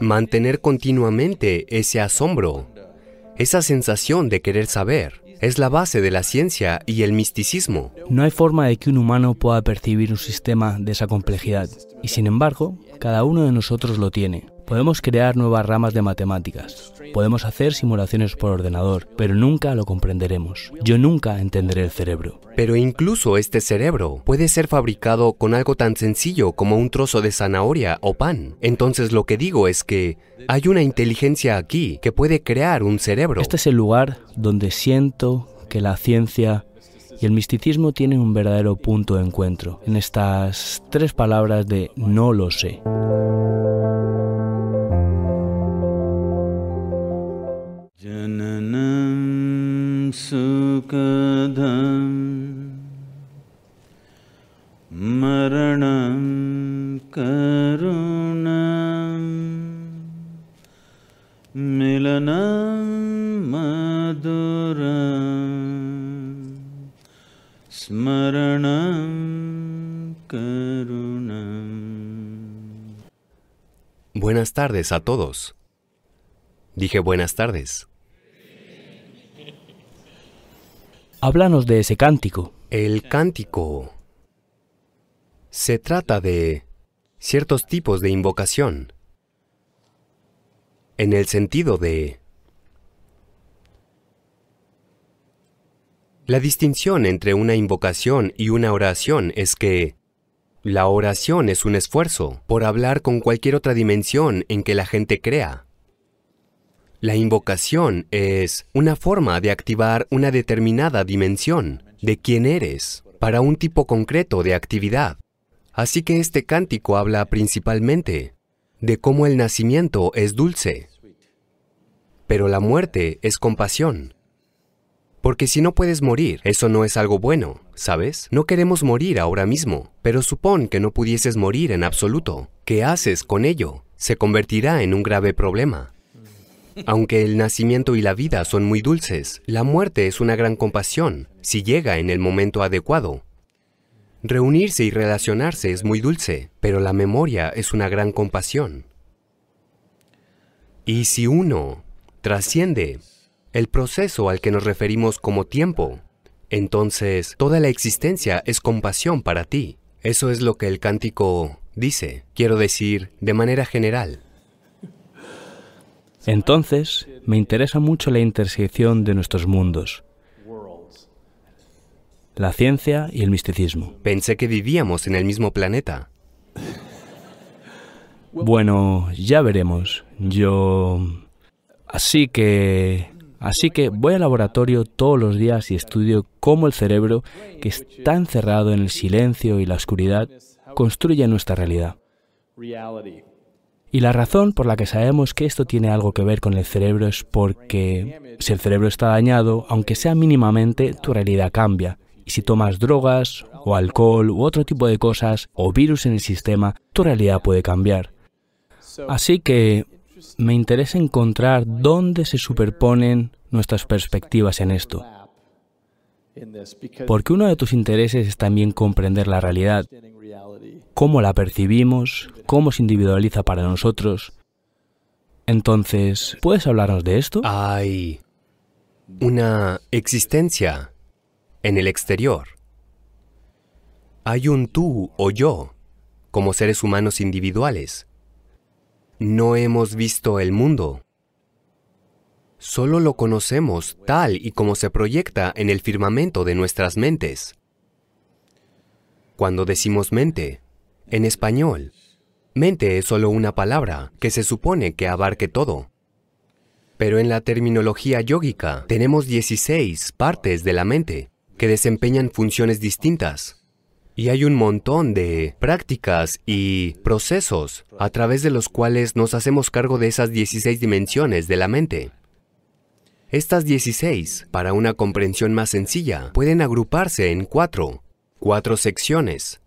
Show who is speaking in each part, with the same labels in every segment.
Speaker 1: mantener continuamente ese asombro, esa sensación de querer saber. Es la base de la ciencia y el misticismo.
Speaker 2: No hay forma de que un humano pueda percibir un sistema de esa complejidad, y sin embargo, cada uno de nosotros lo tiene. Podemos crear nuevas ramas de matemáticas, podemos hacer simulaciones por ordenador, pero nunca lo comprenderemos. Yo nunca entenderé el cerebro.
Speaker 1: Pero incluso este cerebro puede ser fabricado con algo tan sencillo como un trozo de zanahoria o pan. Entonces lo que digo es que hay una inteligencia aquí que puede crear un cerebro.
Speaker 2: Este es el lugar donde siento que la ciencia y el misticismo tienen un verdadero punto de encuentro en estas tres palabras de no lo sé.
Speaker 3: सुखदं मरणं करुणं मिलनं मधुरं स्मरणं करुणम्
Speaker 1: Buenas tardes a todos. Dije buenas tardes.
Speaker 2: Háblanos de ese cántico.
Speaker 1: El cántico se trata de ciertos tipos de invocación, en el sentido de la distinción entre una invocación y una oración es que la oración es un esfuerzo por hablar con cualquier otra dimensión en que la gente crea. La invocación es una forma de activar una determinada dimensión de quién eres para un tipo concreto de actividad. Así que este cántico habla principalmente de cómo el nacimiento es dulce, pero la muerte es compasión. Porque si no puedes morir, eso no es algo bueno, ¿sabes? No queremos morir ahora mismo, pero supón que no pudieses morir en absoluto. ¿Qué haces con ello? Se convertirá en un grave problema. Aunque el nacimiento y la vida son muy dulces, la muerte es una gran compasión si llega en el momento adecuado. Reunirse y relacionarse es muy dulce, pero la memoria es una gran compasión. Y si uno trasciende el proceso al que nos referimos como tiempo, entonces toda la existencia es compasión para ti. Eso es lo que el cántico dice, quiero decir, de manera general.
Speaker 2: Entonces, me interesa mucho la intersección de nuestros mundos, la ciencia y el misticismo.
Speaker 1: Pensé que vivíamos en el mismo planeta.
Speaker 2: Bueno, ya veremos. Yo... Así que... Así que voy al laboratorio todos los días y estudio cómo el cerebro, que está encerrado en el silencio y la oscuridad, construye nuestra realidad. Y la razón por la que sabemos que esto tiene algo que ver con el cerebro es porque si el cerebro está dañado, aunque sea mínimamente, tu realidad cambia. Y si tomas drogas, o alcohol, u otro tipo de cosas, o virus en el sistema, tu realidad puede cambiar. Así que me interesa encontrar dónde se superponen nuestras perspectivas en esto. Porque uno de tus intereses es también comprender la realidad, cómo la percibimos, cómo se individualiza para nosotros. Entonces, ¿puedes hablarnos de esto?
Speaker 1: Hay una existencia en el exterior. Hay un tú o yo como seres humanos individuales. No hemos visto el mundo. Solo lo conocemos tal y como se proyecta en el firmamento de nuestras mentes. Cuando decimos mente, en español, mente es solo una palabra que se supone que abarque todo. Pero en la terminología yógica tenemos 16 partes de la mente que desempeñan funciones distintas. Y hay un montón de prácticas y procesos a través de los cuales nos hacemos cargo de esas 16 dimensiones de la mente. Estas 16, para una comprensión más sencilla, pueden agruparse en cuatro, cuatro secciones.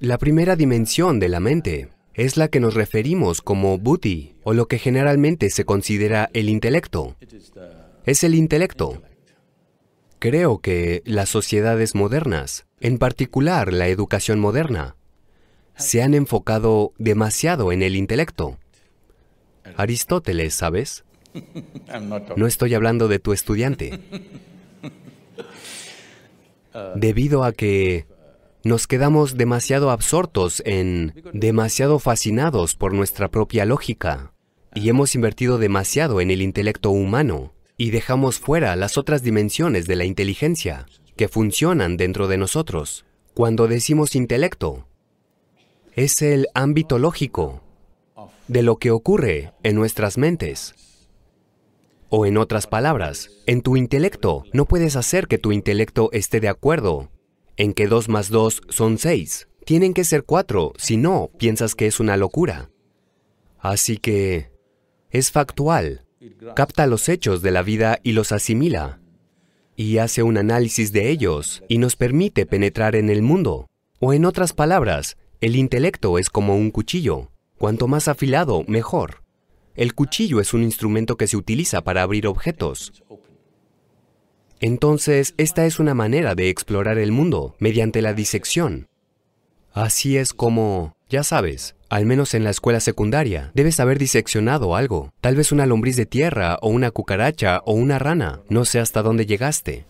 Speaker 1: La primera dimensión de la mente es la que nos referimos como buddhi, o lo que generalmente se considera el intelecto. Es el intelecto. Creo que las sociedades modernas, en particular la educación moderna, se han enfocado demasiado en el intelecto. Aristóteles, ¿sabes? No estoy hablando de tu estudiante. Debido a que nos quedamos demasiado absortos en, demasiado fascinados por nuestra propia lógica, y hemos invertido demasiado en el intelecto humano, y dejamos fuera las otras dimensiones de la inteligencia que funcionan dentro de nosotros. Cuando decimos intelecto, es el ámbito lógico de lo que ocurre en nuestras mentes. O en otras palabras, en tu intelecto no puedes hacer que tu intelecto esté de acuerdo en que 2 más 2 son 6. Tienen que ser 4, si no, piensas que es una locura. Así que es factual, capta los hechos de la vida y los asimila, y hace un análisis de ellos y nos permite penetrar en el mundo. O en otras palabras, el intelecto es como un cuchillo. Cuanto más afilado, mejor. El cuchillo es un instrumento que se utiliza para abrir objetos. Entonces, esta es una manera de explorar el mundo mediante la disección. Así es como, ya sabes, al menos en la escuela secundaria, debes haber diseccionado algo, tal vez una lombriz de tierra o una cucaracha o una rana, no sé hasta dónde llegaste.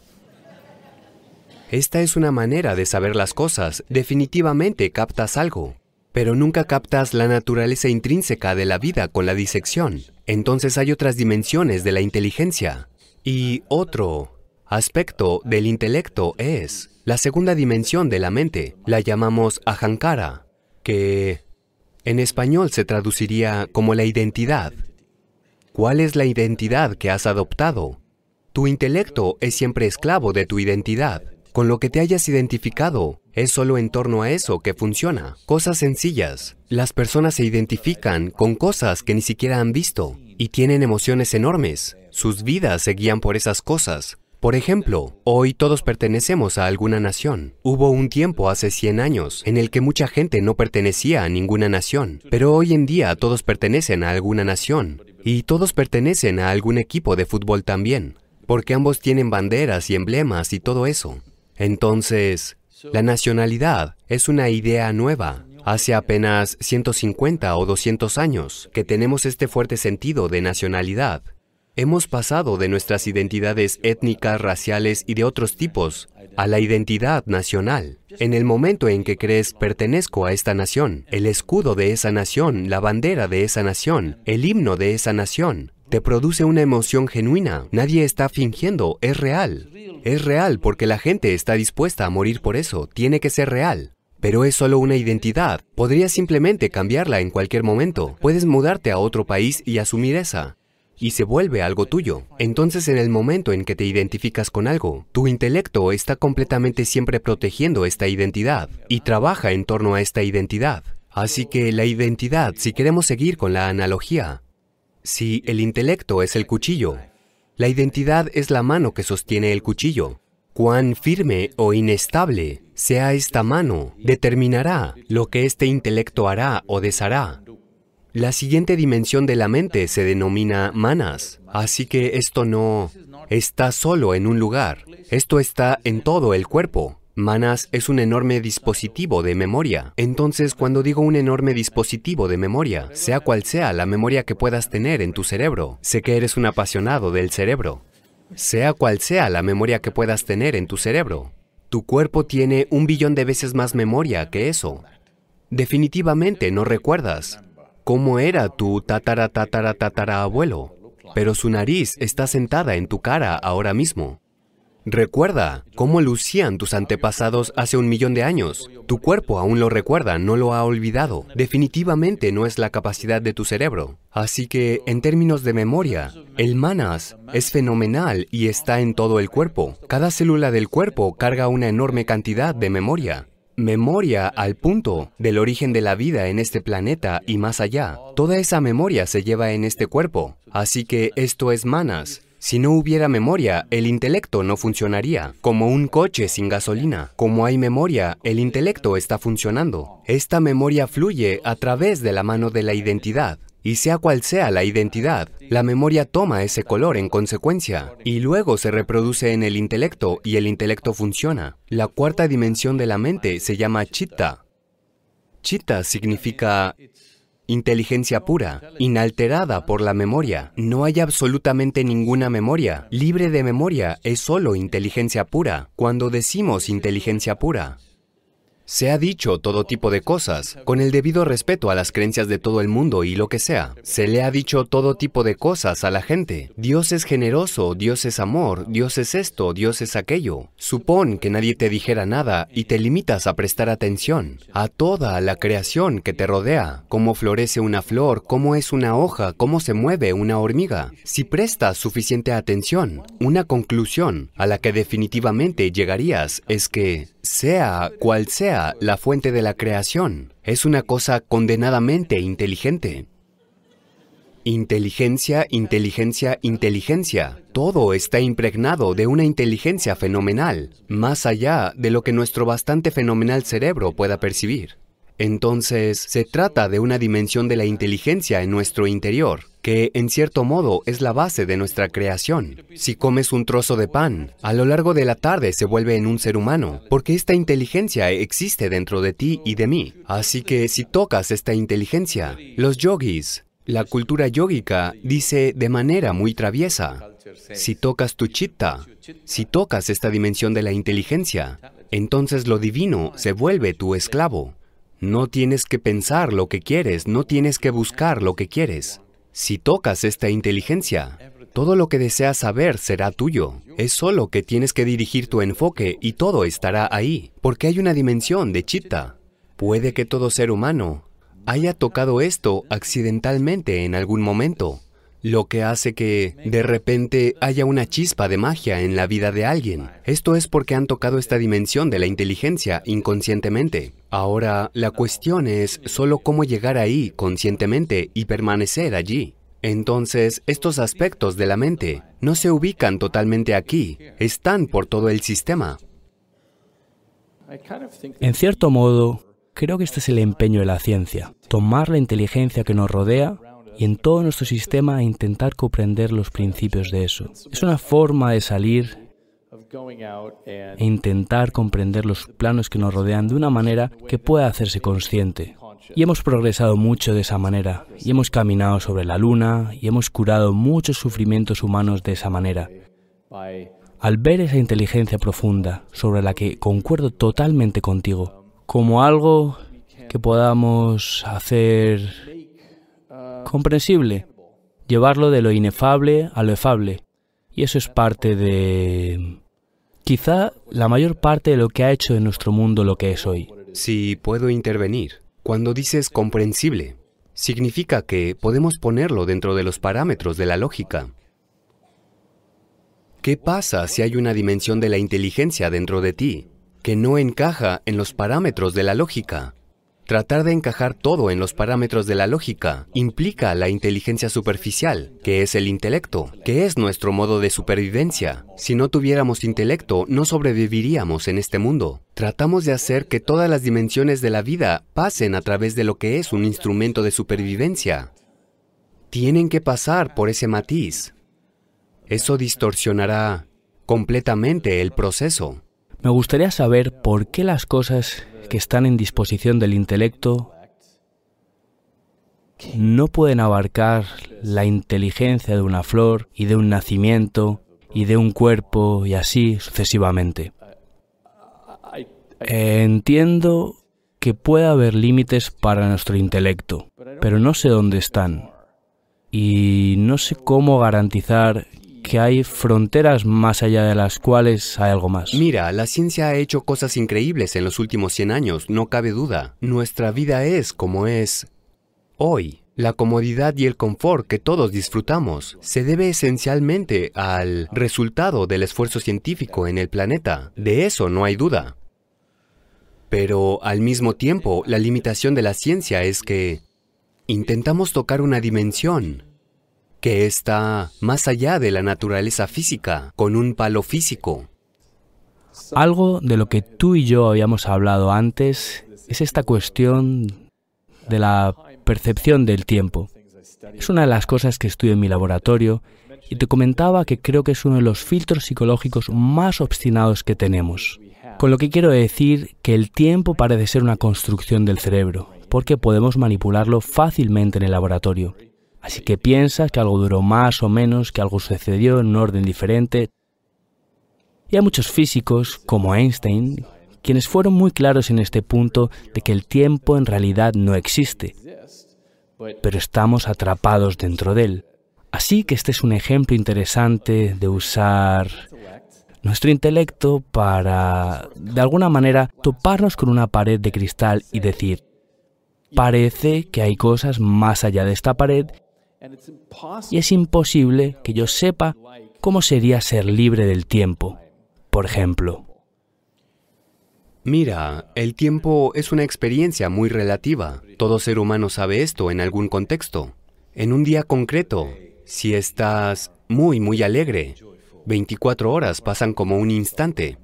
Speaker 1: Esta es una manera de saber las cosas, definitivamente captas algo, pero nunca captas la naturaleza intrínseca de la vida con la disección. Entonces hay otras dimensiones de la inteligencia. Y otro aspecto del intelecto es la segunda dimensión de la mente, la llamamos ahankara, que en español se traduciría como la identidad. ¿Cuál es la identidad que has adoptado? Tu intelecto es siempre esclavo de tu identidad. Con lo que te hayas identificado, es solo en torno a eso que funciona. Cosas sencillas. Las personas se identifican con cosas que ni siquiera han visto y tienen emociones enormes. Sus vidas se guían por esas cosas. Por ejemplo, hoy todos pertenecemos a alguna nación. Hubo un tiempo hace 100 años en el que mucha gente no pertenecía a ninguna nación, pero hoy en día todos pertenecen a alguna nación y todos pertenecen a algún equipo de fútbol también, porque ambos tienen banderas y emblemas y todo eso. Entonces, la nacionalidad es una idea nueva. Hace apenas 150 o 200 años que tenemos este fuerte sentido de nacionalidad. Hemos pasado de nuestras identidades étnicas, raciales y de otros tipos a la identidad nacional. En el momento en que crees pertenezco a esta nación, el escudo de esa nación, la bandera de esa nación, el himno de esa nación, te produce una emoción genuina. Nadie está fingiendo, es real. Es real porque la gente está dispuesta a morir por eso, tiene que ser real. Pero es solo una identidad. Podrías simplemente cambiarla en cualquier momento. Puedes mudarte a otro país y asumir esa. Y se vuelve algo tuyo. Entonces en el momento en que te identificas con algo, tu intelecto está completamente siempre protegiendo esta identidad y trabaja en torno a esta identidad. Así que la identidad, si queremos seguir con la analogía, si el intelecto es el cuchillo, la identidad es la mano que sostiene el cuchillo. Cuán firme o inestable sea esta mano determinará lo que este intelecto hará o deshará. La siguiente dimensión de la mente se denomina manas, así que esto no está solo en un lugar, esto está en todo el cuerpo. Manas es un enorme dispositivo de memoria. Entonces, cuando digo un enorme dispositivo de memoria, sea cual sea la memoria que puedas tener en tu cerebro, sé que eres un apasionado del cerebro. Sea cual sea la memoria que puedas tener en tu cerebro, tu cuerpo tiene un billón de veces más memoria que eso. Definitivamente no recuerdas cómo era tu tatara tatara tatara abuelo, pero su nariz está sentada en tu cara ahora mismo. Recuerda cómo lucían tus antepasados hace un millón de años. Tu cuerpo aún lo recuerda, no lo ha olvidado. Definitivamente no es la capacidad de tu cerebro. Así que, en términos de memoria, el manas es fenomenal y está en todo el cuerpo. Cada célula del cuerpo carga una enorme cantidad de memoria. Memoria al punto del origen de la vida en este planeta y más allá. Toda esa memoria se lleva en este cuerpo. Así que esto es manas. Si no hubiera memoria, el intelecto no funcionaría. Como un coche sin gasolina. Como hay memoria, el intelecto está funcionando. Esta memoria fluye a través de la mano de la identidad. Y sea cual sea la identidad, la memoria toma ese color en consecuencia y luego se reproduce en el intelecto y el intelecto funciona. La cuarta dimensión de la mente se llama chitta. Chitta significa inteligencia pura, inalterada por la memoria. No hay absolutamente ninguna memoria. Libre de memoria es solo inteligencia pura. Cuando decimos inteligencia pura, se ha dicho todo tipo de cosas, con el debido respeto a las creencias de todo el mundo y lo que sea. Se le ha dicho todo tipo de cosas a la gente. Dios es generoso, Dios es amor, Dios es esto, Dios es aquello. Supón que nadie te dijera nada y te limitas a prestar atención a toda la creación que te rodea, cómo florece una flor, cómo es una hoja, cómo se mueve una hormiga. Si prestas suficiente atención, una conclusión a la que definitivamente llegarías es que sea cual sea la fuente de la creación, es una cosa condenadamente inteligente. Inteligencia, inteligencia, inteligencia. Todo está impregnado de una inteligencia fenomenal, más allá de lo que nuestro bastante fenomenal cerebro pueda percibir. Entonces, se trata de una dimensión de la inteligencia en nuestro interior, que en cierto modo es la base de nuestra creación. Si comes un trozo de pan, a lo largo de la tarde se vuelve en un ser humano, porque esta inteligencia existe dentro de ti y de mí. Así que si tocas esta inteligencia, los yogis, la cultura yógica dice de manera muy traviesa, si tocas tu chitta, si tocas esta dimensión de la inteligencia, entonces lo divino se vuelve tu esclavo. No tienes que pensar lo que quieres, no tienes que buscar lo que quieres. Si tocas esta inteligencia, todo lo que deseas saber será tuyo. Es solo que tienes que dirigir tu enfoque y todo estará ahí, porque hay una dimensión de chitta. Puede que todo ser humano haya tocado esto accidentalmente en algún momento, lo que hace que de repente haya una chispa de magia en la vida de alguien. Esto es porque han tocado esta dimensión de la inteligencia inconscientemente. Ahora, la cuestión es solo cómo llegar ahí conscientemente y permanecer allí. Entonces, estos aspectos de la mente no se ubican totalmente aquí, están por todo el sistema.
Speaker 2: En cierto modo, creo que este es el empeño de la ciencia, tomar la inteligencia que nos rodea y en todo nuestro sistema intentar comprender los principios de eso. Es una forma de salir e intentar comprender los planos que nos rodean de una manera que pueda hacerse consciente. Y hemos progresado mucho de esa manera, y hemos caminado sobre la luna, y hemos curado muchos sufrimientos humanos de esa manera. Al ver esa inteligencia profunda, sobre la que concuerdo totalmente contigo, como algo que podamos hacer comprensible, llevarlo de lo inefable a lo efable. Y eso es parte de... quizá la mayor parte de lo que ha hecho de nuestro mundo lo que es hoy.
Speaker 1: Si puedo intervenir, cuando dices comprensible, significa que podemos ponerlo dentro de los parámetros de la lógica. ¿Qué pasa si hay una dimensión de la inteligencia dentro de ti que no encaja en los parámetros de la lógica? Tratar de encajar todo en los parámetros de la lógica implica la inteligencia superficial, que es el intelecto, que es nuestro modo de supervivencia. Si no tuviéramos intelecto, no sobreviviríamos en este mundo. Tratamos de hacer que todas las dimensiones de la vida pasen a través de lo que es un instrumento de supervivencia. Tienen que pasar por ese matiz. Eso distorsionará completamente el proceso.
Speaker 2: Me gustaría saber por qué las cosas que están en disposición del intelecto no pueden abarcar la inteligencia de una flor y de un nacimiento y de un cuerpo y así sucesivamente. Entiendo que puede haber límites para nuestro intelecto, pero no sé dónde están. Y no sé cómo garantizar que hay fronteras más allá de las cuales hay algo más.
Speaker 1: Mira, la ciencia ha hecho cosas increíbles en los últimos 100 años, no cabe duda. Nuestra vida es como es hoy. La comodidad y el confort que todos disfrutamos se debe esencialmente al resultado del esfuerzo científico en el planeta. De eso no hay duda. Pero al mismo tiempo, la limitación de la ciencia es que intentamos tocar una dimensión que está más allá de la naturaleza física, con un palo físico.
Speaker 2: Algo de lo que tú y yo habíamos hablado antes es esta cuestión de la percepción del tiempo. Es una de las cosas que estudio en mi laboratorio y te comentaba que creo que es uno de los filtros psicológicos más obstinados que tenemos. Con lo que quiero decir que el tiempo parece ser una construcción del cerebro, porque podemos manipularlo fácilmente en el laboratorio. Así que piensas que algo duró más o menos, que algo sucedió en un orden diferente. Y hay muchos físicos, como Einstein, quienes fueron muy claros en este punto de que el tiempo en realidad no existe, pero estamos atrapados dentro de él. Así que este es un ejemplo interesante de usar nuestro intelecto para, de alguna manera, toparnos con una pared de cristal y decir, parece que hay cosas más allá de esta pared y es imposible que yo sepa cómo sería ser libre del tiempo, por ejemplo.
Speaker 1: Mira, el tiempo es una experiencia muy relativa. Todo ser humano sabe esto en algún contexto. En un día concreto, si estás muy, muy alegre, 24 horas pasan como un instante.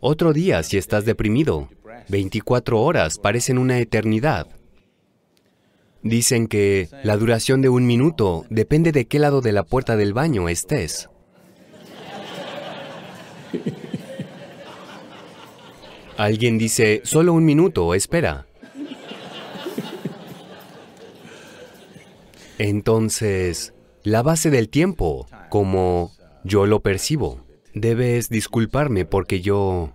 Speaker 1: Otro día, si estás deprimido, 24 horas parecen una eternidad. Dicen que la duración de un minuto depende de qué lado de la puerta del baño estés. Alguien dice, solo un minuto, espera. Entonces, la base del tiempo, como yo lo percibo, debes disculparme porque yo...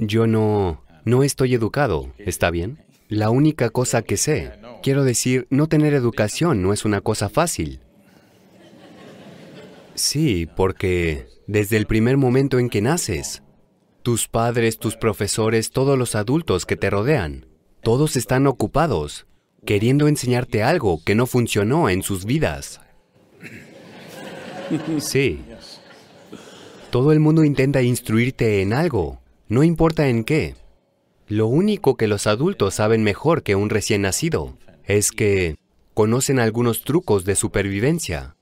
Speaker 1: Yo no... no estoy educado, ¿está bien? La única cosa que sé, quiero decir, no tener educación no es una cosa fácil. Sí, porque desde el primer momento en que naces, tus padres, tus profesores, todos los adultos que te rodean, todos están ocupados queriendo enseñarte algo que no funcionó en sus vidas. Sí. Todo el mundo intenta instruirte en algo, no importa en qué. Lo único que los adultos saben mejor que un recién nacido es que conocen algunos trucos de supervivencia.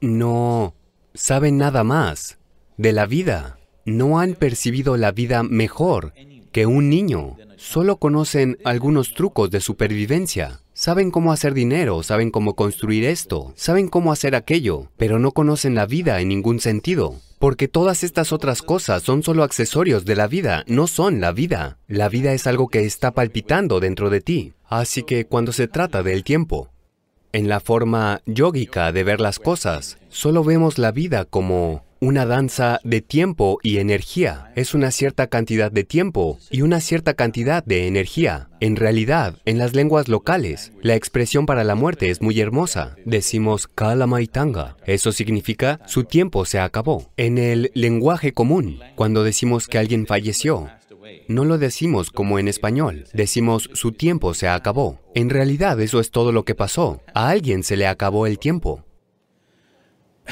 Speaker 1: No saben nada más de la vida. No han percibido la vida mejor que un niño. Solo conocen algunos trucos de supervivencia. Saben cómo hacer dinero, saben cómo construir esto, saben cómo hacer aquello, pero no conocen la vida en ningún sentido. Porque todas estas otras cosas son solo accesorios de la vida, no son la vida. La vida es algo que está palpitando dentro de ti. Así que cuando se trata del tiempo, en la forma yógica de ver las cosas, solo vemos la vida como una danza de tiempo y energía. Es una cierta cantidad de tiempo y una cierta cantidad de energía. En realidad, en las lenguas locales, la expresión para la muerte es muy hermosa. Decimos Kalamaitanga. Eso significa su tiempo se acabó. En el lenguaje común, cuando decimos que alguien falleció, no lo decimos como en español, decimos su tiempo se acabó. En realidad eso es todo lo que pasó. A alguien se le acabó el tiempo.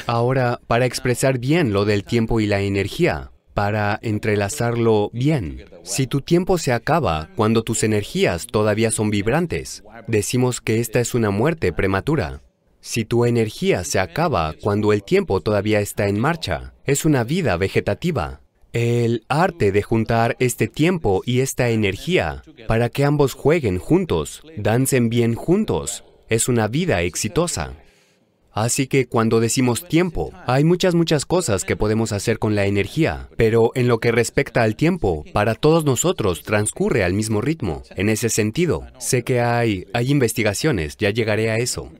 Speaker 1: Ahora, para expresar bien lo del tiempo y la energía, para entrelazarlo bien, si tu tiempo se acaba cuando tus energías todavía son vibrantes, decimos que esta es una muerte prematura. Si tu energía se acaba cuando el tiempo todavía está en marcha, es una vida vegetativa. El arte de juntar este tiempo y esta energía para que ambos jueguen juntos, dancen bien juntos, es una vida exitosa. Así que cuando decimos tiempo, hay muchas, muchas cosas que podemos hacer con la energía, pero en lo que respecta al tiempo, para todos nosotros transcurre al mismo ritmo. En ese sentido, sé que hay, hay investigaciones, ya llegaré a eso.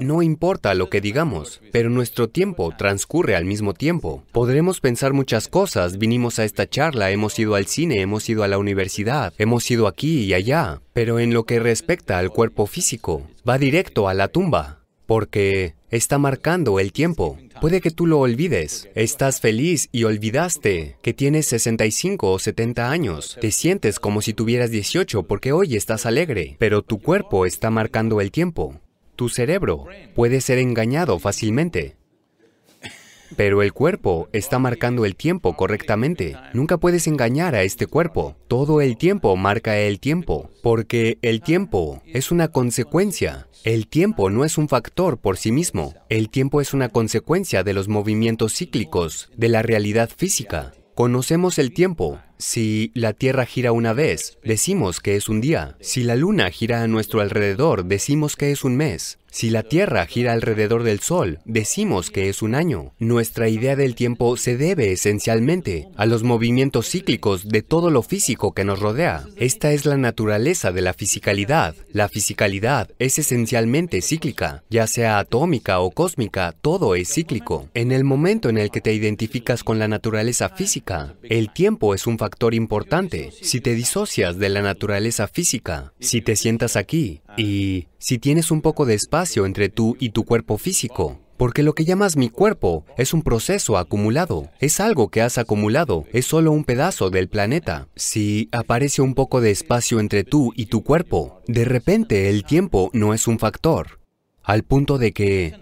Speaker 1: No importa lo que digamos, pero nuestro tiempo transcurre al mismo tiempo. Podremos pensar muchas cosas, vinimos a esta charla, hemos ido al cine, hemos ido a la universidad, hemos ido aquí y allá, pero en lo que respecta al cuerpo físico, va directo a la tumba, porque está marcando el tiempo. Puede que tú lo olvides. Estás feliz y olvidaste que tienes 65 o 70 años. Te sientes como si tuvieras 18 porque hoy estás alegre, pero tu cuerpo está marcando el tiempo. Tu cerebro puede ser engañado fácilmente, pero el cuerpo está marcando el tiempo correctamente. Nunca puedes engañar a este cuerpo. Todo el tiempo marca el tiempo, porque el tiempo es una consecuencia. El tiempo no es un factor por sí mismo. El tiempo es una consecuencia de los movimientos cíclicos de la realidad física. Conocemos el tiempo Si la Tierra gira una vez, decimos que es un día. Si la Luna gira a nuestro alrededor, decimos que es un mes. Si la Tierra gira alrededor del Sol, decimos que es un año. Nuestra idea del tiempo se debe esencialmente a los movimientos cíclicos de todo lo físico que nos rodea. Esta es la naturaleza de la fisicalidad. La fisicalidad es esencialmente cíclica, ya sea atómica o cósmica, todo es cíclico. En el momento en el que te identificas con la naturaleza física, el tiempo es un factor importante. Si te disocias de la naturaleza física, si te sientas aquí y si tienes un poco de espacio entre tú y tu cuerpo físico, porque lo que llamas mi cuerpo es un proceso acumulado, es algo que has acumulado, es solo un pedazo del planeta. Si aparece un poco de espacio entre tú y tu cuerpo, de repente el tiempo no es un factor, al punto de que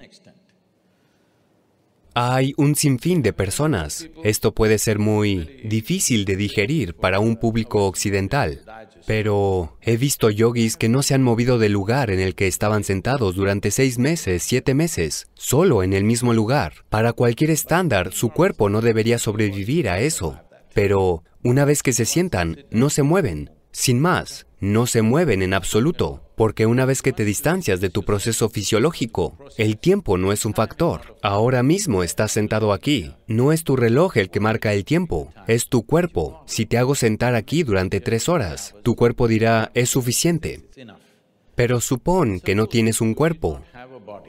Speaker 1: hay un sinfín de personas. Esto puede ser muy difícil de digerir para un público occidental, pero he visto yogis que no se han movido del lugar en el que estaban sentados durante seis meses, siete meses, solo en el mismo lugar. Para cualquier estándar, su cuerpo no debería sobrevivir a eso. Pero una vez que se sientan, no se mueven. Sin más, no se mueven en absoluto, porque una vez que te distancias de tu proceso fisiológico, el tiempo no es un factor. Ahora mismo estás sentado aquí. No es tu reloj el que marca el tiempo, es tu cuerpo. Si te hago sentar aquí durante tres horas, tu cuerpo dirá, es suficiente. Pero supón que no tienes un cuerpo.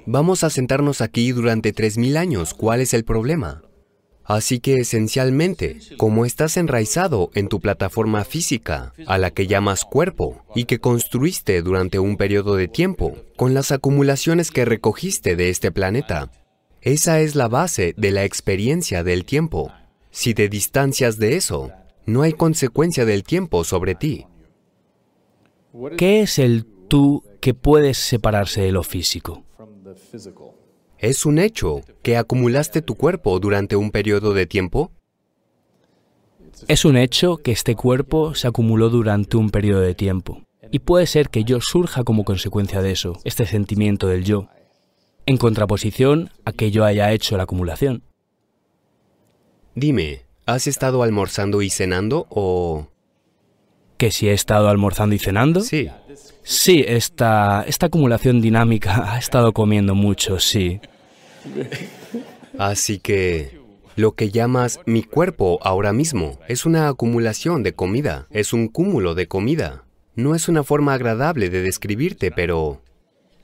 Speaker 1: Vamos a sentarnos aquí durante tres mil años. ¿Cuál es el problema? Así que esencialmente, como estás enraizado en tu plataforma física, a la que llamas cuerpo, y que construiste durante un periodo de tiempo, con las acumulaciones que recogiste de este planeta, esa es la base de la experiencia del tiempo. Si te distancias de eso, no hay consecuencia del tiempo sobre ti.
Speaker 2: ¿Qué es el tú que puedes separarse de lo físico?
Speaker 1: ¿Es un hecho que acumulaste tu cuerpo durante un periodo de tiempo?
Speaker 2: Es un hecho que este cuerpo se acumuló durante un periodo de tiempo. Y puede ser que yo surja como consecuencia de eso, este sentimiento del yo, en contraposición a que yo haya hecho la acumulación.
Speaker 1: Dime, ¿has estado almorzando y cenando o...?
Speaker 2: ¿Que si he estado almorzando y cenando?
Speaker 1: Sí.
Speaker 2: Sí, esta, esta acumulación dinámica ha estado comiendo mucho, sí.
Speaker 1: Así que lo que llamas mi cuerpo ahora mismo es una acumulación de comida, es un cúmulo de comida. No es una forma agradable de describirte, pero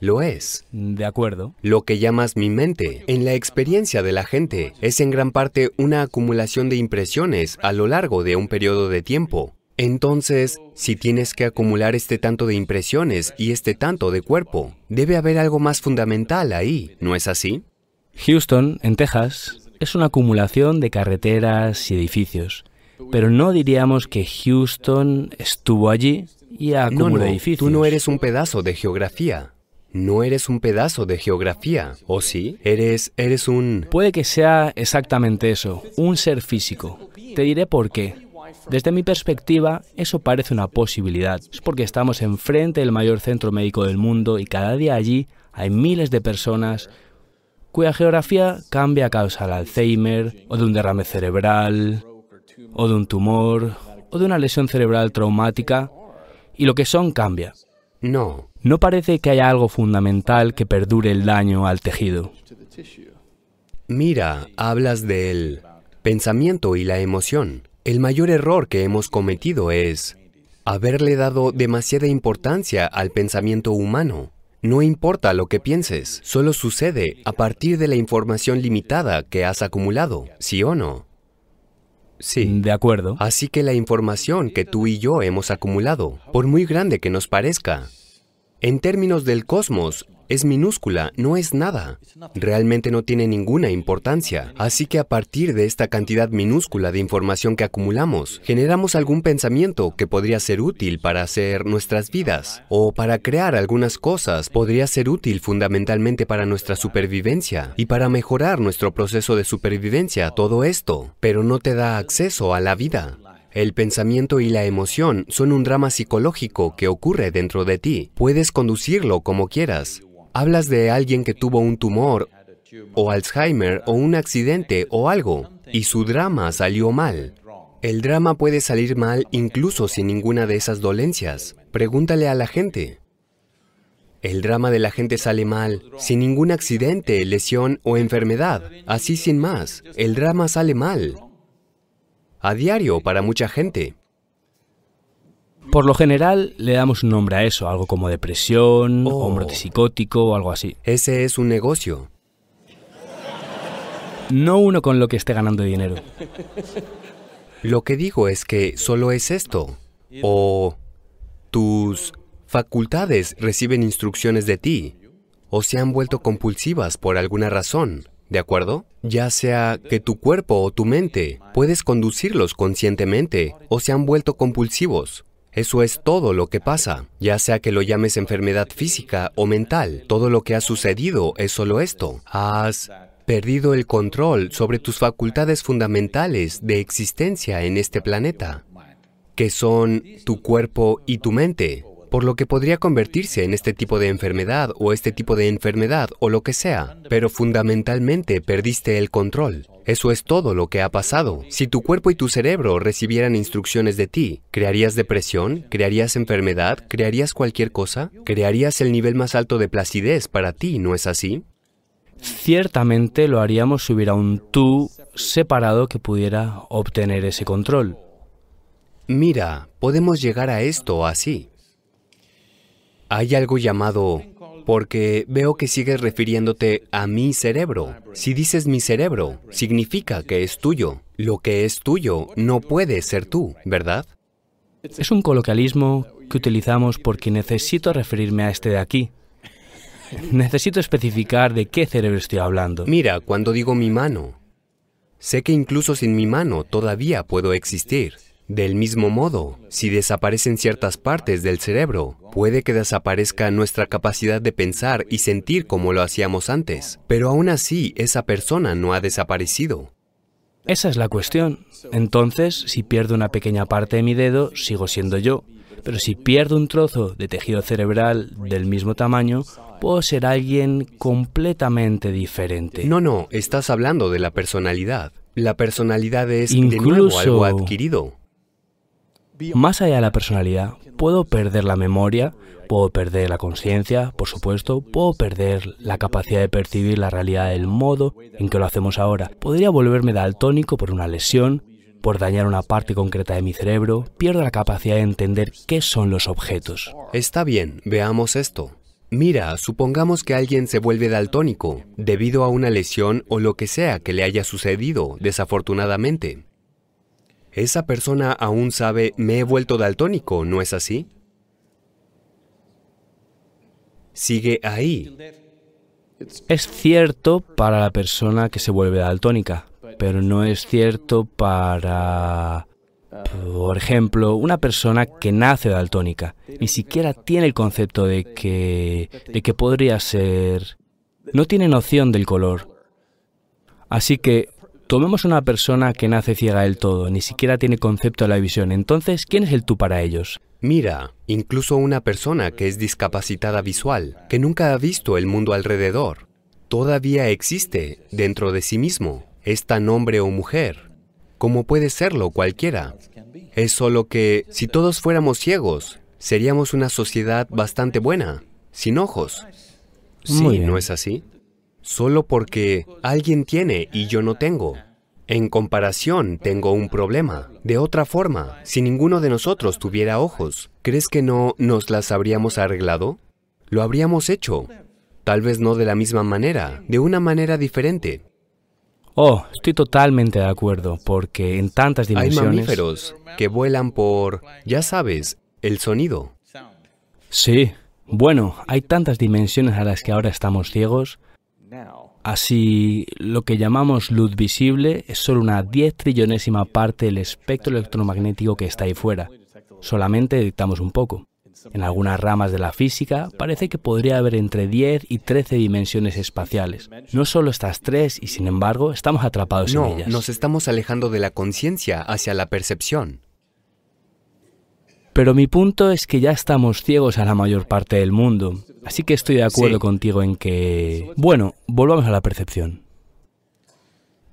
Speaker 1: lo es.
Speaker 2: De acuerdo.
Speaker 1: Lo que llamas mi mente, en la experiencia de la gente, es en gran parte una acumulación de impresiones a lo largo de un periodo de tiempo. Entonces, si tienes que acumular este tanto de impresiones y este tanto de cuerpo, debe haber algo más fundamental ahí, ¿no es así?
Speaker 2: Houston, en Texas, es una acumulación de carreteras y edificios. Pero no diríamos que Houston estuvo allí y acumuló
Speaker 1: no, no,
Speaker 2: edificios.
Speaker 1: tú no eres un pedazo de geografía. No eres un pedazo de geografía, ¿o sí? Eres, eres un...
Speaker 2: Puede que sea exactamente eso, un ser físico. Te diré por qué. Desde mi perspectiva, eso parece una posibilidad. Es porque estamos enfrente del mayor centro médico del mundo y cada día allí hay miles de personas cuya geografía cambia a causa del Alzheimer, o de un derrame cerebral, o de un tumor, o de una lesión cerebral traumática, y lo que son cambia.
Speaker 1: No,
Speaker 2: No parece que haya algo fundamental que perdure el daño al tejido.
Speaker 1: Mira, hablas del pensamiento y la emoción. El mayor error que hemos cometido es haberle dado demasiada importancia al pensamiento humano. No importa lo que pienses, solo sucede a partir de la información limitada que has acumulado, ¿sí o no? Sí.
Speaker 2: De acuerdo.
Speaker 1: Así que la información que tú y yo hemos acumulado, por muy grande que nos parezca, en términos del cosmos, es minúscula, no es nada. Realmente no tiene ninguna importancia. Así que a partir de esta cantidad minúscula de información que acumulamos, generamos algún pensamiento que podría ser útil para hacer nuestras vidas. O para crear algunas cosas, podría ser útil fundamentalmente para nuestra supervivencia y para mejorar nuestro proceso de supervivencia, todo esto. Pero no te da acceso a la vida. El pensamiento y la emoción son un drama psicológico que ocurre dentro de ti. Puedes conducirlo como quieras. Hablas de alguien que tuvo un tumor o Alzheimer o un accidente o algo y su drama salió mal. El drama puede salir mal incluso sin ninguna de esas dolencias. Pregúntale a la gente. El drama de la gente sale mal, sin ningún accidente, lesión o enfermedad. Así sin más. El drama sale mal. A diario para mucha gente.
Speaker 2: Por lo general le damos un nombre a eso, algo como depresión,
Speaker 1: Oh.
Speaker 2: hombro psicótico o algo así.
Speaker 1: Ese es un negocio.
Speaker 2: No uno con lo que esté ganando dinero.
Speaker 1: Lo que digo es que solo es esto. O tus facultades reciben instrucciones de ti. O se han vuelto compulsivas por alguna razón. ¿De acuerdo? Ya sea que tu cuerpo o tu mente puedes conducirlos conscientemente o se han vuelto compulsivos. Eso es todo lo que pasa, ya sea que lo llames enfermedad física o mental. Todo lo que ha sucedido es solo esto. Has perdido el control sobre tus facultades fundamentales de existencia en este planeta, que son tu cuerpo y tu mente, por lo que podría convertirse en este tipo de enfermedad o este tipo de enfermedad o lo que sea, pero fundamentalmente perdiste el control. Eso es todo lo que ha pasado. Si tu cuerpo y tu cerebro recibieran instrucciones de ti, ¿crearías depresión? ¿Crearías enfermedad? ¿Crearías cualquier cosa? ¿Crearías el nivel más alto de placidez para ti, no es así?
Speaker 2: Ciertamente lo haríamos si hubiera un tú separado que pudiera obtener ese control.
Speaker 1: Mira, podemos llegar a esto así. Hay algo llamado... Porque veo que sigues refiriéndote a mi cerebro. Si dices mi cerebro, significa que es tuyo. Lo que es tuyo no puede ser tú, ¿verdad?
Speaker 2: Es un coloquialismo que utilizamos porque necesito referirme a este de aquí. Necesito especificar de qué cerebro estoy hablando.
Speaker 1: Mira, cuando digo mi mano, sé que incluso sin mi mano todavía puedo existir. Del mismo modo, si desaparecen ciertas partes del cerebro, puede que desaparezca nuestra capacidad de pensar y sentir como lo hacíamos antes, pero aún así esa persona no ha desaparecido.
Speaker 2: Esa es la cuestión. Entonces, si pierdo una pequeña parte de mi dedo, sigo siendo yo. Pero si pierdo un trozo de tejido cerebral del mismo tamaño, puedo ser alguien completamente diferente.
Speaker 1: No, no, estás hablando de la personalidad. La personalidad es de nuevo
Speaker 2: Incluso-
Speaker 1: algo adquirido.
Speaker 2: Más allá de la personalidad, puedo perder la memoria, puedo perder la conciencia, por supuesto, puedo perder la capacidad de percibir la realidad del modo en que lo hacemos ahora. Podría volverme daltónico por una lesión, por dañar una parte concreta de mi cerebro, pierdo la capacidad de entender qué son los objetos.
Speaker 1: Está bien, veamos esto. Mira, supongamos que alguien se vuelve daltónico debido a una lesión o lo que sea que le haya sucedido, desafortunadamente. Esa persona aún sabe, me he vuelto daltónico, ¿no es así? Sigue ahí.
Speaker 2: Es cierto para la persona que se vuelve daltónica, pero no es cierto para, por ejemplo, una persona que nace daltónica. Ni siquiera tiene el concepto de que, de que podría ser... No tiene noción del color. Así que tomemos una persona que nace ciega del todo, ni siquiera tiene concepto de la visión. Entonces, ¿quién es el tú para ellos?
Speaker 1: Mira, incluso una persona que es discapacitada visual, que nunca ha visto el mundo alrededor, todavía existe dentro de sí mismo. Es tan hombre o mujer, como puede serlo cualquiera. Es solo que si todos fuéramos ciegos, seríamos una sociedad bastante buena, sin ojos. Sí. ¿no es así? Solo porque alguien tiene y yo no tengo. En comparación, tengo un problema. De otra forma, si ninguno de nosotros tuviera ojos, ¿crees que no nos las habríamos arreglado? Lo habríamos hecho. Tal vez no de la misma manera, de una manera diferente.
Speaker 2: Oh, estoy totalmente de acuerdo, porque en tantas
Speaker 1: Hay
Speaker 2: dimensiones...
Speaker 1: mamíferos que vuelan por, ya sabes, el sonido.
Speaker 2: Sí, bueno, hay tantas dimensiones a las que ahora estamos ciegos. Así, lo que llamamos luz visible es solo una diez trillonésima parte del espectro electromagnético que está ahí fuera. Solamente detectamos un poco. En algunas ramas de la física parece que podría haber entre 10 y 13 dimensiones espaciales. No solo estas tres, y sin embargo estamos atrapados en
Speaker 1: No,
Speaker 2: ellas.
Speaker 1: nos estamos alejando de la conciencia hacia la percepción.
Speaker 2: Pero mi punto es que ya estamos ciegos a la mayor parte del mundo. Así que estoy de acuerdo
Speaker 1: Sí.
Speaker 2: contigo en que... Bueno, volvamos a la percepción.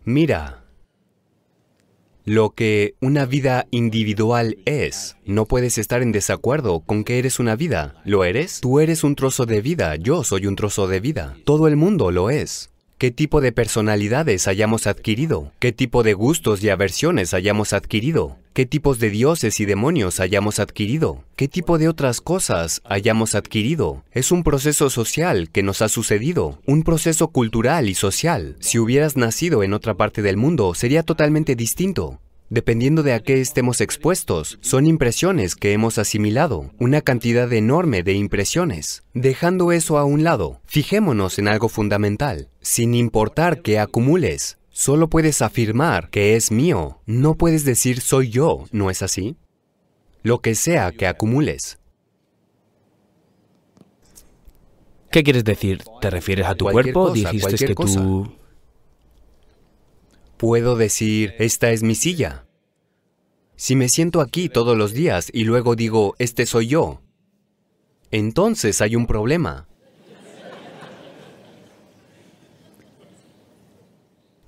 Speaker 1: Mira, lo que una vida individual es. No puedes estar en desacuerdo con que eres una vida. ¿Lo eres? Tú eres un trozo de vida, yo soy un trozo de vida. Todo el mundo lo es. ¿Qué tipo de personalidades hayamos adquirido? ¿Qué tipo de gustos y aversiones hayamos adquirido? ¿Qué tipos de dioses y demonios hayamos adquirido? ¿Qué tipo de otras cosas hayamos adquirido? Es un proceso social que nos ha sucedido, un proceso cultural y social. Si hubieras nacido en otra parte del mundo, sería totalmente distinto. Dependiendo de a qué estemos expuestos, son impresiones que hemos asimilado, una cantidad enorme de impresiones. Dejando eso a un lado, fijémonos en algo fundamental. Sin importar qué acumules, solo puedes afirmar que es mío, no puedes decir soy yo, ¿no es así? Lo que sea que acumules.
Speaker 2: ¿Qué quieres decir? ¿Te refieres a tu
Speaker 1: Cualquier
Speaker 2: cuerpo?
Speaker 1: cosa,
Speaker 2: Dijiste que
Speaker 1: cosa.
Speaker 2: tú...
Speaker 1: Puedo decir, esta es mi silla. Si me siento aquí todos los días y luego digo, este soy yo, entonces hay un problema.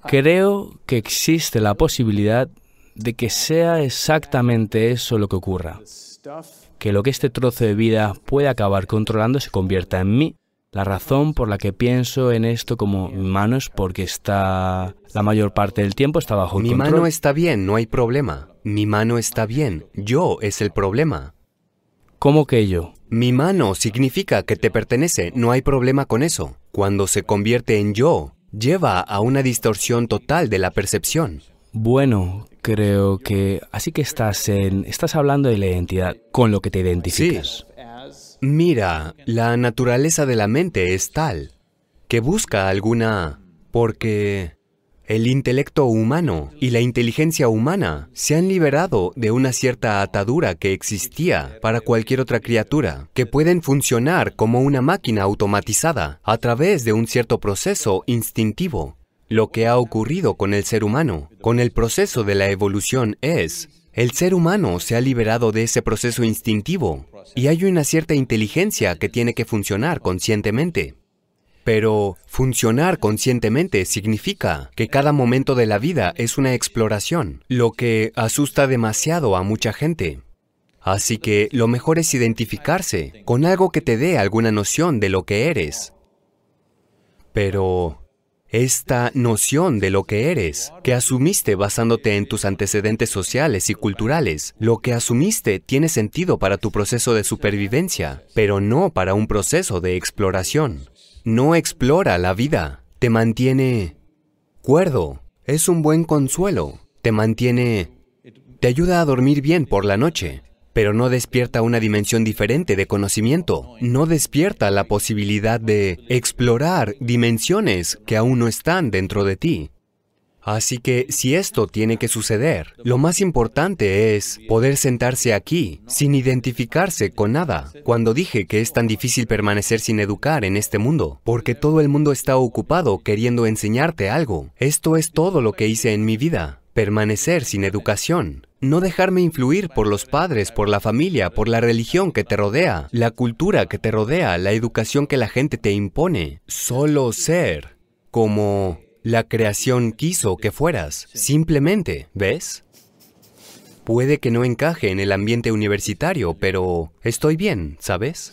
Speaker 2: Creo que existe la posibilidad de que sea exactamente eso lo que ocurra. Que lo que este trozo de vida puede acabar controlando se convierta en mí. La razón por la que pienso en esto como mi mano es porque está la mayor parte del tiempo está bajo
Speaker 1: Mi
Speaker 2: control.
Speaker 1: mano está bien, no hay problema. Mi mano está bien, yo es el problema.
Speaker 2: ¿Cómo que yo?
Speaker 1: Mi mano significa que te pertenece, no hay problema con eso. Cuando se convierte en yo, lleva a una distorsión total de la percepción.
Speaker 2: Bueno, creo que así que estás en estás hablando de la identidad con lo que te identificas.
Speaker 1: Mira, la naturaleza de la mente es tal que busca alguna... porque el intelecto humano y la inteligencia humana se han liberado de una cierta atadura que existía para cualquier otra criatura, que pueden funcionar como una máquina automatizada a través de un cierto proceso instintivo. Lo que ha ocurrido con el ser humano, con el proceso de la evolución es, el ser humano se ha liberado de ese proceso instintivo y hay una cierta inteligencia que tiene que funcionar conscientemente. Pero funcionar conscientemente significa que cada momento de la vida es una exploración, lo que asusta demasiado a mucha gente. Así que lo mejor es identificarse con algo que te dé alguna noción de lo que eres. Pero esta noción de lo que eres, que asumiste basándote en tus antecedentes sociales y culturales, lo que asumiste tiene sentido para tu proceso de supervivencia, pero no para un proceso de exploración. No explora la vida, te mantiene cuerdo, es un buen consuelo, te mantiene... te ayuda a dormir bien por la noche, pero no despierta una dimensión diferente de conocimiento, no despierta la posibilidad de explorar dimensiones que aún no están dentro de ti. Así que si esto tiene que suceder, lo más importante es poder sentarse aquí sin identificarse con nada. Cuando dije que es tan difícil permanecer sin educar en este mundo, porque todo el mundo está ocupado queriendo enseñarte algo. Esto es todo lo que hice en mi vida, permanecer sin educación. No dejarme influir por los padres, por la familia, por la religión que te rodea, la cultura que te rodea, la educación que la gente te impone. Solo ser como la creación quiso que fueras. Simplemente, ¿ves? Puede que no encaje en el ambiente universitario, pero estoy bien, ¿sabes?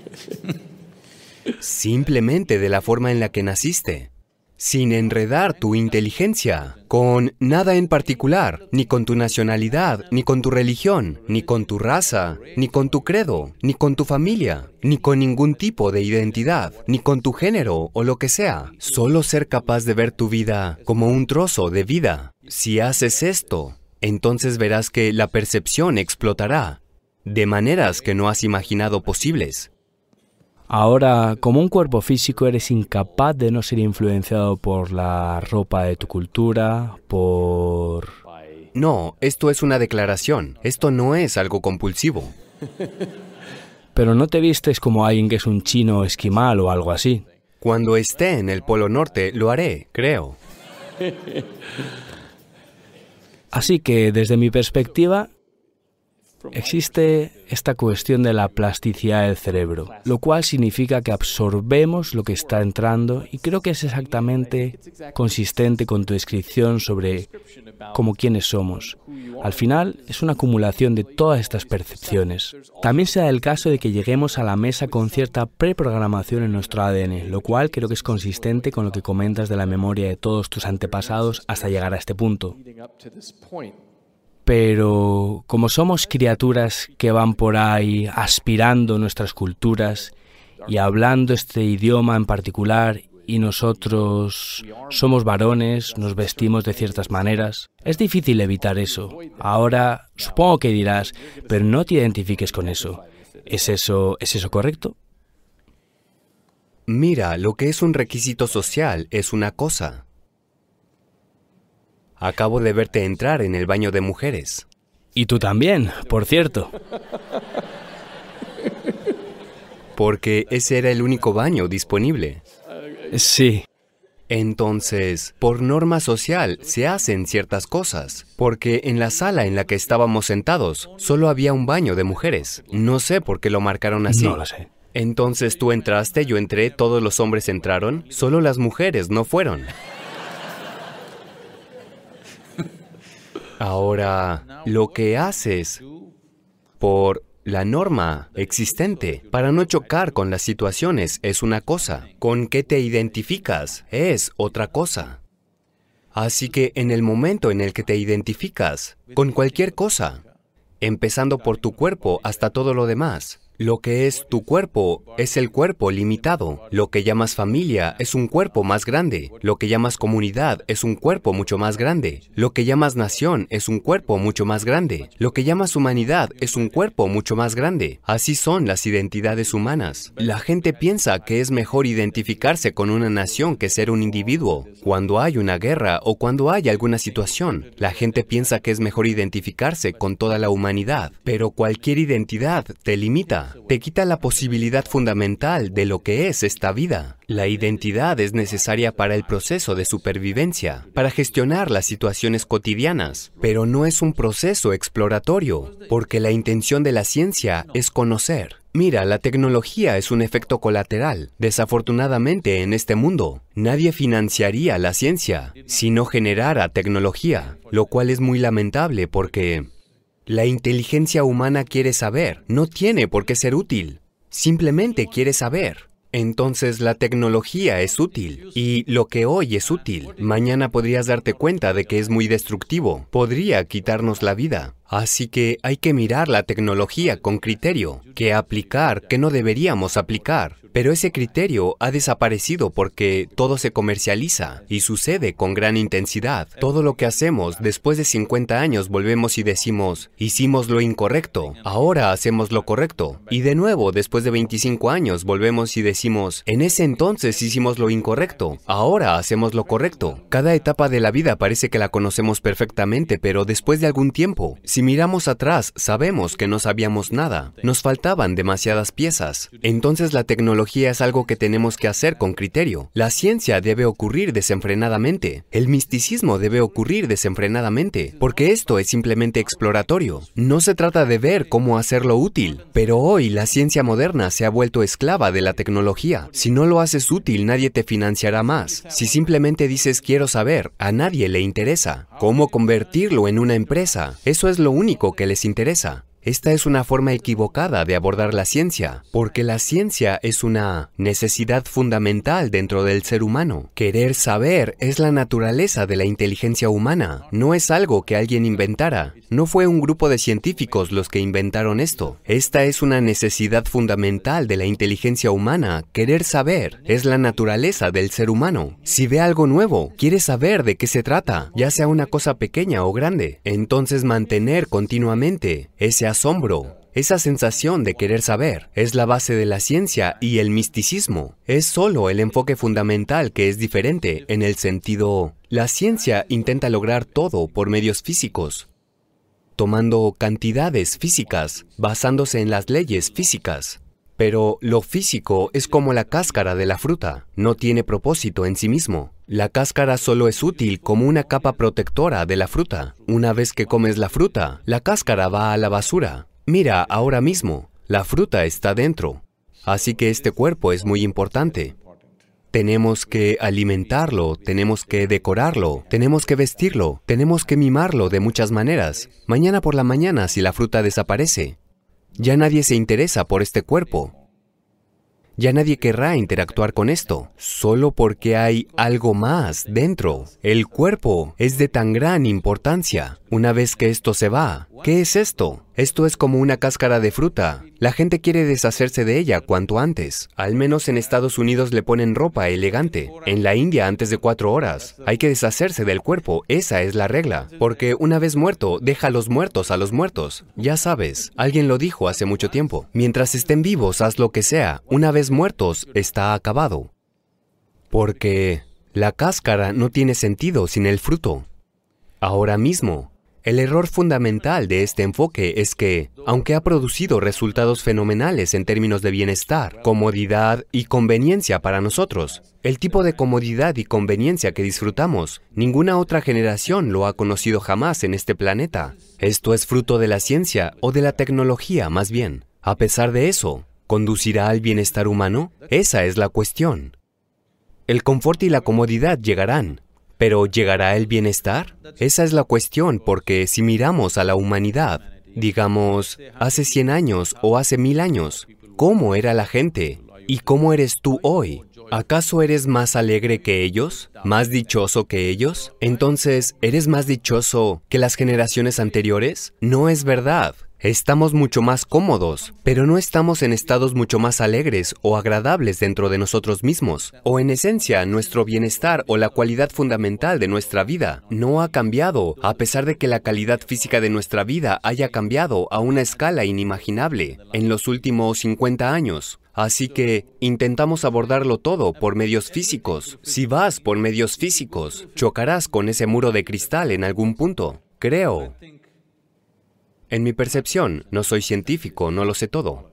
Speaker 1: Simplemente de la forma en la que naciste sin enredar tu inteligencia con nada en particular, ni con tu nacionalidad, ni con tu religión, ni con tu raza, ni con tu credo, ni con tu familia, ni con ningún tipo de identidad, ni con tu género o lo que sea. Solo ser capaz de ver tu vida como un trozo de vida. Si haces esto, entonces verás que la percepción explotará de maneras que no has imaginado posibles.
Speaker 2: Ahora, como un cuerpo físico, eres incapaz de no ser influenciado por la ropa de tu cultura, por...
Speaker 1: No, esto es una declaración. Esto no es algo compulsivo.
Speaker 2: Pero no te vistes como alguien que es un chino esquimal o algo así.
Speaker 1: Cuando esté en el Polo Norte, lo haré, creo.
Speaker 2: Así que, desde mi perspectiva, Existe esta cuestión de la plasticidad del cerebro, lo cual significa que absorbemos lo que está entrando y creo que es exactamente consistente con tu descripción sobre cómo quiénes somos. Al final es una acumulación de todas estas percepciones. También se da el caso de que lleguemos a la mesa con cierta preprogramación en nuestro ADN, lo cual creo que es consistente con lo que comentas de la memoria de todos tus antepasados hasta llegar a este punto. Pero como somos criaturas que van por ahí aspirando nuestras culturas y hablando este idioma en particular y nosotros somos varones, nos vestimos de ciertas maneras, es difícil evitar eso. Ahora supongo que dirás, pero no te identifiques con eso. ¿Es eso, es eso correcto?
Speaker 1: Mira, lo que es un requisito social es una cosa. Acabo de verte entrar en el baño de mujeres.
Speaker 2: Y tú también, por cierto.
Speaker 1: Porque ese era el único baño disponible.
Speaker 2: Sí.
Speaker 1: Entonces, por norma social, se hacen ciertas cosas. Porque en la sala en la que estábamos sentados, solo había un baño de mujeres. No sé por qué lo marcaron así.
Speaker 2: No lo sé.
Speaker 1: Entonces tú entraste, yo entré, todos los hombres entraron, solo las mujeres no fueron. Ahora, lo que haces por la norma existente para no chocar con las situaciones es una cosa. Con qué te identificas es otra cosa. Así que en el momento en el que te identificas con cualquier cosa, empezando por tu cuerpo hasta todo lo demás, lo que es tu cuerpo es el cuerpo limitado. Lo que llamas familia es un cuerpo más grande. Lo que llamas comunidad es un cuerpo mucho más grande. Lo que llamas nación es un cuerpo mucho más grande. Lo que llamas humanidad es un cuerpo mucho más grande. Así son las identidades humanas. La gente piensa que es mejor identificarse con una nación que ser un individuo. Cuando hay una guerra o cuando hay alguna situación, la gente piensa que es mejor identificarse con toda la humanidad. Pero cualquier identidad te limita te quita la posibilidad fundamental de lo que es esta vida. La identidad es necesaria para el proceso de supervivencia, para gestionar las situaciones cotidianas, pero no es un proceso exploratorio, porque la intención de la ciencia es conocer. Mira, la tecnología es un efecto colateral. Desafortunadamente en este mundo, nadie financiaría la ciencia si no generara tecnología, lo cual es muy lamentable porque la inteligencia humana quiere saber, no tiene por qué ser útil, simplemente quiere saber. Entonces la tecnología es útil y lo que hoy es útil, mañana podrías darte cuenta de que es muy destructivo, podría quitarnos la vida. Así que hay que mirar la tecnología con criterio, que aplicar, que no deberíamos aplicar. Pero ese criterio ha desaparecido porque todo se comercializa y sucede con gran intensidad. Todo lo que hacemos después de 50 años volvemos y decimos, hicimos lo incorrecto, ahora hacemos lo correcto. Y de nuevo, después de 25 años volvemos y decimos, en ese entonces hicimos lo incorrecto, ahora hacemos lo correcto. Cada etapa de la vida parece que la conocemos perfectamente, pero después de algún tiempo, si miramos atrás, sabemos que no sabíamos nada. Nos faltaban demasiadas piezas. Entonces la tecnología es algo que tenemos que hacer con criterio. La ciencia debe ocurrir desenfrenadamente. El misticismo debe ocurrir desenfrenadamente, porque esto es simplemente exploratorio. No se trata de ver cómo hacerlo útil. Pero hoy la ciencia moderna se ha vuelto esclava de la tecnología. Si no lo haces útil, nadie te financiará más. Si simplemente dices quiero saber, a nadie le interesa. ¿Cómo convertirlo en una empresa? Eso es lo único que les interesa. Esta es una forma equivocada de abordar la ciencia, porque la ciencia es una necesidad fundamental dentro del ser humano. Querer saber es la naturaleza de la inteligencia humana, no es algo que alguien inventara, no fue un grupo de científicos los que inventaron esto. Esta es una necesidad fundamental de la inteligencia humana, querer saber, es la naturaleza del ser humano. Si ve algo nuevo, quiere saber de qué se trata, ya sea una cosa pequeña o grande, entonces mantener continuamente ese asombro, esa sensación de querer saber, es la base de la ciencia y el misticismo. Es solo el enfoque fundamental que es diferente en el sentido, la ciencia intenta lograr todo por medios físicos, tomando cantidades físicas, basándose en las leyes físicas. Pero lo físico es como la cáscara de la fruta, no tiene propósito en sí mismo. La cáscara solo es útil como una capa protectora de la fruta. Una vez que comes la fruta, la cáscara va a la basura. Mira, ahora mismo, la fruta está dentro. Así que este cuerpo es muy importante. Tenemos que alimentarlo, tenemos que decorarlo, tenemos que vestirlo, tenemos que mimarlo de muchas maneras. Mañana por la mañana, si la fruta desaparece, ya nadie se interesa por este cuerpo. Ya nadie querrá interactuar con esto, solo porque hay algo más dentro. El cuerpo es de tan gran importancia. Una vez que esto se va, ¿qué es esto? Esto es como una cáscara de fruta. La gente quiere deshacerse de ella cuanto antes. Al menos en Estados Unidos le ponen ropa elegante. En la India antes de cuatro horas. Hay que deshacerse del cuerpo. Esa es la regla. Porque una vez muerto, deja a los muertos a los muertos. Ya sabes, alguien lo dijo hace mucho tiempo. Mientras estén vivos, haz lo que sea. Una vez muertos, está acabado. Porque la cáscara no tiene sentido sin el fruto. Ahora mismo, el error fundamental de este enfoque es que, aunque ha producido resultados fenomenales en términos de bienestar, comodidad y conveniencia para nosotros, el tipo de comodidad y conveniencia que disfrutamos, ninguna otra generación lo ha conocido jamás en este planeta. Esto es fruto de la ciencia o de la tecnología más bien. A pesar de eso, ¿conducirá al bienestar humano? Esa es la cuestión. El confort y la comodidad llegarán, pero ¿llegará el bienestar? Esa es la cuestión, porque si miramos a la humanidad, digamos, hace 100 años o hace mil años, ¿cómo era la gente? ¿Y cómo eres tú hoy? ¿Acaso eres más alegre que ellos? ¿Más dichoso que ellos? Entonces, ¿eres más dichoso que las generaciones anteriores? No es verdad. Estamos mucho más cómodos, pero no estamos en estados mucho más alegres o agradables dentro de nosotros mismos. O en esencia, nuestro bienestar o la cualidad fundamental de nuestra vida no ha cambiado, a pesar de que la calidad física de nuestra vida haya cambiado a una escala inimaginable en los últimos 50 años. Así que intentamos abordarlo todo por medios físicos. Si vas por medios físicos, chocarás con ese muro de cristal en algún punto. Creo. En mi percepción, no soy científico, no lo sé todo.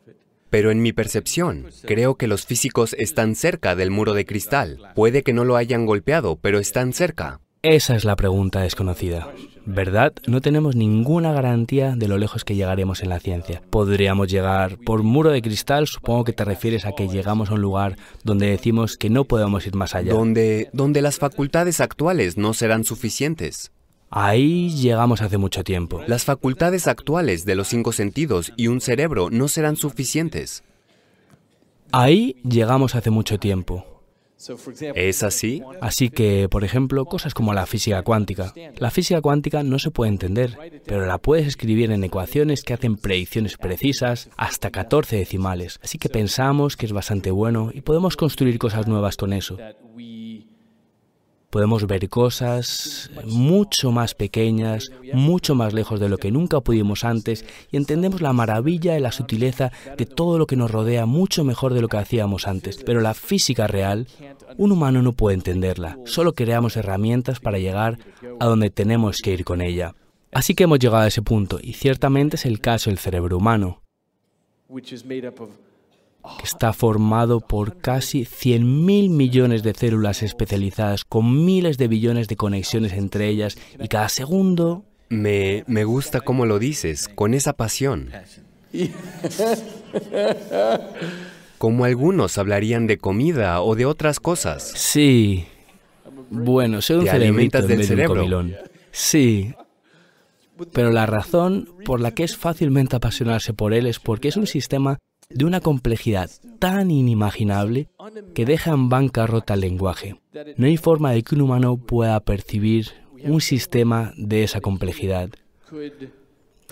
Speaker 1: Pero en mi percepción, creo que los físicos están cerca del muro de cristal. Puede que no lo hayan golpeado, pero están cerca.
Speaker 2: Esa es la pregunta desconocida. ¿Verdad? No tenemos ninguna garantía de lo lejos que llegaremos en la ciencia. Podríamos llegar por muro de cristal, supongo que te refieres a que llegamos a un lugar donde decimos que no podemos ir más allá.
Speaker 1: Donde, donde las facultades actuales no serán suficientes.
Speaker 2: Ahí llegamos hace mucho tiempo.
Speaker 1: Las facultades actuales de los cinco sentidos y un cerebro no serán suficientes.
Speaker 2: Ahí llegamos hace mucho tiempo.
Speaker 1: ¿Es así?
Speaker 2: Así que, por ejemplo, cosas como la física cuántica. La física cuántica no se puede entender, pero la puedes escribir en ecuaciones que hacen predicciones precisas hasta 14 decimales. Así que pensamos que es bastante bueno y podemos construir cosas nuevas con eso. Podemos ver cosas mucho más pequeñas, mucho más lejos de lo que nunca pudimos antes y entendemos la maravilla y la sutileza de todo lo que nos rodea mucho mejor de lo que hacíamos antes. Pero la física real, un humano no puede entenderla. Solo creamos herramientas para llegar a donde tenemos que ir con ella. Así que hemos llegado a ese punto y ciertamente es el caso del cerebro humano que está formado por casi 100.000 millones de células especializadas con miles de billones de conexiones entre ellas y cada segundo...
Speaker 1: Me, me gusta cómo lo dices, con esa pasión. Como algunos hablarían de comida o de otras cosas.
Speaker 2: Sí. Bueno, soy un
Speaker 1: ¿Te alimentas
Speaker 2: en
Speaker 1: del cerebro?
Speaker 2: comilón. Sí. Pero la razón por la que es fácilmente apasionarse por él es porque es un sistema de una complejidad tan inimaginable que deja en bancarrota el lenguaje. No hay forma de que un humano pueda percibir un sistema de esa complejidad.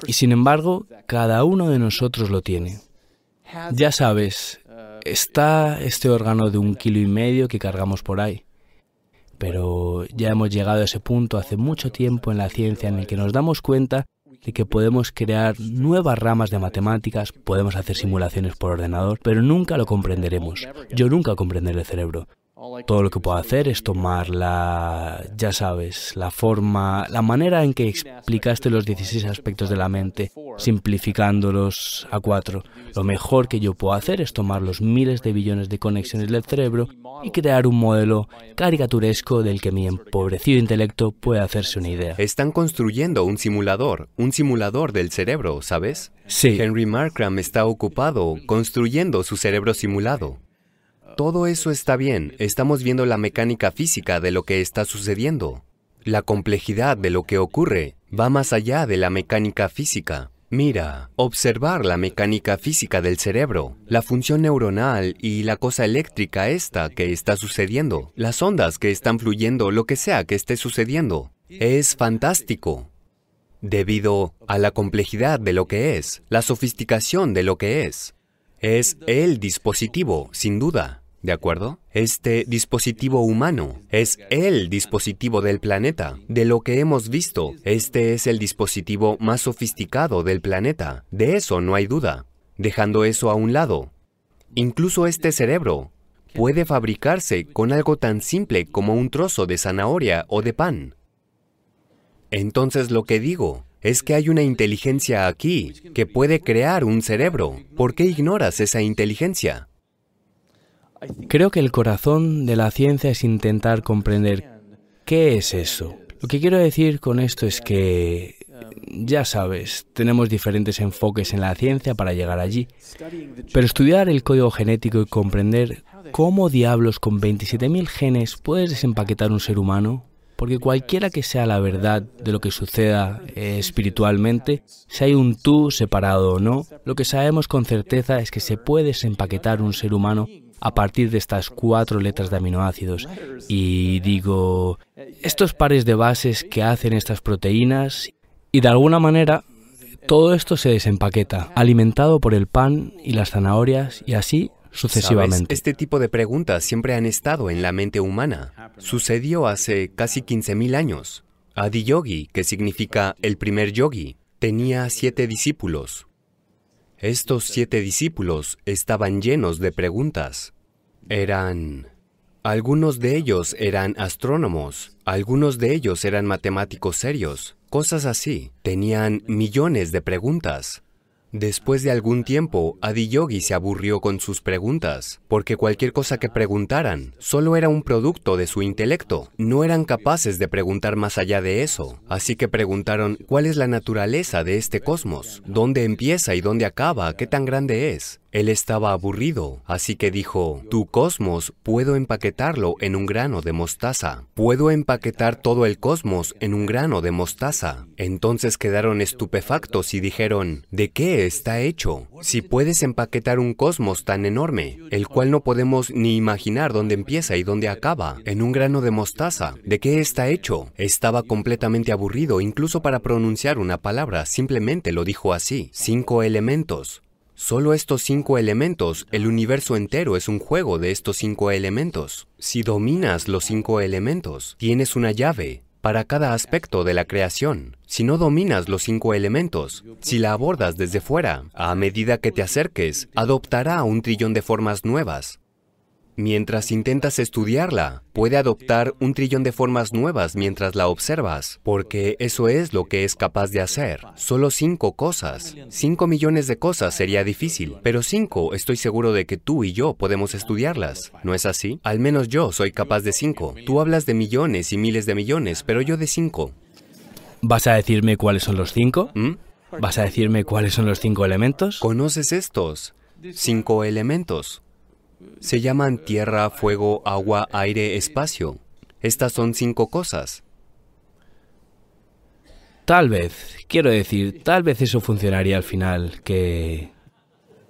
Speaker 2: Y sin embargo, cada uno de nosotros lo tiene. Ya sabes, está este órgano de un kilo y medio que cargamos por ahí. Pero ya hemos llegado a ese punto hace mucho tiempo en la ciencia en el que nos damos cuenta de que podemos crear nuevas ramas de matemáticas, podemos hacer simulaciones por ordenador, pero nunca lo comprenderemos. Yo nunca comprenderé el cerebro. Todo lo que puedo hacer es tomar la, ya sabes, la forma, la manera en que explicaste los 16 aspectos de la mente, simplificándolos a cuatro. Lo mejor que yo puedo hacer es tomar los miles de billones de conexiones del cerebro y crear un modelo caricaturesco del que mi empobrecido intelecto puede hacerse una idea.
Speaker 1: Están construyendo un simulador, un simulador del cerebro, ¿sabes?
Speaker 2: Sí.
Speaker 1: Henry Markram está ocupado construyendo su cerebro simulado. Todo eso está bien, estamos viendo la mecánica física de lo que está sucediendo. La complejidad de lo que ocurre va más allá de la mecánica física. Mira, observar la mecánica física del cerebro, la función neuronal y la cosa eléctrica esta que está sucediendo, las ondas que están fluyendo, lo que sea que esté sucediendo, es fantástico. Debido a la complejidad de lo que es, la sofisticación de lo que es. Es el dispositivo, sin duda. ¿De acuerdo? Este dispositivo humano es el dispositivo del planeta. De lo que hemos visto, este es el dispositivo más sofisticado del planeta. De eso no hay duda. Dejando eso a un lado, incluso este cerebro puede fabricarse con algo tan simple como un trozo de zanahoria o de pan. Entonces lo que digo es que hay una inteligencia aquí que puede crear un cerebro. ¿Por qué ignoras esa inteligencia?
Speaker 2: Creo que el corazón de la ciencia es intentar comprender qué es eso. Lo que quiero decir con esto es que, ya sabes, tenemos diferentes enfoques en la ciencia para llegar allí, pero estudiar el código genético y comprender cómo diablos con 27.000 genes puedes desempaquetar un ser humano, porque cualquiera que sea la verdad de lo que suceda eh, espiritualmente, si hay un tú separado o no, lo que sabemos con certeza es que se puede desempaquetar un ser humano a partir de estas cuatro letras de aminoácidos. Y digo, estos pares de bases que hacen estas proteínas, y de alguna manera todo esto se desempaqueta, alimentado por el pan y las zanahorias y así sucesivamente.
Speaker 1: Este tipo de preguntas siempre han estado en la mente humana. Sucedió hace casi 15.000 años. Adiyogi, que significa el primer yogi, tenía siete discípulos. Estos siete discípulos estaban llenos de preguntas. Eran... Algunos de ellos eran astrónomos, algunos de ellos eran matemáticos serios, cosas así. Tenían millones de preguntas. Después de algún tiempo, Adiyogi se aburrió con sus preguntas, porque cualquier cosa que preguntaran solo era un producto de su intelecto. No eran capaces de preguntar más allá de eso. Así que preguntaron, ¿cuál es la naturaleza de este cosmos? ¿Dónde empieza y dónde acaba? ¿Qué tan grande es? Él estaba aburrido, así que dijo, tu cosmos puedo empaquetarlo en un grano de mostaza. Puedo empaquetar todo el cosmos en un grano de mostaza. Entonces quedaron estupefactos y dijeron, ¿de qué está hecho? Si puedes empaquetar un cosmos tan enorme, el cual no podemos ni imaginar dónde empieza y dónde acaba, en un grano de mostaza, ¿de qué está hecho? Estaba completamente aburrido incluso para pronunciar una palabra, simplemente lo dijo así, cinco elementos. Solo estos cinco elementos, el universo entero es un juego de estos cinco elementos. Si dominas los cinco elementos, tienes una llave para cada aspecto de la creación. Si no dominas los cinco elementos, si la abordas desde fuera, a medida que te acerques, adoptará un trillón de formas nuevas. Mientras intentas estudiarla, puede adoptar un trillón de formas nuevas mientras la observas, porque eso es lo que es capaz de hacer. Solo cinco cosas. Cinco millones de cosas sería difícil, pero cinco estoy seguro de que tú y yo podemos estudiarlas. ¿No es así? Al menos yo soy capaz de cinco. Tú hablas de millones y miles de millones, pero yo de cinco.
Speaker 2: ¿Vas a decirme cuáles son los cinco?
Speaker 1: ¿Mm?
Speaker 2: ¿Vas a decirme cuáles son los cinco elementos?
Speaker 1: ¿Conoces estos? Cinco elementos. Se llaman tierra, fuego, agua, aire, espacio. Estas son cinco cosas.
Speaker 2: Tal vez, quiero decir, tal vez eso funcionaría al final, que...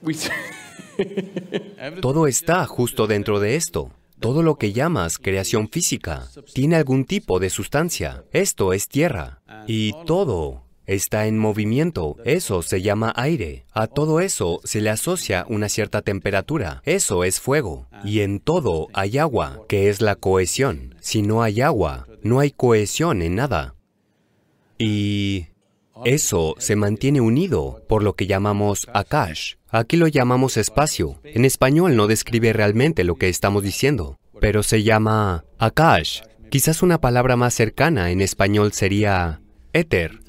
Speaker 1: Todo está justo dentro de esto. Todo lo que llamas creación física tiene algún tipo de sustancia. Esto es tierra. Y todo está en movimiento. Eso se llama aire. A todo eso se le asocia una cierta temperatura. Eso es fuego. Y en todo hay agua, que es la cohesión. Si no hay agua, no hay cohesión en nada. Y eso se mantiene unido por lo que llamamos Akash. Aquí lo llamamos espacio. En español no describe realmente lo que estamos diciendo. pero se llama Akash. Quizás una palabra más cercana en español sería éter,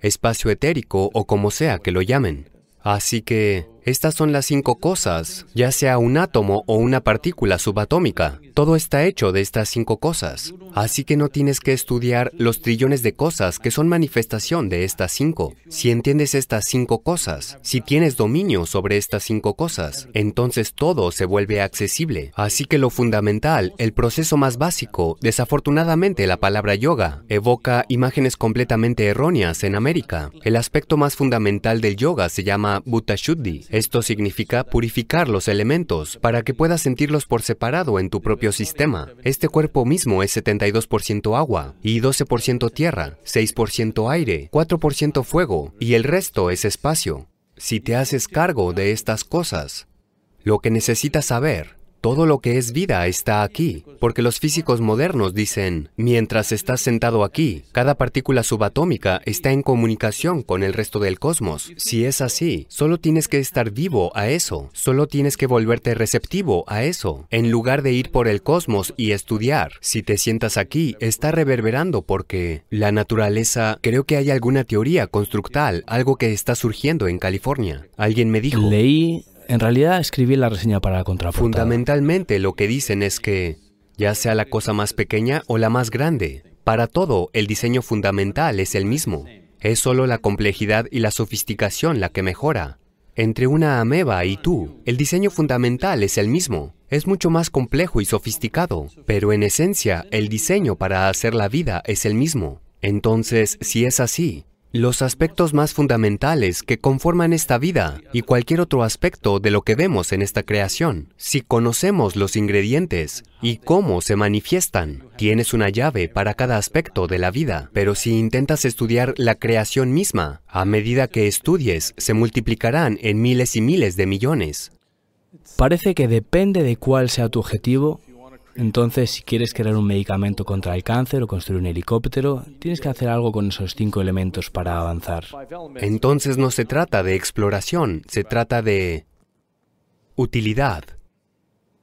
Speaker 1: espacio etérico o como sea que lo llamen. Así que estas son las cinco cosas, ya sea un átomo o una partícula subatómica. Todo está hecho de estas cinco cosas. Así que no tienes que estudiar los trillones de cosas que son manifestación de estas cinco. Si entiendes estas cinco cosas, si tienes dominio sobre estas cinco cosas, entonces todo se vuelve accesible. Así que lo fundamental, el proceso más básico, desafortunadamente la palabra yoga, evoca imágenes completamente erróneas en América. El aspecto más fundamental del yoga se llama Shuddhi, esto significa purificar los elementos para que puedas sentirlos por separado en tu propio sistema. Este cuerpo mismo es 72% agua y 12% tierra, 6% aire, 4% fuego y el resto es espacio. Si te haces cargo de estas cosas, lo que necesitas saber todo lo que es vida está aquí, porque los físicos modernos dicen, mientras estás sentado aquí, cada partícula subatómica está en comunicación con el resto del cosmos. Si es así, solo tienes que estar vivo a eso, solo tienes que volverte receptivo a eso, en lugar de ir por el cosmos y estudiar. Si te sientas aquí, está reverberando porque la naturaleza, creo que hay alguna teoría constructal, algo que está surgiendo en California. Alguien me dijo...
Speaker 2: Leí en realidad escribí la reseña para la contraportada.
Speaker 1: Fundamentalmente lo que dicen es que, ya sea la cosa más pequeña o la más grande, para todo el diseño fundamental es el mismo. Es solo la complejidad y la sofisticación la que mejora. Entre una ameba y tú, el diseño fundamental es el mismo. Es mucho más complejo y sofisticado, pero en esencia el diseño para hacer la vida es el mismo. Entonces, si es así, los aspectos más fundamentales que conforman esta vida y cualquier otro aspecto de lo que vemos en esta creación. Si conocemos los ingredientes y cómo se manifiestan, tienes una llave para cada aspecto de la vida. Pero si intentas estudiar la creación misma, a medida que estudies, se multiplicarán en miles y miles de millones.
Speaker 2: Parece que depende de cuál sea tu objetivo, entonces, si quieres crear un medicamento contra el cáncer o construir un helicóptero, tienes que hacer algo con esos cinco elementos para avanzar.
Speaker 1: Entonces no se trata de exploración, se trata de utilidad.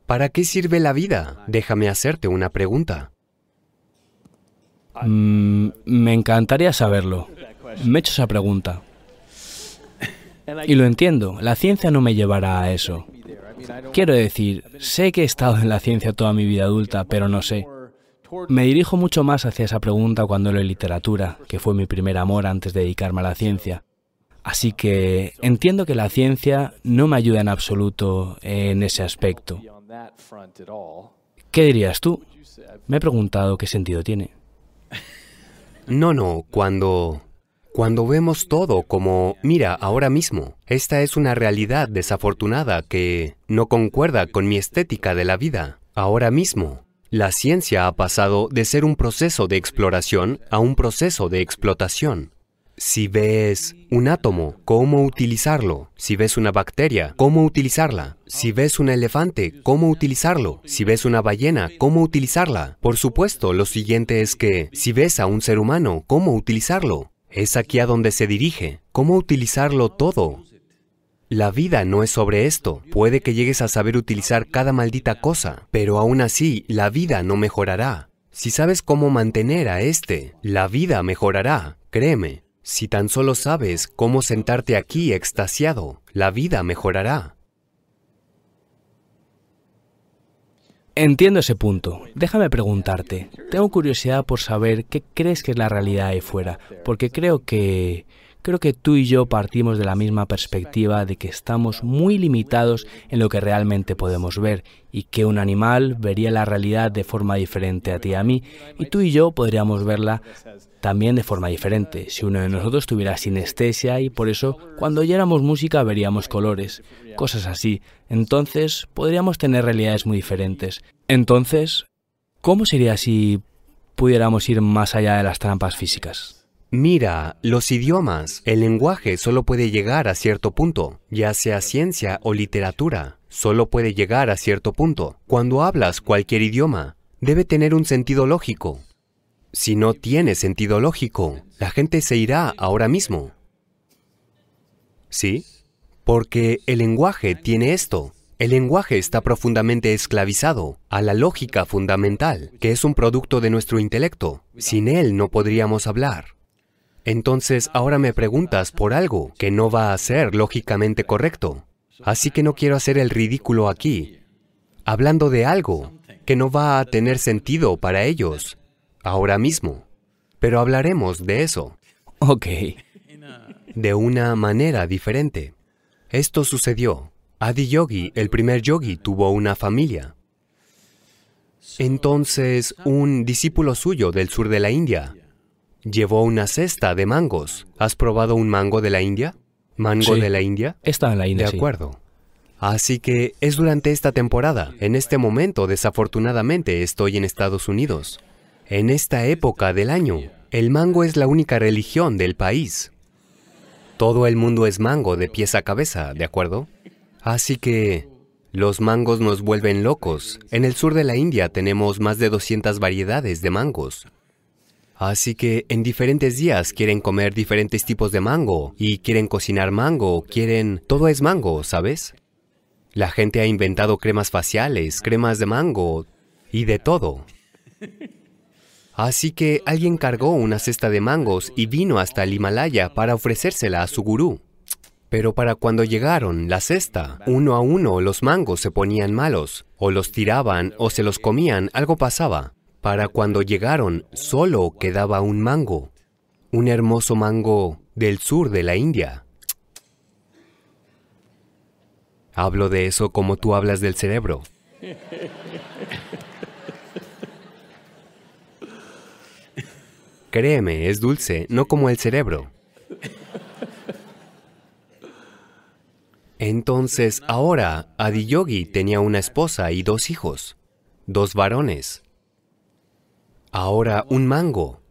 Speaker 1: ¿Para qué sirve la vida? Déjame hacerte una pregunta.
Speaker 2: Mm, me encantaría saberlo. Me he hecho esa pregunta. Y lo entiendo, la ciencia no me llevará a eso. Quiero decir, sé que he estado en la ciencia toda mi vida adulta, pero no sé. Me dirijo mucho más hacia esa pregunta cuando leo literatura, que fue mi primer amor antes de dedicarme a la ciencia. Así que entiendo que la ciencia no me ayuda en absoluto en ese aspecto. ¿Qué dirías tú? Me he preguntado qué sentido tiene.
Speaker 1: No, no, cuando cuando vemos todo como, mira, ahora mismo, esta es una realidad desafortunada que no concuerda con mi estética de la vida. Ahora mismo, la ciencia ha pasado de ser un proceso de exploración a un proceso de explotación. Si ves un átomo, ¿cómo utilizarlo? Si ves una bacteria, ¿cómo utilizarla? Si ves un elefante, ¿cómo utilizarlo? Si ves una ballena, ¿cómo utilizarla? Por supuesto, lo siguiente es que, si ves a un ser humano, ¿cómo utilizarlo? Es aquí a donde se dirige. ¿Cómo utilizarlo todo? La vida no es sobre esto. Puede que llegues a saber utilizar cada maldita cosa, pero aún así la vida no mejorará. Si sabes cómo mantener a este, la vida mejorará, créeme. Si tan solo sabes cómo sentarte aquí extasiado, la vida mejorará.
Speaker 2: Entiendo ese punto. Déjame preguntarte. Tengo curiosidad por saber qué crees que es la realidad ahí fuera, porque creo que creo que tú y yo partimos de la misma perspectiva de que estamos muy limitados en lo que realmente podemos ver y que un animal vería la realidad de forma diferente a ti y a mí y tú y yo podríamos verla también de forma diferente. Si uno de nosotros tuviera sinestesia y por eso cuando oyéramos música veríamos colores, cosas así, entonces podríamos tener realidades muy diferentes. Entonces, ¿cómo sería si pudiéramos ir más allá de las trampas físicas?
Speaker 1: Mira, los idiomas, el lenguaje solo puede llegar a cierto punto, ya sea ciencia o literatura, solo puede llegar a cierto punto. Cuando hablas cualquier idioma, debe tener un sentido lógico. Si no tiene sentido lógico, la gente se irá ahora mismo. ¿Sí? Porque el lenguaje tiene esto. El lenguaje está profundamente esclavizado a la lógica fundamental, que es un producto de nuestro intelecto. Sin él no podríamos hablar. Entonces ahora me preguntas por algo que no va a ser lógicamente correcto. Así que no quiero hacer el ridículo aquí, hablando de algo que no va a tener sentido para ellos ahora mismo. Pero hablaremos de eso
Speaker 2: Ok.
Speaker 1: de una manera diferente. Esto sucedió. Adi Yogi, el primer yogi, tuvo una familia. Entonces, un discípulo suyo del sur de la India llevó una cesta de mangos. ¿Has probado un mango de la India? ¿Mango
Speaker 2: Sí.
Speaker 1: de la India?
Speaker 2: Está en la
Speaker 1: De
Speaker 2: India, sí.
Speaker 1: acuerdo. Así que es durante esta temporada. En este momento, desafortunadamente, estoy en Estados Unidos. En esta época del año, el mango es la única religión del país. Todo el mundo es mango de pies a cabeza, ¿de acuerdo? Así que los mangos nos vuelven locos. En el sur de la India tenemos más de 200 variedades de mangos. Así que en diferentes días quieren comer diferentes tipos de mango y quieren cocinar mango, quieren... Todo es mango, ¿sabes? La gente ha inventado cremas faciales, cremas de mango y de todo. Así que alguien cargó una cesta de mangos y vino hasta el Himalaya para ofrecérsela a su gurú. Pero para cuando llegaron la cesta, uno a uno los mangos se ponían malos, o los tiraban o se los comían, algo pasaba. Para cuando llegaron, solo quedaba un mango, un hermoso mango del sur de la India. Hablo de eso como tú hablas del cerebro. Créeme, es dulce, no como el cerebro. Entonces, ahora, Adiyogi tenía una esposa y dos hijos, dos varones. Ahora, un mango.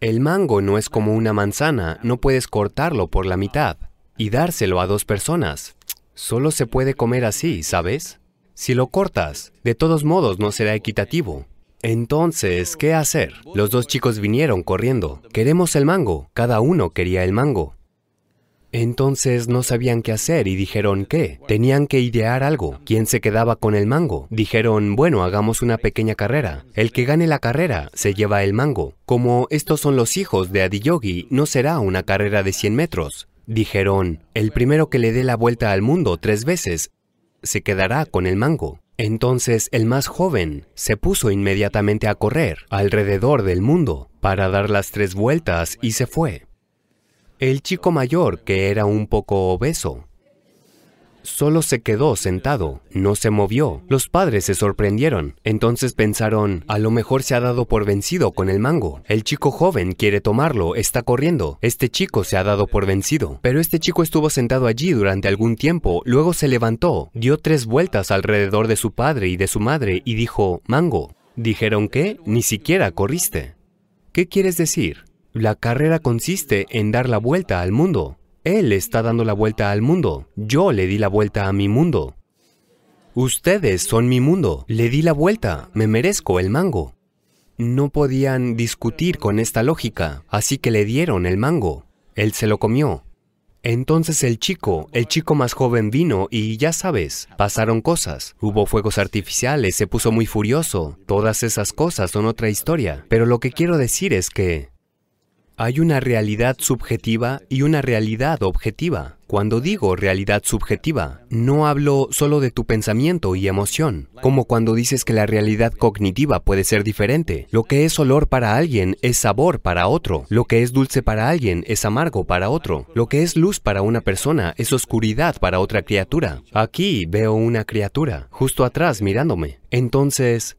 Speaker 1: El mango no es como una manzana, no puedes cortarlo por la mitad y dárselo a dos personas. Solo se puede comer así, ¿sabes? Si lo cortas, de todos modos no será equitativo. Entonces, ¿qué hacer? Los dos chicos vinieron corriendo. Queremos el mango. Cada uno quería el mango. Entonces no sabían qué hacer y dijeron ¿qué? Tenían que idear algo. ¿Quién se quedaba con el mango? Dijeron, bueno, hagamos una pequeña carrera. El que gane la carrera se lleva el mango. Como estos son los hijos de Adiyogi, no será una carrera de 100 metros. Dijeron, el primero que le dé la vuelta al mundo tres veces se quedará con el mango. Entonces el más joven se puso inmediatamente a correr alrededor del mundo para dar las tres vueltas y se fue. El chico mayor, que era un poco obeso, solo se quedó sentado, no se movió. Los padres se sorprendieron. Entonces pensaron, a lo mejor se ha dado por vencido con el mango. El chico joven quiere tomarlo, está corriendo. Este chico se ha dado por vencido. Pero este chico estuvo sentado allí durante algún tiempo, luego se levantó, dio tres vueltas alrededor de su padre y de su madre y dijo, mango. Dijeron que ni siquiera corriste. ¿Qué quieres decir? La carrera consiste en dar la vuelta al mundo. Él está dando la vuelta al mundo. Yo le di la vuelta a mi mundo. Ustedes son mi mundo. Le di la vuelta. Me merezco el mango. No podían discutir con esta lógica, así que le dieron el mango. Él se lo comió. Entonces el chico, el chico más joven vino y ya sabes, pasaron cosas. Hubo fuegos artificiales, se puso muy furioso. Todas esas cosas son otra historia. Pero lo que quiero decir es que hay una realidad subjetiva y una realidad objetiva. Cuando digo realidad subjetiva, no hablo solo de tu pensamiento y emoción, como cuando dices que la realidad cognitiva puede ser diferente. Lo que es olor para alguien es sabor para otro. Lo que es dulce para alguien es amargo para otro. Lo que es luz para una persona es oscuridad para otra criatura. Aquí veo una criatura, justo atrás mirándome. Entonces,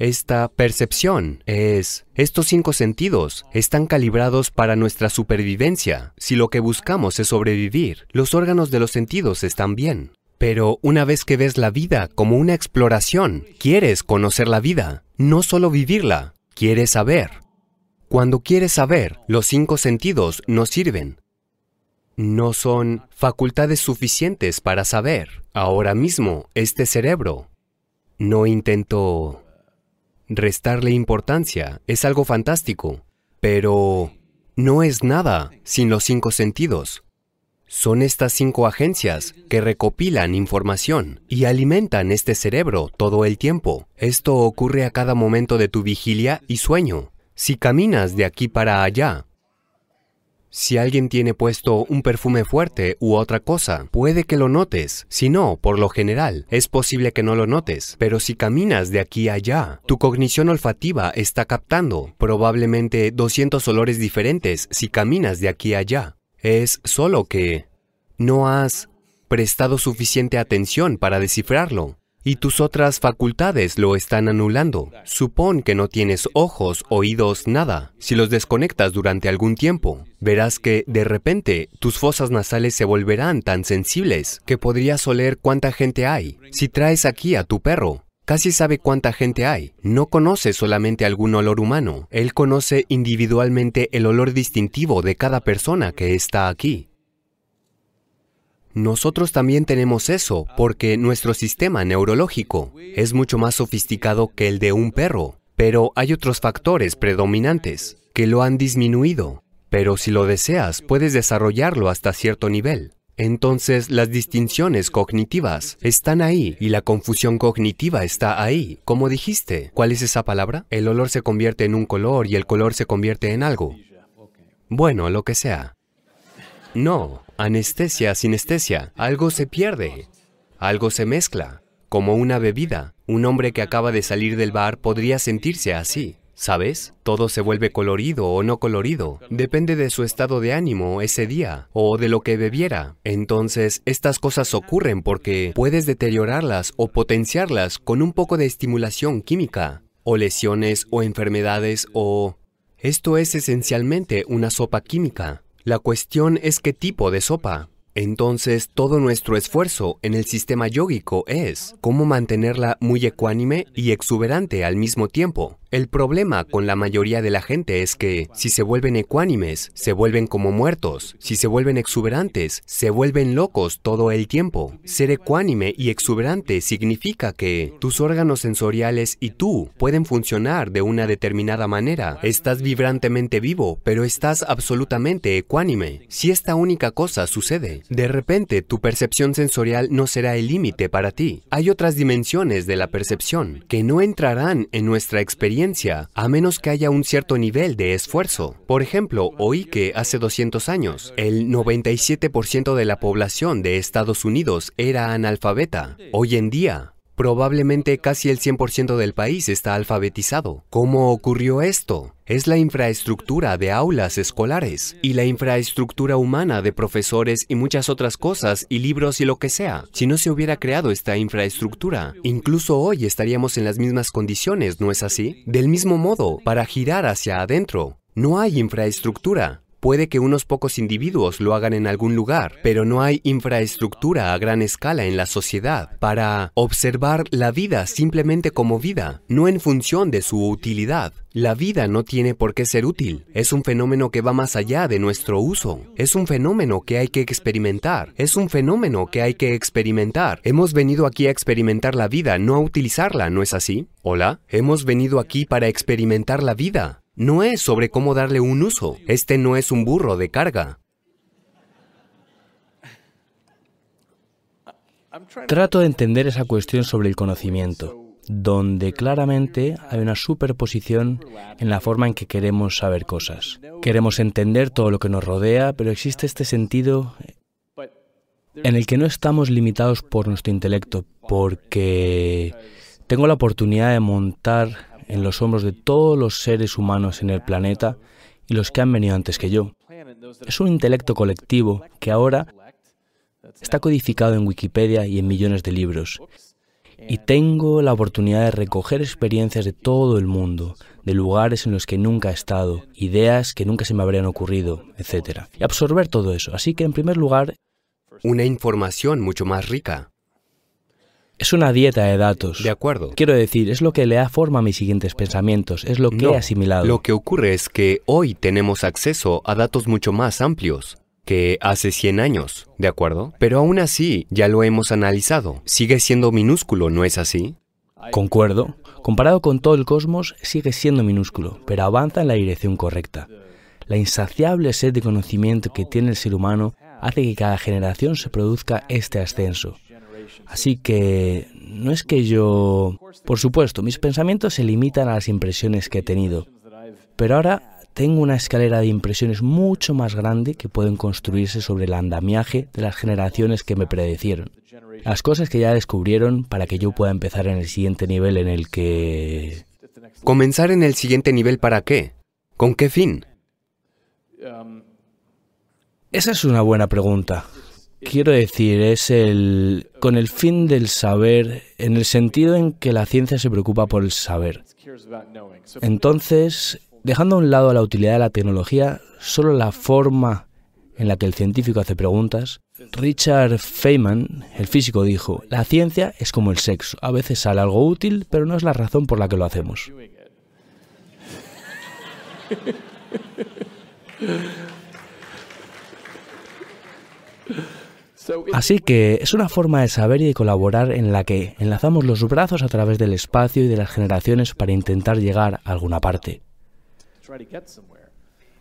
Speaker 1: esta percepción es, estos cinco sentidos están calibrados para nuestra supervivencia. Si lo que buscamos es sobrevivir, los órganos de los sentidos están bien. Pero una vez que ves la vida como una exploración, quieres conocer la vida, no solo vivirla, quieres saber. Cuando quieres saber, los cinco sentidos no sirven. No son facultades suficientes para saber. Ahora mismo, este cerebro no intento restarle importancia, es algo fantástico, pero no es nada sin los cinco sentidos. Son estas cinco agencias que recopilan información y alimentan este cerebro todo el tiempo. Esto ocurre a cada momento de tu vigilia y sueño. Si caminas de aquí para allá, si alguien tiene puesto un perfume fuerte u otra cosa, puede que lo notes. Si no, por lo general, es posible que no lo notes. Pero si caminas de aquí a allá, tu cognición olfativa está captando probablemente 200 olores diferentes si caminas de aquí a allá. Es solo que no has prestado suficiente atención para descifrarlo y tus otras facultades lo están anulando. Supón que no tienes ojos, oídos, nada. Si los desconectas durante algún tiempo, verás que de repente tus fosas nasales se volverán tan sensibles que podrías oler cuánta gente hay. Si traes aquí a tu perro, casi sabe cuánta gente hay. No conoce solamente algún olor humano, él conoce individualmente el olor distintivo de cada persona que está aquí. Nosotros también tenemos eso porque nuestro sistema neurológico es mucho más sofisticado que el de un perro, pero hay otros factores predominantes que lo han disminuido. Pero si lo deseas, puedes desarrollarlo hasta cierto nivel. Entonces las distinciones cognitivas están ahí y la confusión cognitiva está ahí. Como dijiste, ¿cuál es esa palabra? El olor se convierte en un color y el color se convierte en algo. Bueno, lo que sea. No, anestesia, sinestesia. Algo se pierde. Algo se mezcla. Como una bebida. Un hombre que acaba de salir del bar podría sentirse así. ¿Sabes? Todo se vuelve colorido o no colorido. Depende de su estado de ánimo ese día o de lo que bebiera. Entonces, estas cosas ocurren porque puedes deteriorarlas o potenciarlas con un poco de estimulación química, o lesiones o enfermedades o... Esto es esencialmente una sopa química. La cuestión es qué tipo de sopa. Entonces, todo nuestro esfuerzo en el sistema yógico es cómo mantenerla muy ecuánime y exuberante al mismo tiempo. El problema con la mayoría de la gente es que si se vuelven ecuánimes, se vuelven como muertos. Si se vuelven exuberantes, se vuelven locos todo el tiempo. Ser ecuánime y exuberante significa que tus órganos sensoriales y tú pueden funcionar de una determinada manera. Estás vibrantemente vivo, pero estás absolutamente ecuánime. Si esta única cosa sucede, de repente tu percepción sensorial no será el límite para ti. Hay otras dimensiones de la percepción que no entrarán en nuestra experiencia a menos que haya un cierto nivel de esfuerzo. Por ejemplo, oí que hace 200 años el 97% de la población de Estados Unidos era analfabeta. Hoy en día, Probablemente casi el 100% del país está alfabetizado. ¿Cómo ocurrió esto? Es la infraestructura de aulas escolares y la infraestructura humana de profesores y muchas otras cosas y libros y lo que sea. Si no se hubiera creado esta infraestructura, incluso hoy estaríamos en las mismas condiciones, ¿no es así? Del mismo modo, para girar hacia adentro, no hay infraestructura. Puede que unos pocos individuos lo hagan en algún lugar, pero no hay infraestructura a gran escala en la sociedad para observar la vida simplemente como vida, no en función de su utilidad. La vida no tiene por qué ser útil. Es un fenómeno que va más allá de nuestro uso. Es un fenómeno que hay que experimentar. Es un fenómeno que hay que experimentar. Hemos venido aquí a experimentar la vida, no a utilizarla, ¿no es así? Hola, hemos venido aquí para experimentar la vida no es sobre cómo darle un uso. Este no es un burro de carga.
Speaker 2: Trato de entender esa cuestión sobre el conocimiento, donde claramente hay una superposición en la forma en que queremos saber cosas. Queremos entender todo lo que nos rodea, pero existe este sentido en el que no estamos limitados por nuestro intelecto, porque tengo la oportunidad de montar en los hombros de todos los seres humanos en el planeta y los que han venido antes que yo. Es un intelecto colectivo que ahora está codificado en Wikipedia y en millones de libros. Y tengo la oportunidad de recoger experiencias de todo el mundo, de lugares en los que nunca he estado, ideas que nunca se me habrían ocurrido, etc. Y absorber todo eso. Así que, en primer lugar,
Speaker 1: una información mucho más rica.
Speaker 2: Es una dieta de datos.
Speaker 1: De acuerdo.
Speaker 2: Quiero decir, es lo que le da forma a mis siguientes pensamientos, es lo que he asimilado.
Speaker 1: Lo que ocurre es que hoy tenemos acceso a datos mucho más amplios que hace 100 años, ¿de acuerdo? Pero aún así, ya lo hemos analizado. Sigue siendo minúsculo, ¿no es así?
Speaker 2: Concuerdo. Comparado con todo el cosmos, sigue siendo minúsculo, pero avanza en la dirección correcta. La insaciable sed de conocimiento que tiene el ser humano hace que cada generación se produzca este ascenso. Así que no es que yo... Por supuesto, mis pensamientos se limitan a las impresiones que he tenido, pero ahora tengo una escalera de impresiones mucho más grande que pueden construirse sobre el andamiaje de las generaciones que me predecieron. Las cosas que ya descubrieron para que yo pueda empezar en el siguiente nivel en el que...
Speaker 1: ¿Comenzar en el siguiente nivel para qué? ¿Con qué fin?
Speaker 2: Esa es una buena pregunta. Quiero decir, es el con el fin del saber, en el sentido en que la ciencia se preocupa por el saber. Entonces, dejando a un lado la utilidad de la tecnología, solo la forma en la que el científico hace preguntas, Richard Feynman, el físico, dijo, la ciencia es como el sexo, a veces sale algo útil, pero no es la razón por la que lo hacemos. Así que es una forma de saber y de colaborar en la que enlazamos los brazos a través del espacio y de las generaciones para intentar llegar a alguna parte.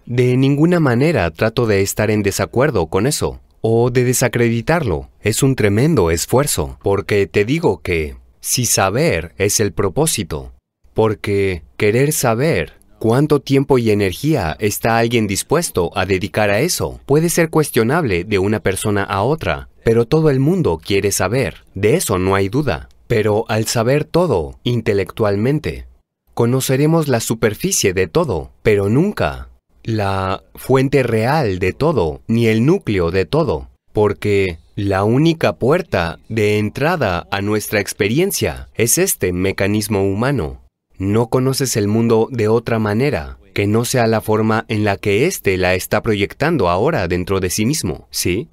Speaker 1: De ninguna manera trato de estar en desacuerdo con eso o de desacreditarlo. Es un tremendo esfuerzo, porque te digo que si saber es el propósito, porque querer saber cuánto tiempo y energía está alguien dispuesto a dedicar a eso puede ser cuestionable de una persona a otra, pero todo el mundo quiere saber, de eso no hay duda. Pero al saber todo intelectualmente, conoceremos la superficie de todo, pero nunca la fuente real de todo, ni el núcleo de todo, porque la única puerta de entrada a nuestra experiencia es este mecanismo humano. No conoces el mundo de otra manera que no sea la forma en la que éste la está proyectando ahora dentro de sí mismo, ¿sí?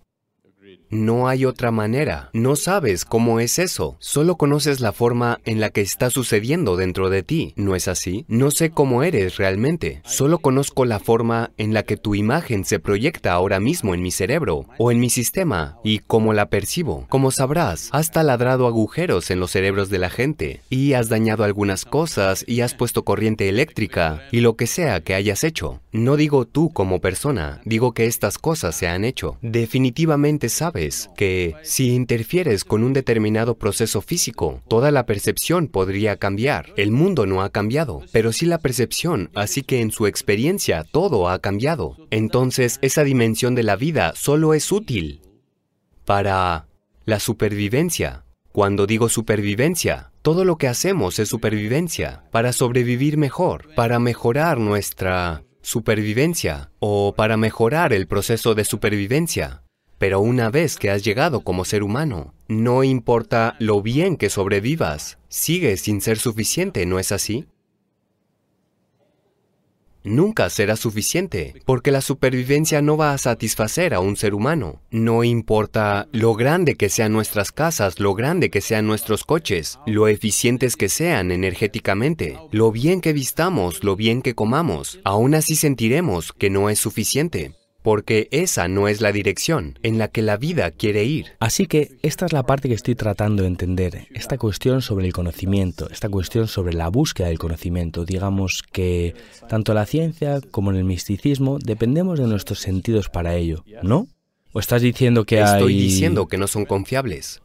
Speaker 1: No hay otra manera. No sabes cómo es eso. Solo conoces la forma en la que está sucediendo dentro de ti. ¿No es así? No sé cómo eres realmente. Solo conozco la forma en la que tu imagen se proyecta ahora mismo en mi cerebro o en mi sistema y cómo la percibo. Como sabrás, has taladrado agujeros en los cerebros de la gente y has dañado algunas cosas y has puesto corriente eléctrica y lo que sea que hayas hecho. No digo tú como persona, digo que estas cosas se han hecho. Definitivamente sabes que si interfieres con un determinado proceso físico, toda la percepción podría cambiar. El mundo no ha cambiado, pero sí la percepción, así que en su experiencia todo ha cambiado. Entonces esa dimensión de la vida solo es útil para la supervivencia. Cuando digo supervivencia, todo lo que hacemos es supervivencia, para sobrevivir mejor, para mejorar nuestra supervivencia o para mejorar el proceso de supervivencia. Pero una vez que has llegado como ser humano, no importa lo bien que sobrevivas, sigues sin ser suficiente, ¿no es así? Nunca será suficiente, porque la supervivencia no va a satisfacer a un ser humano. No importa lo grande que sean nuestras casas, lo grande que sean nuestros coches, lo eficientes que sean energéticamente, lo bien que vistamos, lo bien que comamos, aún así sentiremos que no es suficiente porque esa no es la dirección en la que la vida quiere ir.
Speaker 2: Así que esta es la parte que estoy tratando de entender, esta cuestión sobre el conocimiento, esta cuestión sobre la búsqueda del conocimiento. Digamos que tanto la ciencia como en el misticismo dependemos de nuestros sentidos para ello, ¿no? ¿O estás diciendo que hay...
Speaker 1: Estoy diciendo que no son confiables.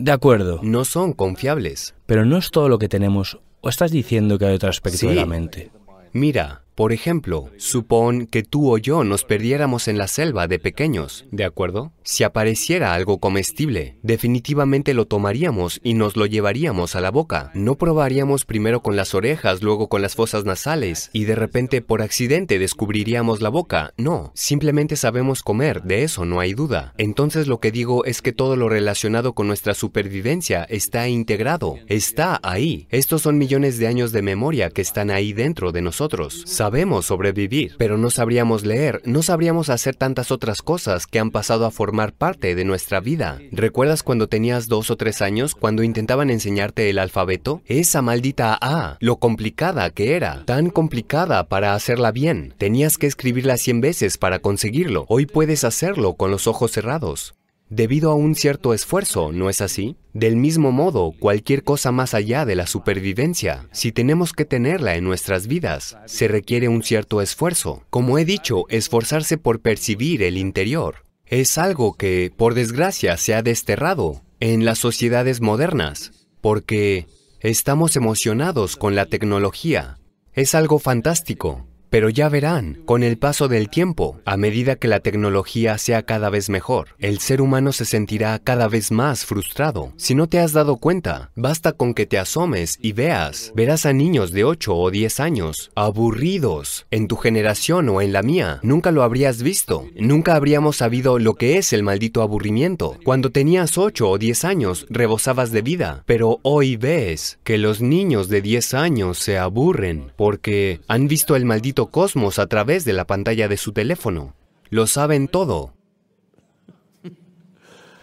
Speaker 2: De acuerdo.
Speaker 1: No son confiables.
Speaker 2: Pero no es todo lo que tenemos. ¿O estás diciendo que hay otro aspecto
Speaker 1: sí.
Speaker 2: de la mente?
Speaker 1: Mira, por ejemplo, supón que tú o yo nos perdiéramos en la selva de pequeños, ¿de acuerdo? Si apareciera algo comestible, definitivamente lo tomaríamos y nos lo llevaríamos a la boca. No probaríamos primero con las orejas, luego con las fosas nasales, y de repente por accidente descubriríamos la boca. No, simplemente sabemos comer, de eso no hay duda. Entonces lo que digo es que todo lo relacionado con nuestra supervivencia está integrado, está ahí. Estos son millones de años de memoria que están ahí dentro de nosotros. Sabemos sobrevivir, pero no sabríamos leer, no sabríamos hacer tantas otras cosas que han pasado a formar parte de nuestra vida. ¿Recuerdas cuando tenías dos o tres años, cuando intentaban enseñarte el alfabeto? Esa maldita A, lo complicada que era, tan complicada para hacerla bien. Tenías que escribirla cien veces para conseguirlo. Hoy puedes hacerlo con los ojos cerrados debido a un cierto esfuerzo, ¿no es así? Del mismo modo, cualquier cosa más allá de la supervivencia, si tenemos que tenerla en nuestras vidas, se requiere un cierto esfuerzo. Como he dicho, esforzarse por percibir el interior. es algo que, por desgracia, se ha desterrado en las sociedades modernas, porque estamos emocionados con la tecnología. Es algo fantástico. Pero ya verán, con el paso del tiempo, a medida que la tecnología sea cada vez mejor, el ser humano se sentirá cada vez más frustrado. Si no te has dado cuenta, basta con que te asomes y veas. Verás a niños de 8 o 10 años, aburridos. En tu generación o en la mía, nunca lo habrías visto. Nunca habríamos sabido lo que es el maldito aburrimiento. Cuando tenías 8 o 10 años, rebosabas de vida. Pero hoy ves que los niños de 10 años se aburren porque han visto el maldito cosmos a través de la pantalla de su teléfono. Lo saben todo.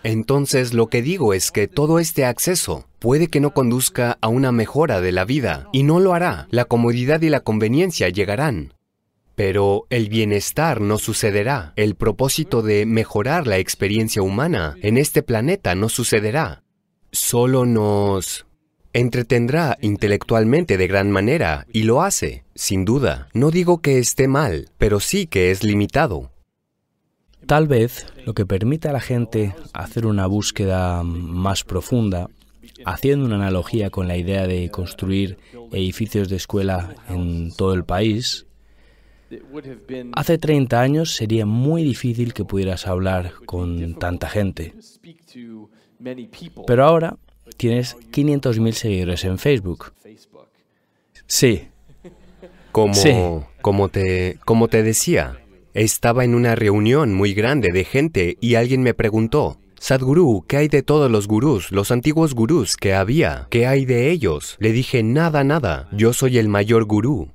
Speaker 1: Entonces lo que digo es que todo este acceso puede que no conduzca a una mejora de la vida, y no lo hará. La comodidad y la conveniencia llegarán. Pero el bienestar no sucederá. El propósito de mejorar la experiencia humana en este planeta no sucederá. Solo nos entretendrá intelectualmente de gran manera, y lo hace, sin duda. No digo que esté mal, pero sí que es limitado.
Speaker 2: Tal vez lo que permite a la gente hacer una búsqueda más profunda, haciendo una analogía con la idea de construir edificios de escuela en todo el país, hace 30 años sería muy difícil que pudieras hablar con tanta gente. Pero ahora tienes 500.000 seguidores en Facebook. Sí.
Speaker 1: Como,
Speaker 2: Sí.
Speaker 1: como, te, como te decía, estaba en una reunión muy grande de gente y alguien me preguntó, Sadhguru, ¿qué hay de todos los gurús, los antiguos gurús que había? ¿Qué hay de ellos? Le dije, nada, nada, yo soy el mayor gurú.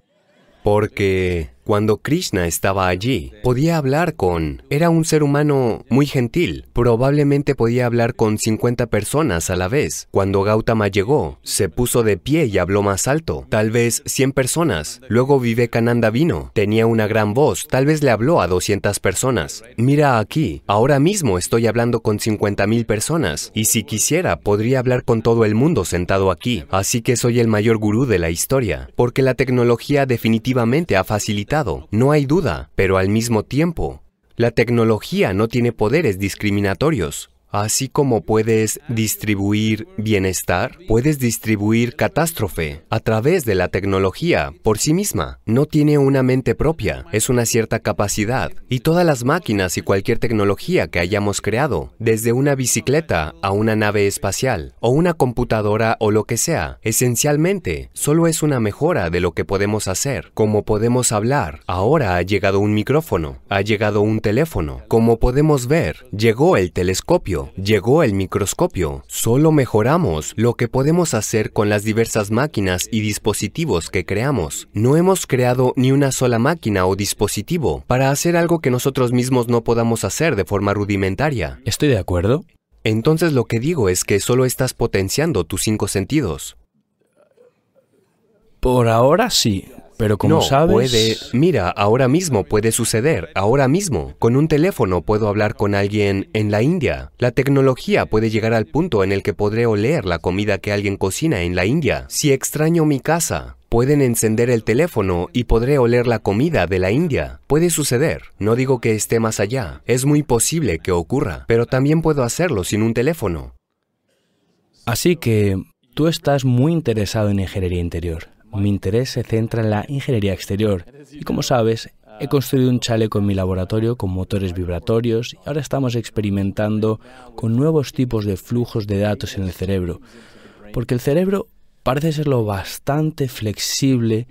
Speaker 1: Porque cuando Krishna estaba allí, podía hablar con... Era un ser humano muy gentil. Probablemente podía hablar con 50 personas a la vez. Cuando Gautama llegó, se puso de pie y habló más alto. Tal vez 100 personas. Luego Vivekananda vino. Tenía una gran voz. Tal vez le habló a 200 personas. Mira aquí. Ahora mismo estoy hablando con 50.000 personas. Y si quisiera, podría hablar con todo el mundo sentado aquí. Así que soy el mayor gurú de la historia. Porque la tecnología definitivamente ha facilitado no hay duda, pero al mismo tiempo, la tecnología no tiene poderes discriminatorios. Así como puedes distribuir bienestar, puedes distribuir catástrofe a través de la tecnología por sí misma. No tiene una mente propia, es una cierta capacidad. Y todas las máquinas y cualquier tecnología que hayamos creado, desde una bicicleta a una nave espacial, o una computadora o lo que sea, esencialmente solo es una mejora de lo que podemos hacer. Como podemos hablar, ahora ha llegado un micrófono, ha llegado un teléfono. Como podemos ver, llegó el telescopio llegó el microscopio. Solo mejoramos lo que podemos hacer con las diversas máquinas y dispositivos que creamos. No hemos creado ni una sola máquina o dispositivo para hacer algo que nosotros mismos no podamos hacer de forma rudimentaria.
Speaker 2: Estoy de acuerdo.
Speaker 1: Entonces lo que digo es que solo estás potenciando tus cinco sentidos.
Speaker 2: Por ahora sí, pero como
Speaker 1: no,
Speaker 2: sabes...
Speaker 1: puede. Mira, ahora mismo puede suceder. Ahora mismo. Con un teléfono puedo hablar con alguien en la India. La tecnología puede llegar al punto en el que podré oler la comida que alguien cocina en la India. Si extraño mi casa, pueden encender el teléfono y podré oler la comida de la India. Puede suceder. No digo que esté más allá. Es muy posible que ocurra. Pero también puedo hacerlo sin un teléfono.
Speaker 2: Así que tú estás muy interesado en ingeniería interior. Mi interés se centra en la ingeniería exterior y como sabes, he construido un chaleco en mi laboratorio con motores vibratorios y ahora estamos experimentando con nuevos tipos de flujos de datos en el cerebro, porque el cerebro parece ser lo bastante flexible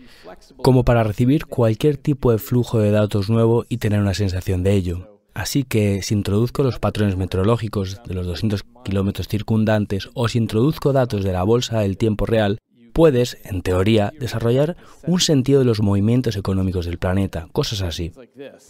Speaker 2: como para recibir cualquier tipo de flujo de datos nuevo y tener una sensación de ello. Así que si introduzco los patrones meteorológicos de los 200 kilómetros circundantes o si introduzco datos de la bolsa del tiempo real, puedes, en teoría, desarrollar un sentido de los movimientos económicos del planeta, cosas así.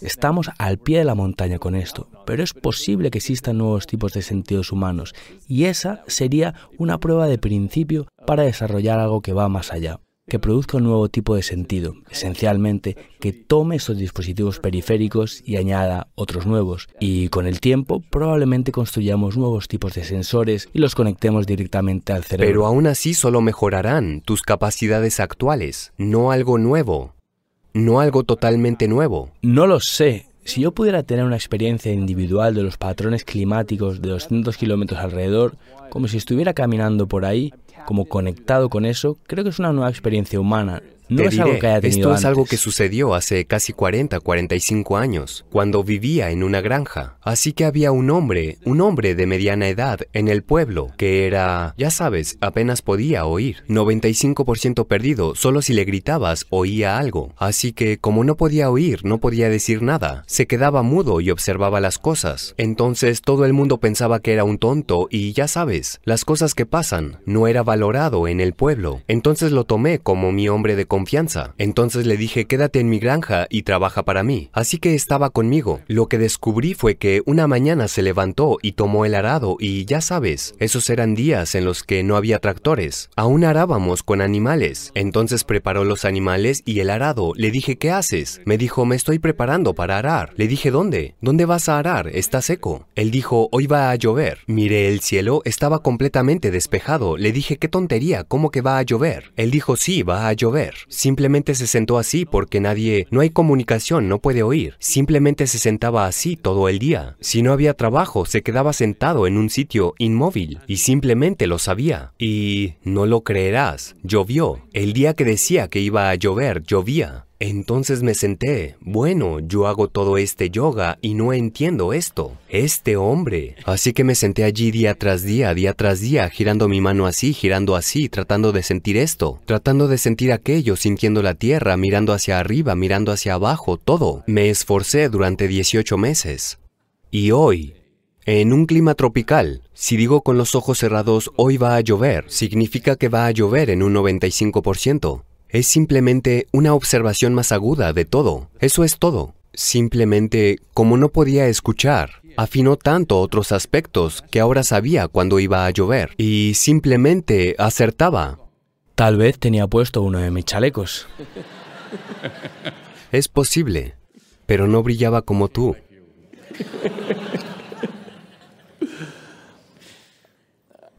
Speaker 2: Estamos al pie de la montaña con esto, pero es posible que existan nuevos tipos de sentidos humanos y esa sería una prueba de principio para desarrollar algo que va más allá que produzca un nuevo tipo de sentido, esencialmente que tome estos dispositivos periféricos y añada otros nuevos. Y con el tiempo probablemente construyamos nuevos tipos de sensores y los conectemos directamente al cerebro.
Speaker 1: Pero aún así solo mejorarán tus capacidades actuales, no algo nuevo. No algo totalmente nuevo.
Speaker 2: No lo sé. Si yo pudiera tener una experiencia individual de los patrones climáticos de 200 kilómetros alrededor, como si estuviera caminando por ahí, como conectado con eso, creo que es una nueva experiencia humana. No
Speaker 1: Te
Speaker 2: es algo
Speaker 1: diré,
Speaker 2: que haya tenido
Speaker 1: esto es algo que sucedió hace casi 40, 45 años, cuando vivía en una granja. Así que había un hombre, un hombre de mediana edad en el pueblo, que era, ya sabes, apenas podía oír. 95% perdido, solo si le gritabas oía algo. Así que como no podía oír, no podía decir nada, se quedaba mudo y observaba las cosas. Entonces todo el mundo pensaba que era un tonto y ya sabes, las cosas que pasan, no era valorado en el pueblo. Entonces lo tomé como mi hombre de confianza. Entonces le dije, quédate en mi granja y trabaja para mí. Así que estaba conmigo. Lo que descubrí fue que una mañana se levantó y tomó el arado y ya sabes, esos eran días en los que no había tractores. Aún arábamos con animales. Entonces preparó los animales y el arado. Le dije, ¿qué haces? Me dijo, me estoy preparando para arar. Le dije, ¿dónde? ¿Dónde vas a arar? Está seco. Él dijo, hoy va a llover. Miré el cielo, estaba completamente despejado. Le dije, qué tontería, ¿cómo que va a llover? Él dijo, sí, va a llover. Simplemente se sentó así porque nadie, no hay comunicación, no puede oír. Simplemente se sentaba así todo el día. Si no había trabajo, se quedaba sentado en un sitio inmóvil y simplemente lo sabía. Y no lo creerás, llovió. El día que decía que iba a llover, llovía. Entonces me senté, bueno, yo hago todo este yoga y no entiendo esto, este hombre. Así que me senté allí día tras día, día tras día, girando mi mano así, girando así, tratando de sentir esto, tratando de sentir aquello, sintiendo la tierra, mirando hacia arriba, mirando hacia abajo, todo. Me esforcé durante 18 meses. Y hoy, en un clima tropical, si digo con los ojos cerrados hoy va a llover, significa que va a llover en un 95%. Es simplemente una observación más aguda de todo. Eso es todo. Simplemente, como no podía escuchar, afinó tanto otros aspectos que ahora sabía cuándo iba a llover y simplemente acertaba.
Speaker 2: Tal vez tenía puesto uno de mis chalecos.
Speaker 1: Es posible, pero no brillaba como tú.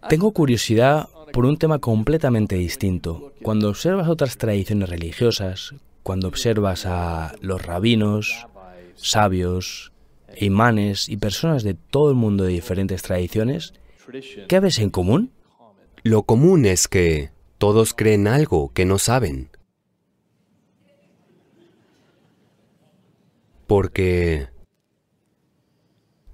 Speaker 2: Tengo curiosidad por un tema completamente distinto. Cuando observas otras tradiciones religiosas, cuando observas a los rabinos, sabios, imanes y personas de todo el mundo de diferentes tradiciones, ¿qué ves en común?
Speaker 1: Lo común es que todos creen algo que no saben. Porque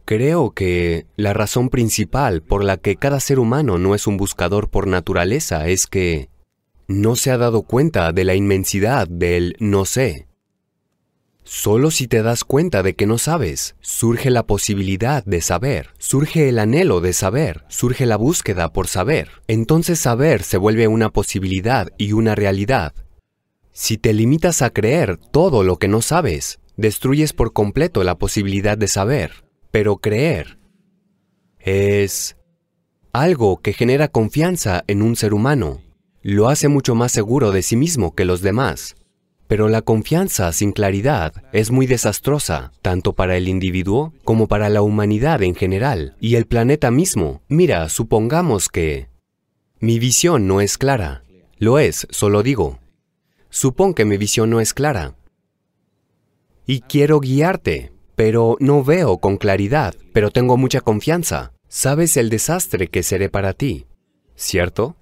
Speaker 1: creo que la razón principal por la que cada ser humano no es un buscador por naturaleza es que no se ha dado cuenta de la inmensidad del no sé. Solo si te das cuenta de que no sabes, surge la posibilidad de saber, surge el anhelo de saber, surge la búsqueda por saber. Entonces saber se vuelve una posibilidad y una realidad. Si te limitas a creer todo lo que no sabes, destruyes por completo la posibilidad de saber. Pero creer es algo que genera confianza en un ser humano. Lo hace mucho más seguro de sí mismo que los demás. Pero la confianza sin claridad es muy desastrosa, tanto para el individuo como para la humanidad en general y el planeta mismo. Mira, supongamos que mi visión no es clara. Lo es, solo digo. Supón que mi visión no es clara. Y quiero guiarte, pero no veo con claridad, pero tengo mucha confianza. Sabes el desastre que seré para ti, ¿cierto?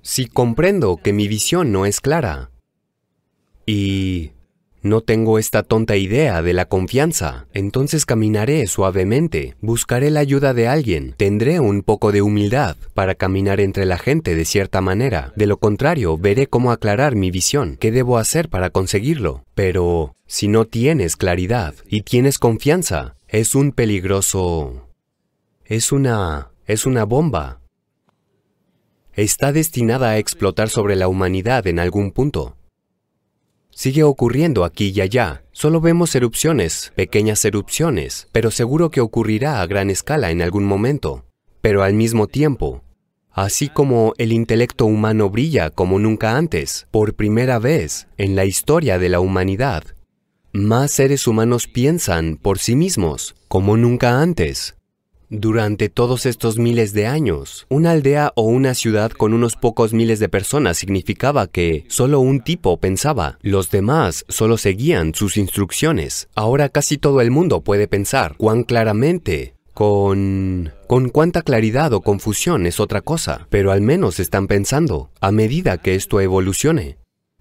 Speaker 1: Si comprendo que mi visión no es clara y no tengo esta tonta idea de la confianza, entonces caminaré suavemente, buscaré la ayuda de alguien, tendré un poco de humildad para caminar entre la gente de cierta manera. De lo contrario, veré cómo aclarar mi visión, qué debo hacer para conseguirlo. Pero si no tienes claridad y tienes confianza, es un peligroso... es una... es una bomba. Está destinada a explotar sobre la humanidad en algún punto. Sigue ocurriendo aquí y allá. Solo vemos erupciones, pequeñas erupciones, pero seguro que ocurrirá a gran escala en algún momento. Pero al mismo tiempo, así como el intelecto humano brilla como nunca antes, por primera vez en la historia de la humanidad, más seres humanos piensan por sí mismos como nunca antes. Durante todos estos miles de años, una aldea o una ciudad con unos pocos miles de personas significaba que solo un tipo pensaba, los demás solo seguían sus instrucciones. Ahora casi todo el mundo puede pensar cuán claramente, con... con cuánta claridad o confusión es otra cosa, pero al menos están pensando, a medida que esto evolucione.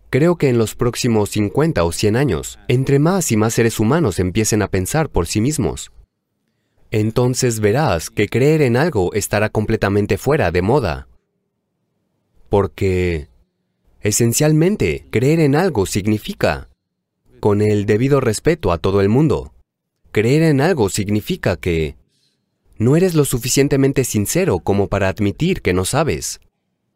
Speaker 1: Creo que en los próximos 50 o 100 años, entre más y más seres humanos empiecen a pensar por sí mismos, entonces verás que creer en algo estará completamente fuera de moda. Porque, esencialmente, creer en algo significa, con el debido respeto a todo el mundo, creer en algo significa que no eres lo suficientemente sincero como para admitir que no sabes.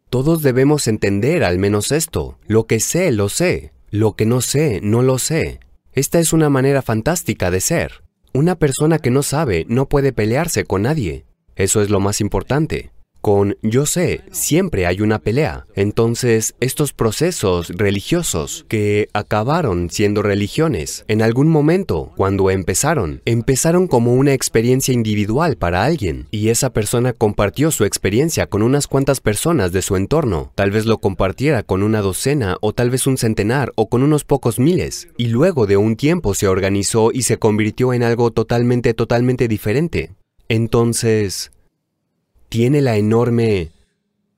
Speaker 1: Todos debemos entender al menos esto. Lo que sé, lo sé. Lo que no sé, no lo sé. Esta es una manera fantástica de ser. Una persona que no sabe no puede pelearse con nadie. Eso es lo más importante. Con yo sé, siempre hay una pelea. Entonces, estos procesos religiosos que acabaron siendo religiones, en algún momento, cuando empezaron, empezaron como una experiencia individual para alguien, y esa persona compartió su experiencia con unas cuantas personas de su entorno. Tal vez lo compartiera con una docena, o tal vez un centenar, o con unos pocos miles, y luego de un tiempo se organizó y se convirtió en algo totalmente, totalmente diferente. Entonces, tiene la enorme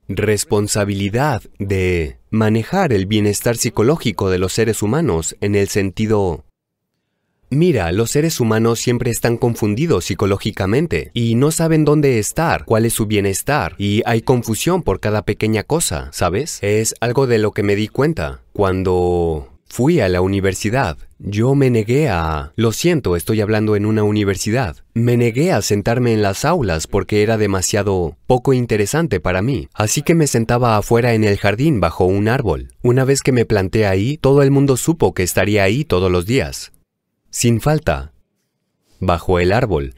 Speaker 1: responsabilidad de manejar el bienestar psicológico de los seres humanos en el sentido... Mira, los seres humanos siempre están confundidos psicológicamente y no saben dónde estar, cuál es su bienestar, y hay confusión por cada pequeña cosa, ¿sabes? Es algo de lo que me di cuenta cuando Fui a la universidad. Yo me negué a... Lo siento, estoy hablando en una universidad. Me negué a sentarme en las aulas porque era demasiado poco interesante para mí. Así que me sentaba afuera en el jardín bajo un árbol. Una vez que me planté ahí, todo el mundo supo que estaría ahí todos los días. Sin falta. Bajo el árbol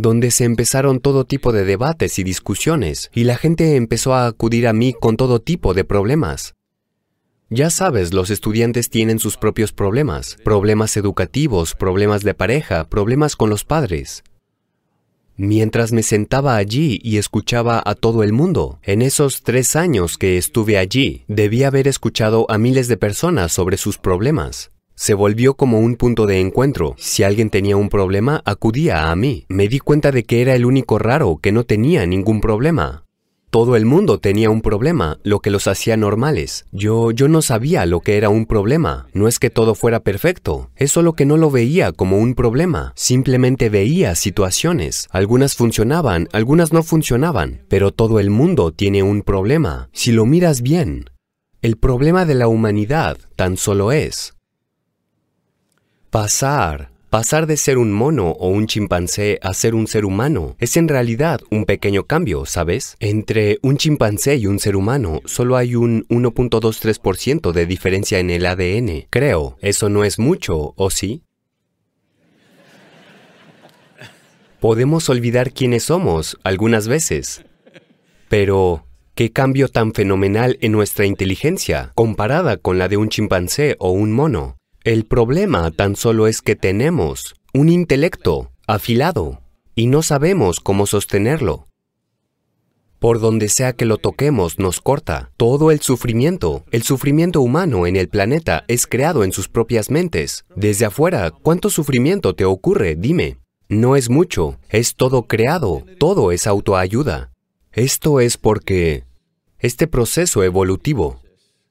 Speaker 1: donde se empezaron todo tipo de debates y discusiones, y la gente empezó a acudir a mí con todo tipo de problemas. Ya sabes, los estudiantes tienen sus propios problemas, problemas educativos, problemas de pareja, problemas con los padres. Mientras me sentaba allí y escuchaba a todo el mundo, en esos tres años que estuve allí, debí haber escuchado a miles de personas sobre sus problemas. Se volvió como un punto de encuentro. Si alguien tenía un problema, acudía a mí. Me di cuenta de que era el único raro que no tenía ningún problema. Todo el mundo tenía un problema, lo que los hacía normales. Yo, yo no sabía lo que era un problema. No es que todo fuera perfecto, es solo que no lo veía como un problema. Simplemente veía situaciones. Algunas funcionaban, algunas no funcionaban, pero todo el mundo tiene un problema. Si lo miras bien, el problema de la humanidad tan solo es pasar Pasar de ser un mono o un chimpancé a ser un ser humano es en realidad un pequeño cambio, ¿sabes? Entre un chimpancé y un ser humano solo hay un 1.23% de diferencia en el ADN. Creo, eso no es mucho, ¿o sí? Podemos olvidar quiénes somos algunas veces, pero ¿Qué cambio tan fenomenal en nuestra inteligencia comparada con la de un chimpancé o un mono? El problema tan solo es que tenemos un intelecto afilado y no sabemos cómo sostenerlo. Por donde sea que lo toquemos nos corta. Todo el sufrimiento, el sufrimiento humano en el planeta es creado en sus propias mentes. Desde afuera, ¿cuánto sufrimiento te ocurre? Dime. No es mucho, es todo creado, todo es autoayuda. Esto es porque este proceso evolutivo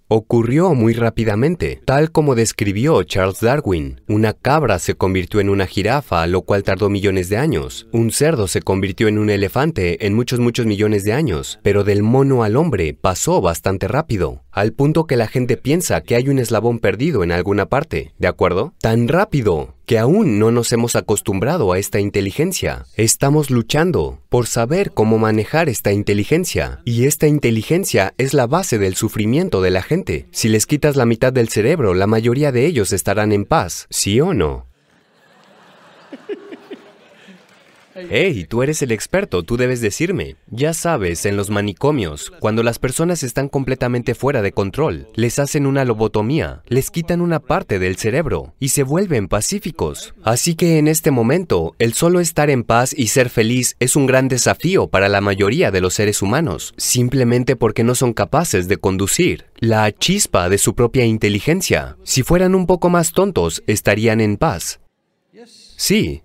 Speaker 1: ocurrió muy rápidamente, tal como describió Charles Darwin. Una cabra se convirtió en una jirafa, lo cual tardó millones de años. Un cerdo se convirtió en un elefante en muchos, muchos millones de años. Pero del mono al hombre pasó bastante rápido, al punto que la gente piensa que hay un eslabón perdido en alguna parte, ¿de acuerdo? Tan rápido que aún no nos hemos acostumbrado a esta inteligencia. Estamos luchando por saber cómo manejar esta inteligencia. Y esta inteligencia es la base del sufrimiento de la gente. Si les quitas la mitad del cerebro, la mayoría de ellos estarán en paz, ¿sí o no? Hey, tú eres el experto, tú debes decirme. Ya sabes, en los manicomios, cuando las personas están completamente fuera de control, les hacen una lobotomía, les quitan una parte del cerebro y se vuelven pacíficos. Así que en este momento, el solo estar en paz y ser feliz es un gran desafío para la mayoría de los seres humanos, simplemente porque no son capaces de conducir la chispa de su propia inteligencia. Si fueran un poco más tontos, estarían en paz. Sí,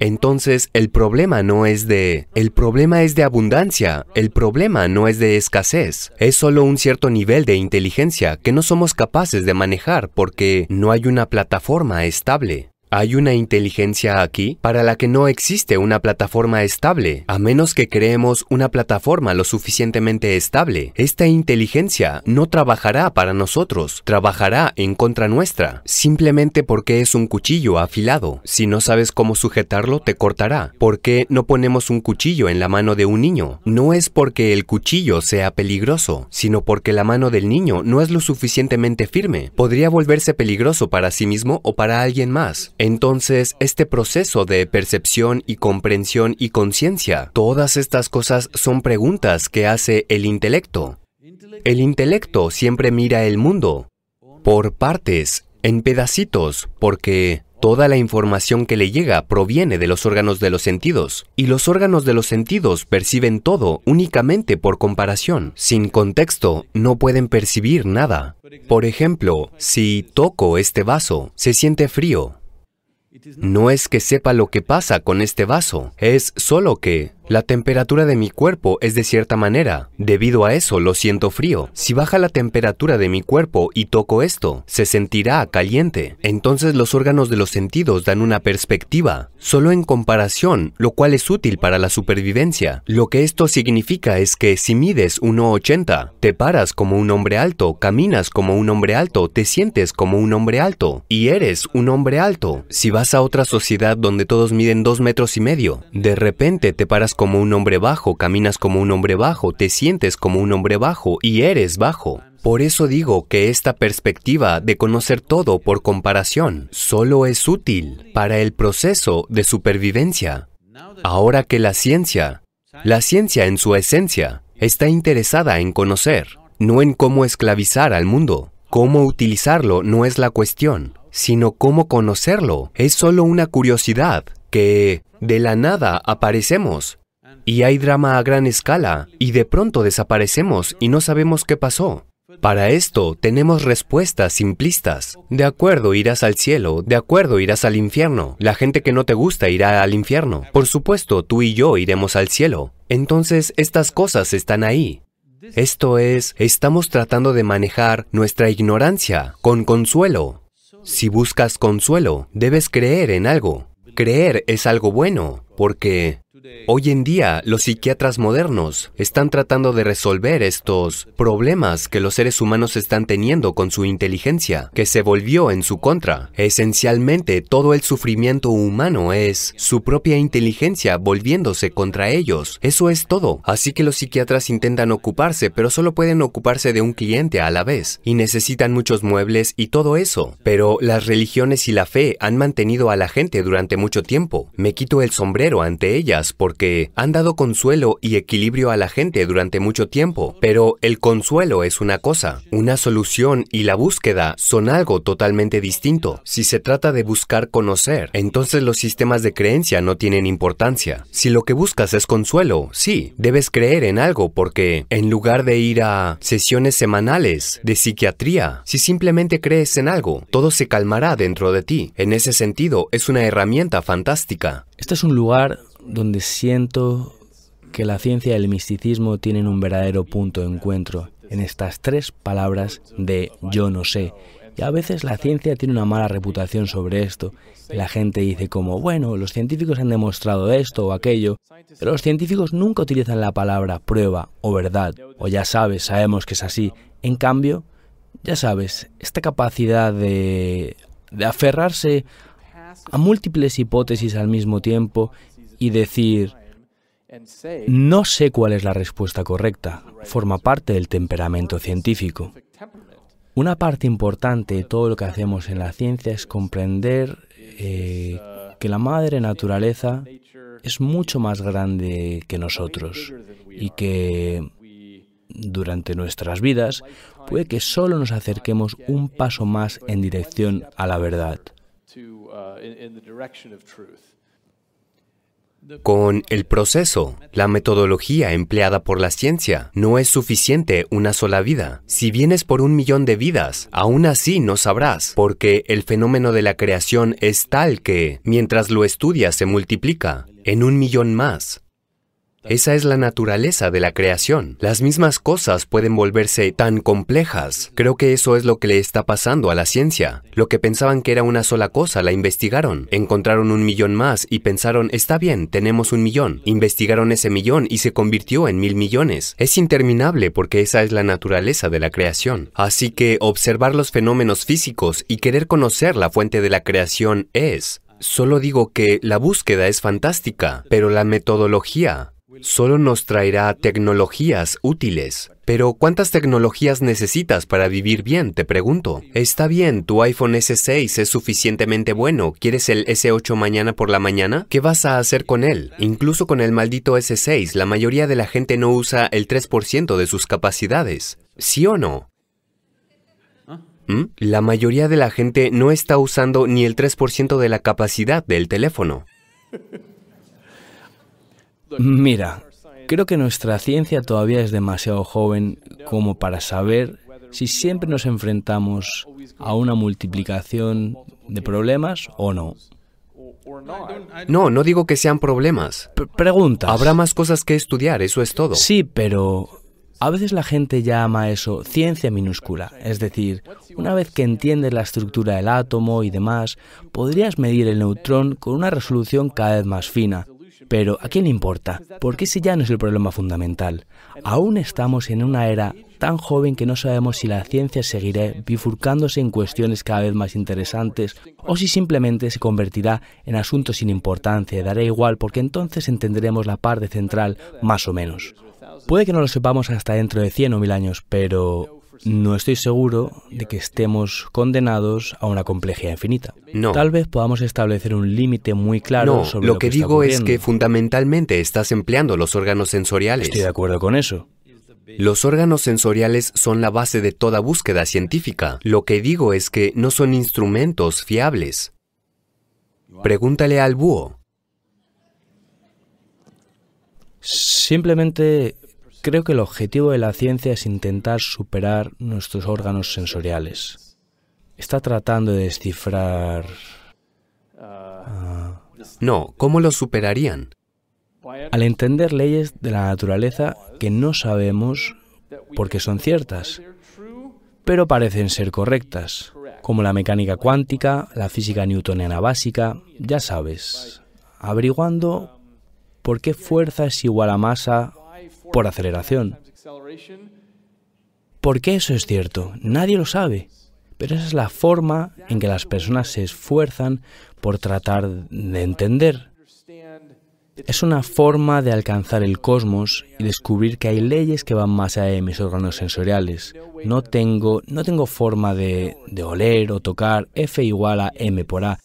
Speaker 1: entonces, el problema no es de... El problema es de abundancia, el problema no es de escasez, es solo un cierto nivel de inteligencia que no somos capaces de manejar porque no hay una plataforma estable. Hay una inteligencia aquí para la que no existe una plataforma estable, a menos que creemos una plataforma lo suficientemente estable. Esta inteligencia no trabajará para nosotros, trabajará en contra nuestra, simplemente porque es un cuchillo afilado. Si no sabes cómo sujetarlo, te cortará. ¿Por qué no ponemos un cuchillo en la mano de un niño? No es porque el cuchillo sea peligroso, sino porque la mano del niño no es lo suficientemente firme. Podría volverse peligroso para sí mismo o para alguien más. Entonces, este proceso de percepción y comprensión y conciencia, todas estas cosas son preguntas que hace el intelecto. El intelecto siempre mira el mundo por partes, en pedacitos, porque toda la información que le llega proviene de los órganos de los sentidos, y los órganos de los sentidos perciben todo únicamente por comparación. Sin contexto, no pueden percibir nada. Por ejemplo, si toco este vaso, se siente frío. No es que sepa lo que pasa con este vaso, es solo que la temperatura de mi cuerpo es de cierta manera. Debido a eso lo siento frío. Si baja la temperatura de mi cuerpo y toco esto, se sentirá caliente. Entonces los órganos de los sentidos dan una perspectiva, solo en comparación, lo cual es útil para la supervivencia. Lo que esto significa es que si mides 1,80, te paras como un hombre alto, caminas como un hombre alto, te sientes como un hombre alto y eres un hombre alto. Si vas a otra sociedad donde todos miden 2 metros y medio, de repente te paras como un hombre bajo, caminas como un hombre bajo, te sientes como un hombre bajo y eres bajo. Por eso digo que esta perspectiva de conocer todo por comparación solo es útil para el proceso de supervivencia. Ahora que la ciencia, la ciencia en su esencia, está interesada en conocer, no en cómo esclavizar al mundo. Cómo utilizarlo no es la cuestión, sino cómo conocerlo. Es solo una curiosidad que de la nada aparecemos y hay drama a gran escala, y de pronto desaparecemos y no sabemos qué pasó. Para esto tenemos respuestas simplistas. De acuerdo, irás al cielo, de acuerdo, irás al infierno. La gente que no te gusta irá al infierno. Por supuesto, tú y yo iremos al cielo. Entonces, estas cosas están ahí. Esto es, estamos tratando de manejar nuestra ignorancia con consuelo. Si buscas consuelo, debes creer en algo. Creer es algo bueno, porque Hoy en día, los psiquiatras modernos están tratando de resolver estos problemas que los seres humanos están teniendo con su inteligencia, que se volvió en su contra. Esencialmente, todo el sufrimiento humano es su propia inteligencia volviéndose contra ellos. Eso es todo. Así que los psiquiatras intentan ocuparse, pero solo pueden ocuparse de un cliente a la vez, y necesitan muchos muebles y todo eso. Pero las religiones y la fe han mantenido a la gente durante mucho tiempo. Me quito el sombrero ante ellas porque han dado consuelo y equilibrio a la gente durante mucho tiempo. Pero el consuelo es una cosa, una solución y la búsqueda son algo totalmente distinto. Si se trata de buscar conocer, entonces los sistemas de creencia no tienen importancia. Si lo que buscas es consuelo, sí, debes creer en algo porque en lugar de ir a sesiones semanales de psiquiatría, si simplemente crees en algo, todo se calmará dentro de ti. En ese sentido, es una herramienta fantástica.
Speaker 2: Este es un lugar donde siento que la ciencia y el misticismo tienen un verdadero punto de encuentro en estas tres palabras de yo no sé. Y a veces la ciencia tiene una mala reputación sobre esto. La gente dice como, bueno, los científicos han demostrado esto o aquello, pero los científicos nunca utilizan la palabra prueba o verdad, o ya sabes, sabemos que es así. En cambio, ya sabes, esta capacidad de, de aferrarse a múltiples hipótesis al mismo tiempo y decir, no sé cuál es la respuesta correcta, forma parte del temperamento científico. Una parte importante de todo lo que hacemos en la ciencia es comprender eh, que la madre naturaleza es mucho más grande que nosotros y que durante nuestras vidas puede que solo nos acerquemos un paso más en dirección a la verdad.
Speaker 1: Con el proceso, la metodología empleada por la ciencia, no es suficiente una sola vida. Si vienes por un millón de vidas, aún así no sabrás, porque el fenómeno de la creación es tal que, mientras lo estudias, se multiplica en un millón más. Esa es la naturaleza de la creación. Las mismas cosas pueden volverse tan complejas. Creo que eso es lo que le está pasando a la ciencia. Lo que pensaban que era una sola cosa, la investigaron. Encontraron un millón más y pensaron, está bien, tenemos un millón. Investigaron ese millón y se convirtió en mil millones. Es interminable porque esa es la naturaleza de la creación. Así que observar los fenómenos físicos y querer conocer la fuente de la creación es... Solo digo que la búsqueda es fantástica, pero la metodología solo nos traerá tecnologías útiles. Pero ¿cuántas tecnologías necesitas para vivir bien? Te pregunto. Está bien, tu iPhone S6 es suficientemente bueno. ¿Quieres el S8 mañana por la mañana? ¿Qué vas a hacer con él? Incluso con el maldito S6, la mayoría de la gente no usa el 3% de sus capacidades. ¿Sí o no? ¿Mm? La mayoría de la gente no está usando ni el 3% de la capacidad del teléfono.
Speaker 2: Mira, creo que nuestra ciencia todavía es demasiado joven como para saber si siempre nos enfrentamos a una multiplicación de problemas o no.
Speaker 1: No, no digo que sean problemas.
Speaker 2: P- preguntas.
Speaker 1: Habrá más cosas que estudiar, eso es todo.
Speaker 2: Sí, pero a veces la gente llama eso ciencia minúscula. Es decir, una vez que entiendes la estructura del átomo y demás, podrías medir el neutrón con una resolución cada vez más fina. Pero ¿a quién le importa? Porque ese ya no es el problema fundamental. Aún estamos en una era tan joven que no sabemos si la ciencia seguirá bifurcándose en cuestiones cada vez más interesantes o si simplemente se convertirá en asuntos sin importancia y dará igual porque entonces entenderemos la parte central más o menos. Puede que no lo sepamos hasta dentro de 100 o 1000 años, pero no estoy seguro de que estemos condenados a una complejidad infinita.
Speaker 1: No.
Speaker 2: Tal vez podamos establecer un límite muy claro
Speaker 1: no,
Speaker 2: sobre
Speaker 1: lo
Speaker 2: lo
Speaker 1: que digo es que fundamentalmente estás empleando los órganos sensoriales.
Speaker 2: Estoy de acuerdo con eso.
Speaker 1: Los órganos sensoriales son la base de toda búsqueda científica. Lo que digo es que no son instrumentos fiables. Pregúntale al búho.
Speaker 2: Simplemente creo que el objetivo de la ciencia es intentar superar nuestros órganos sensoriales. Está tratando de descifrar...
Speaker 1: No, ¿cómo lo superarían?
Speaker 2: Al entender leyes de la naturaleza que no sabemos por qué son ciertas, pero parecen ser correctas, como la mecánica cuántica, la física newtoniana básica, ya sabes, averiguando por qué fuerza es igual a masa por aceleración. ¿Por qué eso es cierto? Nadie lo sabe. Pero esa es la forma en que las personas se esfuerzan por tratar de entender. Es una forma de alcanzar el cosmos y descubrir que hay leyes que van más allá de mis órganos sensoriales. No tengo, no tengo forma de, de oler o tocar F igual a M por A,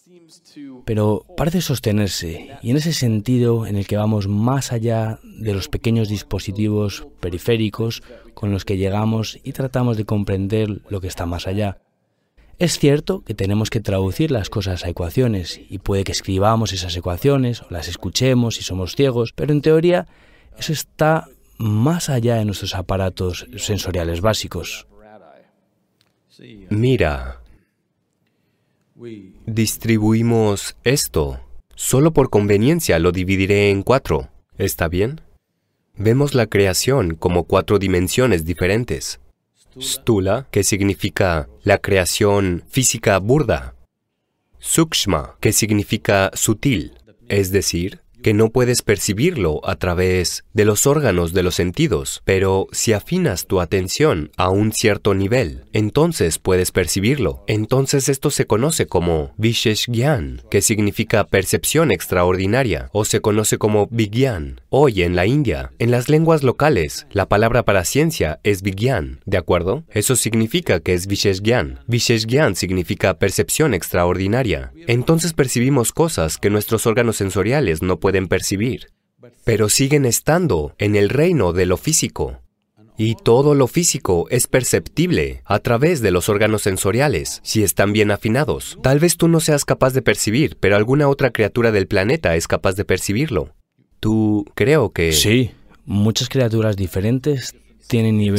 Speaker 2: pero parece sostenerse y en ese sentido en el que vamos más allá de los pequeños dispositivos periféricos con los que llegamos y tratamos de comprender lo que está más allá. Es cierto que tenemos que traducir las cosas a ecuaciones y puede que escribamos esas ecuaciones o las escuchemos si somos ciegos, pero en teoría eso está más allá de nuestros aparatos sensoriales básicos.
Speaker 1: Mira, distribuimos esto. Solo por conveniencia lo dividiré en cuatro. ¿Está bien? Vemos la creación como cuatro dimensiones diferentes. Stula, que significa la creación física burda. Sukshma, que significa sutil, es decir, que no puedes percibirlo a través de los órganos de los sentidos, pero si afinas tu atención a un cierto nivel, entonces puedes percibirlo. Entonces esto se conoce como Vishesh Gyan, que significa percepción extraordinaria, o se conoce como Vigyan. Hoy en la India, en las lenguas locales, la palabra para ciencia es Vigyan, ¿de acuerdo? Eso significa que es Vishesh Gyan. Vishesh Gyan significa percepción extraordinaria. Entonces percibimos cosas que nuestros órganos sensoriales no pueden pueden percibir, pero siguen estando en el reino de lo físico. Y todo lo físico es perceptible a través de los órganos sensoriales, si están bien afinados. Tal vez tú no seas capaz de percibir, pero alguna otra criatura del planeta es capaz de percibirlo. Tú creo que...
Speaker 2: Sí, muchas criaturas diferentes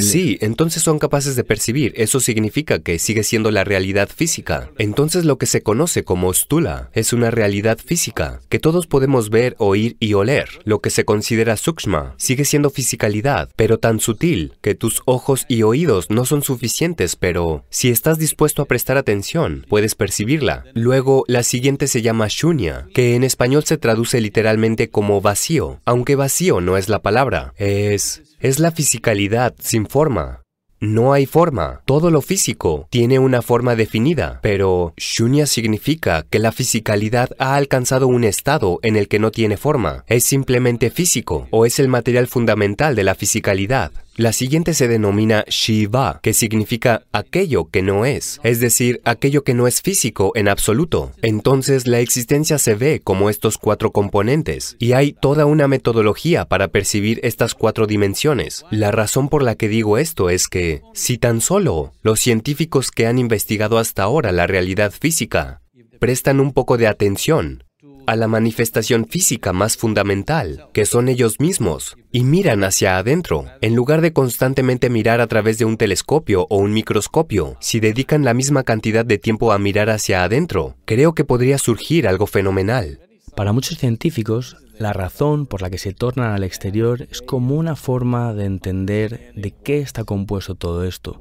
Speaker 1: Sí, entonces son capaces de percibir. Eso significa que sigue siendo la realidad física. Entonces lo que se conoce como stula es una realidad física que todos podemos ver, oír y oler. Lo que se considera sukshma sigue siendo fisicalidad, pero tan sutil que tus ojos y oídos no son suficientes, pero si estás dispuesto a prestar atención, puedes percibirla. Luego, la siguiente se llama shunya, que en español se traduce literalmente como vacío, aunque vacío no es la palabra, es es la fisicalidad sin forma. No hay forma. Todo lo físico tiene una forma definida, pero shunya significa que la fisicalidad ha alcanzado un estado en el que no tiene forma. Es simplemente físico o es el material fundamental de la fisicalidad. La siguiente se denomina Shiva, que significa aquello que no es, es decir, aquello que no es físico en absoluto. Entonces la existencia se ve como estos cuatro componentes, y hay toda una metodología para percibir estas cuatro dimensiones. La razón por la que digo esto es que, si tan solo los científicos que han investigado hasta ahora la realidad física prestan un poco de atención a la manifestación física más fundamental, que son ellos mismos, y miran hacia adentro, en lugar de constantemente mirar a través de un telescopio o un microscopio. Si dedican la misma cantidad de tiempo a mirar hacia adentro, creo que podría surgir algo fenomenal.
Speaker 2: Para muchos científicos, la razón por la que se tornan al exterior es como una forma de entender de qué está compuesto todo esto,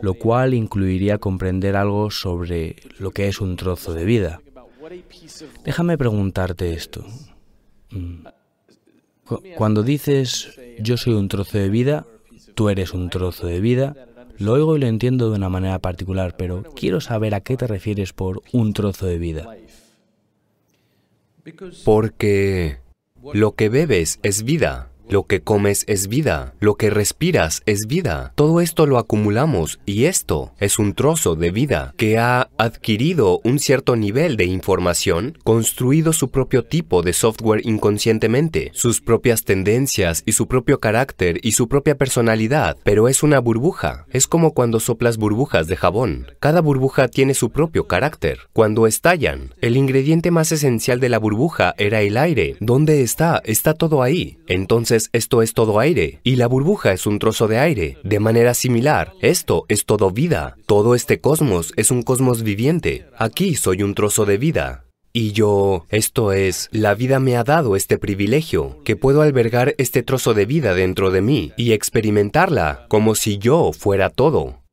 Speaker 2: lo cual incluiría comprender algo sobre lo que es un trozo de vida. Déjame preguntarte esto. Mm. Cuando dices yo soy un trozo de vida, tú eres un trozo de vida, lo oigo y lo entiendo de una manera particular, pero quiero saber a qué te refieres por un trozo de vida.
Speaker 1: Porque lo que bebes es vida. Lo que comes es vida, lo que respiras es vida. Todo esto lo acumulamos y esto es un trozo de vida que ha adquirido un cierto nivel de información, construido su propio tipo de software inconscientemente, sus propias tendencias y su propio carácter y su propia personalidad, pero es una burbuja. Es como cuando soplas burbujas de jabón. Cada burbuja tiene su propio carácter. Cuando estallan, el ingrediente más esencial de la burbuja era el aire. ¿Dónde está? Está todo ahí. Entonces, esto es todo aire, y la burbuja es un trozo de aire. De manera similar, esto es todo vida. Todo este cosmos es un cosmos viviente. Aquí soy un trozo de vida. Y yo, esto es, la vida me ha dado este privilegio, que puedo albergar este trozo de vida dentro de mí y experimentarla como si yo fuera todo.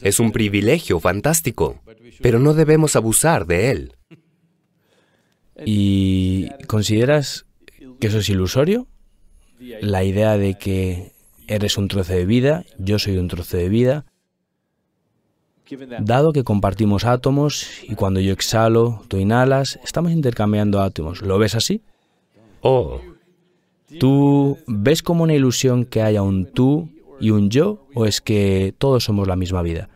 Speaker 1: Es un privilegio fantástico, pero no debemos abusar de él.
Speaker 2: ¿Y consideras que eso es ilusorio? La idea de que eres un trozo de vida, yo soy un trozo de vida, dado que compartimos átomos y cuando yo exhalo, tú inhalas, estamos intercambiando átomos. ¿Lo ves así?
Speaker 1: Oh.
Speaker 2: ¿Tú ves como una ilusión que haya un tú y un yo o es que todos somos la misma vida?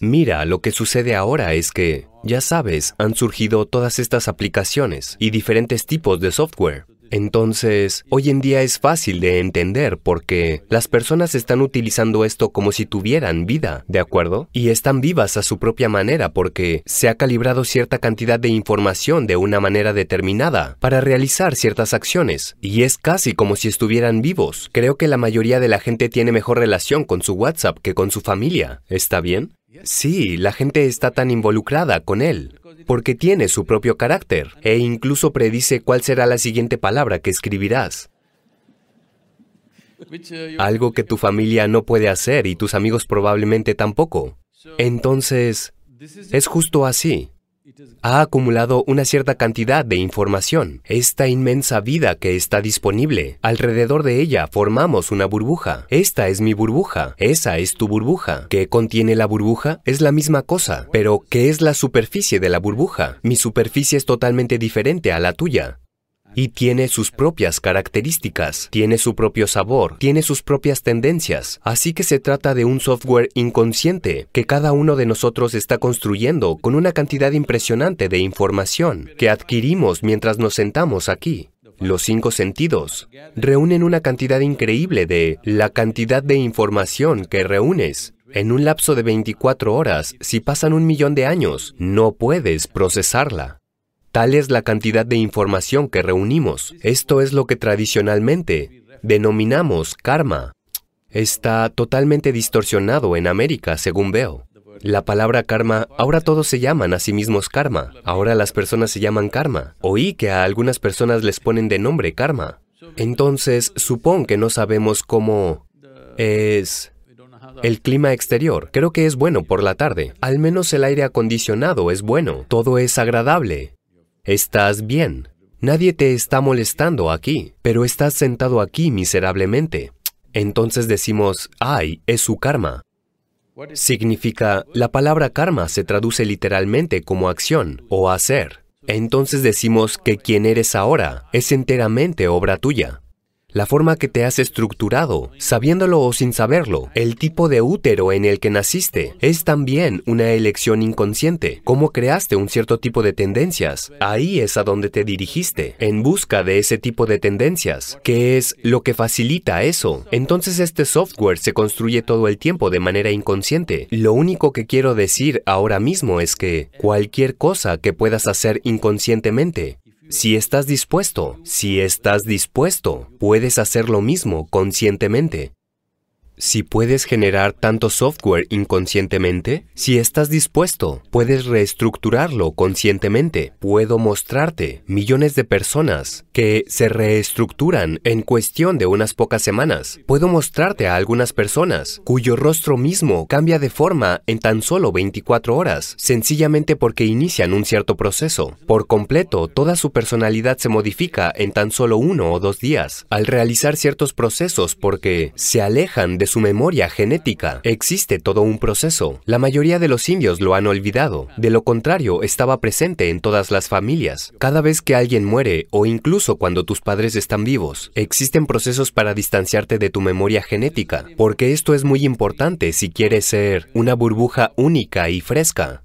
Speaker 1: Mira, lo que sucede ahora es que, ya sabes, han surgido todas estas aplicaciones y diferentes tipos de software. Entonces, hoy en día es fácil de entender porque las personas están utilizando esto como si tuvieran vida, ¿de acuerdo? Y están vivas a su propia manera porque se ha calibrado cierta cantidad de información de una manera determinada para realizar ciertas acciones. Y es casi como si estuvieran vivos. Creo que la mayoría de la gente tiene mejor relación con su WhatsApp que con su familia. ¿Está bien? Sí, la gente está tan involucrada con él porque tiene su propio carácter e incluso predice cuál será la siguiente palabra que escribirás. Algo que tu familia no puede hacer y tus amigos probablemente tampoco. Entonces, es justo así ha acumulado una cierta cantidad de información, esta inmensa vida que está disponible. Alrededor de ella formamos una burbuja. Esta es mi burbuja, esa es tu burbuja. ¿Qué contiene la burbuja? Es la misma cosa, pero ¿qué es la superficie de la burbuja? Mi superficie es totalmente diferente a la tuya. Y tiene sus propias características, tiene su propio sabor, tiene sus propias tendencias. Así que se trata de un software inconsciente que cada uno de nosotros está construyendo con una cantidad impresionante de información que adquirimos mientras nos sentamos aquí. Los cinco sentidos reúnen una cantidad increíble de la cantidad de información que reúnes. En un lapso de 24 horas, si pasan un millón de años, no puedes procesarla. Tal es la cantidad de información que reunimos. Esto es lo que tradicionalmente denominamos karma. Está totalmente distorsionado en América, según veo. La palabra karma, ahora todos se llaman a sí mismos karma. Ahora las personas se llaman karma. Oí que a algunas personas les ponen de nombre karma. Entonces, supongo que no sabemos cómo es el clima exterior. Creo que es bueno por la tarde. Al menos el aire acondicionado es bueno. Todo es agradable. Estás bien. Nadie te está molestando aquí, pero estás sentado aquí miserablemente. Entonces decimos, ay, es su karma. Significa, la palabra karma se traduce literalmente como acción o hacer. Entonces decimos que quien eres ahora es enteramente obra tuya la forma que te has estructurado, sabiéndolo o sin saberlo, el tipo de útero en el que naciste, es también una elección inconsciente. Cómo creaste un cierto tipo de tendencias, ahí es a donde te dirigiste, en busca de ese tipo de tendencias, que es lo que facilita eso. Entonces este software se construye todo el tiempo de manera inconsciente. Lo único que quiero decir ahora mismo es que cualquier cosa que puedas hacer inconscientemente, si estás dispuesto, si estás dispuesto, puedes hacer lo mismo conscientemente. Si puedes generar tanto software inconscientemente, si estás dispuesto, puedes reestructurarlo conscientemente. Puedo mostrarte millones de personas que se reestructuran en cuestión de unas pocas semanas. Puedo mostrarte a algunas personas cuyo rostro mismo cambia de forma en tan solo 24 horas, sencillamente porque inician un cierto proceso. Por completo, toda su personalidad se modifica en tan solo uno o dos días al realizar ciertos procesos porque se alejan de su memoria genética. Existe todo un proceso. La mayoría de los indios lo han olvidado. De lo contrario, estaba presente en todas las familias. Cada vez que alguien muere o incluso cuando tus padres están vivos, existen procesos para distanciarte de tu memoria genética, porque esto es muy importante si quieres ser una burbuja única y fresca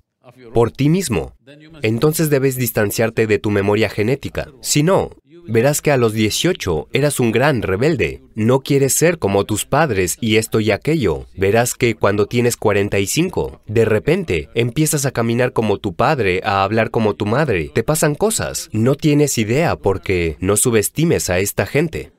Speaker 1: por ti mismo. Entonces debes distanciarte de tu memoria genética. Si no, verás que a los 18 eras un gran rebelde. No quieres ser como tus padres y esto y aquello. Verás que cuando tienes 45, de repente empiezas a caminar como tu padre, a hablar como tu madre. Te pasan cosas. No tienes idea porque no subestimes a esta gente.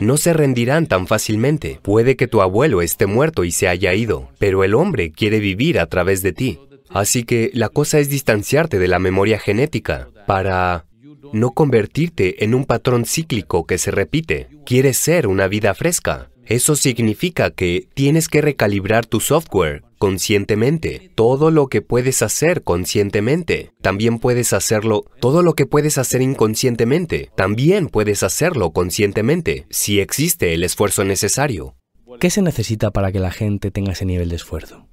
Speaker 1: No se rendirán tan fácilmente. Puede que tu abuelo esté muerto y se haya ido, pero el hombre quiere vivir a través de ti. Así que la cosa es distanciarte de la memoria genética para no convertirte en un patrón cíclico que se repite. Quieres ser una vida fresca. Eso significa que tienes que recalibrar tu software conscientemente. Todo lo que puedes hacer conscientemente, también puedes hacerlo. Todo lo que puedes hacer inconscientemente, también puedes hacerlo conscientemente, si existe el esfuerzo necesario.
Speaker 2: ¿Qué se necesita para que la gente tenga ese nivel de esfuerzo?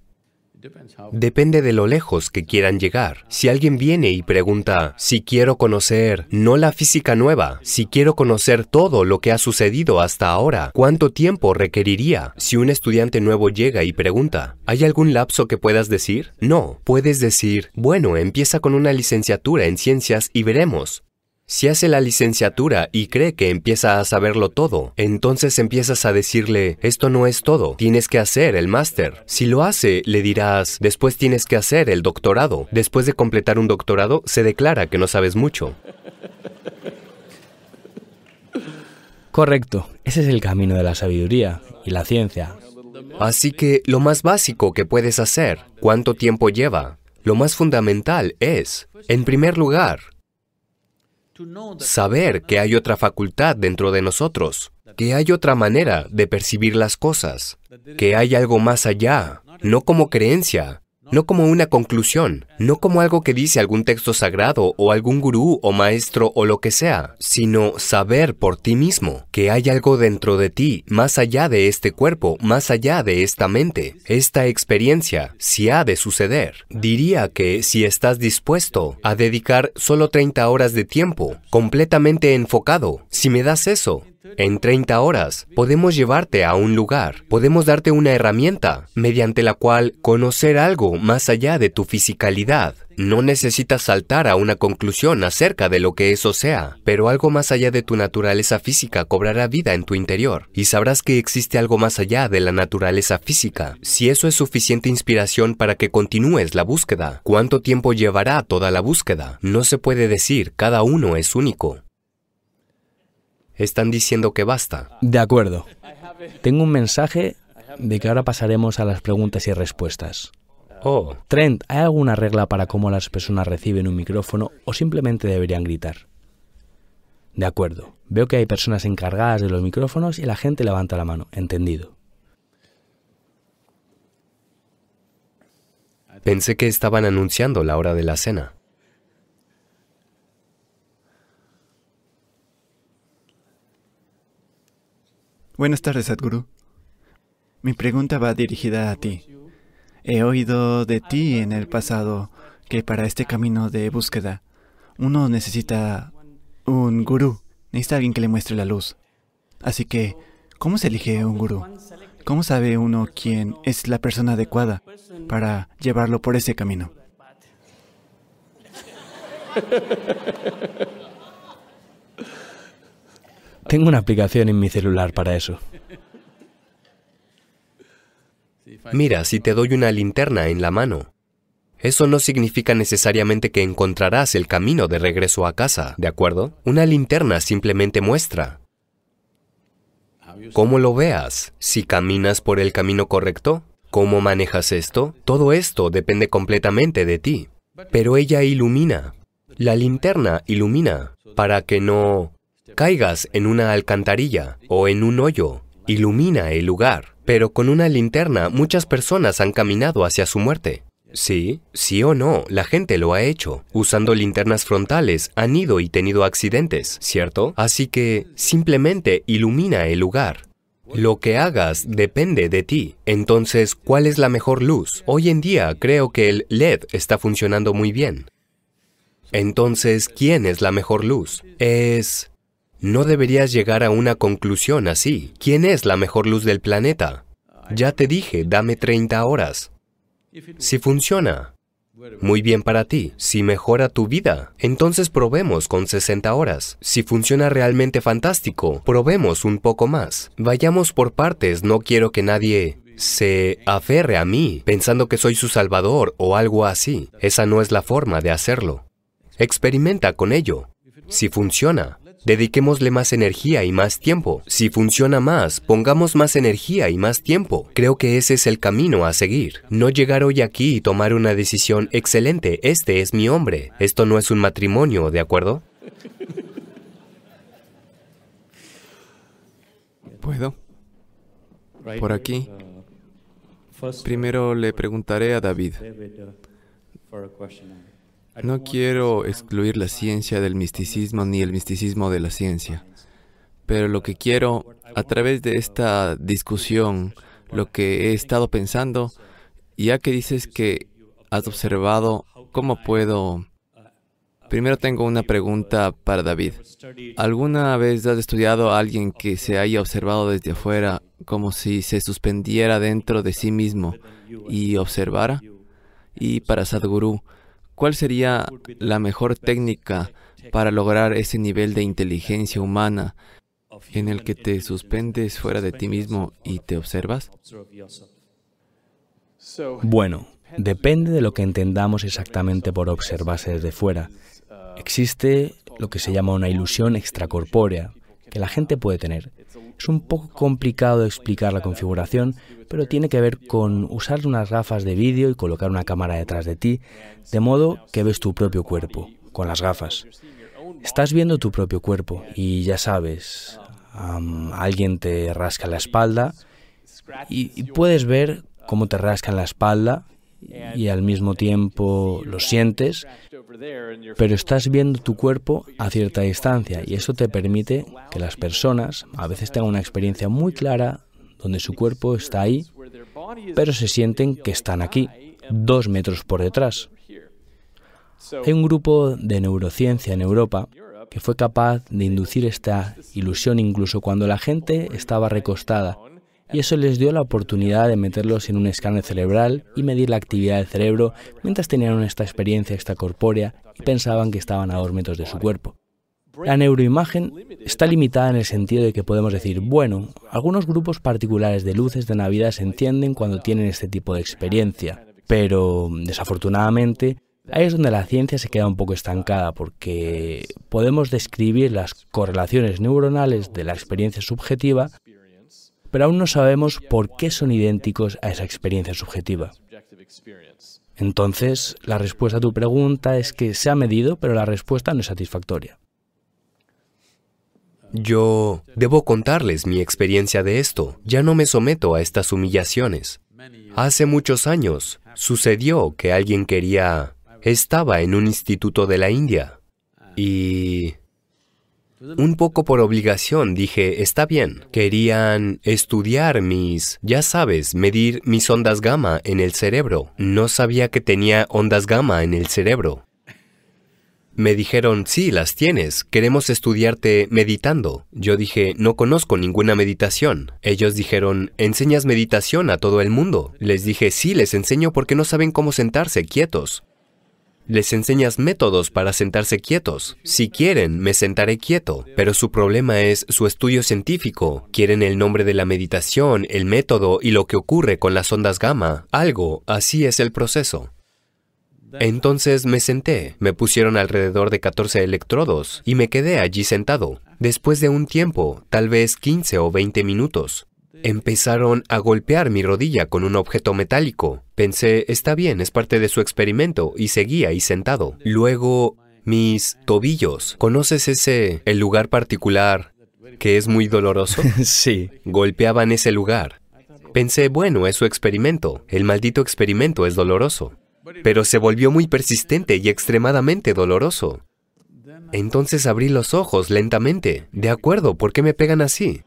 Speaker 1: Depende de lo lejos que quieran llegar. Si alguien viene y pregunta, si quiero conocer, no la física nueva, si quiero conocer todo lo que ha sucedido hasta ahora, ¿cuánto tiempo requeriría? Si un estudiante nuevo llega y pregunta, ¿hay algún lapso que puedas decir? No, puedes decir, bueno, empieza con una licenciatura en ciencias y veremos. Si hace la licenciatura y cree que empieza a saberlo todo, entonces empiezas a decirle, esto no es todo, tienes que hacer el máster. Si lo hace, le dirás, después tienes que hacer el doctorado. Después de completar un doctorado, se declara que no sabes mucho.
Speaker 2: Correcto, ese es el camino de la sabiduría y la ciencia.
Speaker 1: Así que lo más básico que puedes hacer, ¿cuánto tiempo lleva? Lo más fundamental es, en primer lugar, Saber que hay otra facultad dentro de nosotros, que hay otra manera de percibir las cosas, que hay algo más allá, no como creencia, no como una conclusión, no como algo que dice algún texto sagrado o algún gurú o maestro o lo que sea, sino saber por ti mismo que hay algo dentro de ti, más allá de este cuerpo, más allá de esta mente. Esta experiencia, si ha de suceder, diría que si estás dispuesto a dedicar solo 30 horas de tiempo, completamente enfocado, si me das eso, en 30 horas podemos llevarte a un lugar, podemos darte una herramienta mediante la cual conocer algo más allá de tu fisicalidad. No necesitas saltar a una conclusión acerca de lo que eso sea, pero algo más allá de tu naturaleza física cobrará vida en tu interior y sabrás que existe algo más allá de la naturaleza física. Si eso es suficiente inspiración para que continúes la búsqueda, ¿cuánto tiempo llevará toda la búsqueda? No se puede decir, cada uno es único. Están diciendo que basta.
Speaker 2: De acuerdo. Tengo un mensaje de que ahora pasaremos a las preguntas y respuestas.
Speaker 1: Oh,
Speaker 2: Trent, ¿hay alguna regla para cómo las personas reciben un micrófono o simplemente deberían gritar? De acuerdo. Veo que hay personas encargadas de los micrófonos y la gente levanta la mano. Entendido.
Speaker 1: pensé que estaban anunciando la hora de la cena.
Speaker 4: Buenas tardes, Sadhguru. Mi pregunta va dirigida a ti. He oído de ti en el pasado que para este camino de búsqueda uno necesita un gurú, necesita alguien que le muestre la luz. Así que, ¿cómo se elige un gurú? ¿Cómo sabe uno quién es la persona adecuada para llevarlo por ese camino?
Speaker 2: Tengo una aplicación en mi celular para eso.
Speaker 1: Mira, si te doy una linterna en la mano, eso no significa necesariamente que encontrarás el camino de regreso a casa, ¿de acuerdo? Una linterna simplemente muestra. ¿Cómo lo veas? Si caminas por el camino correcto, ¿cómo manejas esto? Todo esto depende completamente de ti. Pero ella ilumina. La linterna ilumina para que no caigas en una alcantarilla o en un hoyo. Ilumina el lugar. Pero con una linterna muchas personas han caminado hacia su muerte. Sí, sí o no, la gente lo ha hecho. Usando linternas frontales han ido y tenido accidentes, ¿cierto? Así que simplemente ilumina el lugar. Lo que hagas depende de ti. Entonces, ¿cuál es la mejor luz? Hoy en día creo que el LED está funcionando muy bien. Entonces, ¿quién es la mejor luz? Es... No deberías llegar a una conclusión así. ¿Quién es la mejor luz del planeta? Ya te dije, dame 30 horas. Si funciona, muy bien para ti. Si mejora tu vida, entonces probemos con 60 horas. Si funciona realmente fantástico, probemos un poco más. Vayamos por partes, no quiero que nadie se aferre a mí pensando que soy su salvador o algo así. Esa no es la forma de hacerlo. Experimenta con ello. Si funciona, dediquémosle más energía y más tiempo. Si funciona más, pongamos más energía y más tiempo. Creo que ese es el camino a seguir. No llegar hoy aquí y tomar una decisión excelente. Este es mi hombre. Esto no es un matrimonio, ¿de acuerdo?
Speaker 5: ¿Puedo? Por aquí. Primero le preguntaré a David. No quiero excluir la ciencia del misticismo ni el misticismo de la ciencia, pero lo que quiero, a través de esta discusión, lo que he estado pensando, ya que dices que has observado, ¿cómo puedo... Primero tengo una pregunta para David. ¿Alguna vez has estudiado a alguien que se haya observado desde afuera como si se suspendiera dentro de sí mismo y observara? Y para Sadhguru, ¿cuál sería la mejor técnica para lograr ese nivel de inteligencia humana en el que te suspendes fuera de ti mismo y te observas?
Speaker 2: Bueno, depende de lo que entendamos exactamente por observarse desde fuera. Existe lo que se llama una ilusión extracorpórea que la gente puede tener. Es un poco complicado explicar la configuración, pero tiene que ver con usar unas gafas de vídeo y colocar una cámara detrás de ti, de modo que ves tu propio cuerpo con las gafas. Estás viendo tu propio cuerpo y ya sabes, alguien te rasca la espalda y puedes ver cómo te rascan la espalda y al mismo tiempo lo sientes, pero estás viendo tu cuerpo a cierta distancia y eso te permite que las personas a veces tengan una experiencia muy clara donde su cuerpo está ahí, pero se sienten que están aquí, dos metros por detrás. Hay un grupo de neurociencia en Europa que fue capaz de inducir esta ilusión incluso cuando la gente estaba recostada y eso les dio la oportunidad de meterlos en un escáner cerebral y medir la actividad del cerebro mientras tenían esta experiencia extracorpórea y pensaban que estaban a dos metros de su cuerpo. La neuroimagen está limitada en el sentido de que podemos decir, bueno, algunos grupos particulares de luces de Navidad se encienden cuando tienen este tipo de experiencia, pero desafortunadamente ahí es donde la ciencia se queda un poco estancada porque podemos describir las correlaciones neuronales de la experiencia subjetiva pero aún no sabemos por qué son idénticos a esa experiencia subjetiva. Entonces, la respuesta a tu pregunta es que se ha medido, pero la respuesta no es satisfactoria.
Speaker 1: Yo debo contarles mi experiencia de esto. Ya no me someto a estas humillaciones. Hace muchos años sucedió que alguien quería... Estaba en un instituto de la India y un poco por obligación dije, está bien. Querían estudiar mis, ya sabes, medir mis ondas gamma en el cerebro. No sabía que tenía ondas gamma en el cerebro. Me dijeron, sí, las tienes, queremos estudiarte meditando. Yo dije, no conozco ninguna meditación. Ellos dijeron, ¿enseñas meditación a todo el mundo? Les dije, sí, les enseño porque no saben cómo sentarse quietos. Les enseñas métodos para sentarse quietos. Si quieren, me sentaré quieto, pero su problema es su estudio científico. Quieren el nombre de la meditación, el método y lo que ocurre con las ondas gamma. Algo, así es el proceso. Entonces me senté, me pusieron alrededor de 14 electrodos y me quedé allí sentado. Después de un tiempo, tal vez 15 o 20 minutos, Empezaron a golpear mi rodilla con un objeto metálico. Pensé, está bien, es parte de su experimento, y seguí ahí sentado. Luego, mis tobillos. ¿Conoces ese, el lugar particular que es muy doloroso?
Speaker 2: sí.
Speaker 1: Golpeaban ese lugar. Pensé, bueno, es su experimento. El maldito experimento es doloroso. Pero se volvió muy persistente y extremadamente doloroso. Entonces abrí los ojos lentamente. De acuerdo, ¿por qué me pegan así?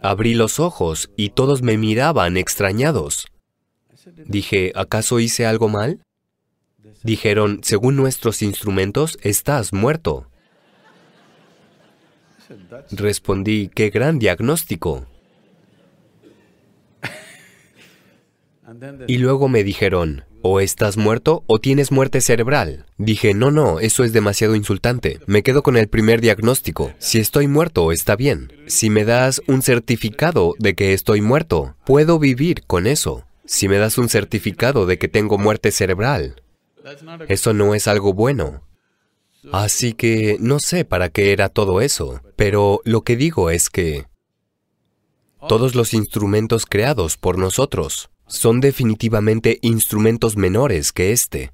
Speaker 1: Abrí los ojos y todos me miraban extrañados. Dije, ¿acaso hice algo mal? Dijeron, según nuestros instrumentos, estás muerto. Respondí, qué gran diagnóstico. Y luego me dijeron, o estás muerto o tienes muerte cerebral. Dije, no, no, eso es demasiado insultante. Me quedo con el primer diagnóstico. Si estoy muerto, está bien. Si me das un certificado de que estoy muerto, puedo vivir con eso. Si me das un certificado de que tengo muerte cerebral, eso no es algo bueno. Así que no sé para qué era todo eso, pero lo que digo es que todos los instrumentos creados por nosotros son definitivamente instrumentos menores que este.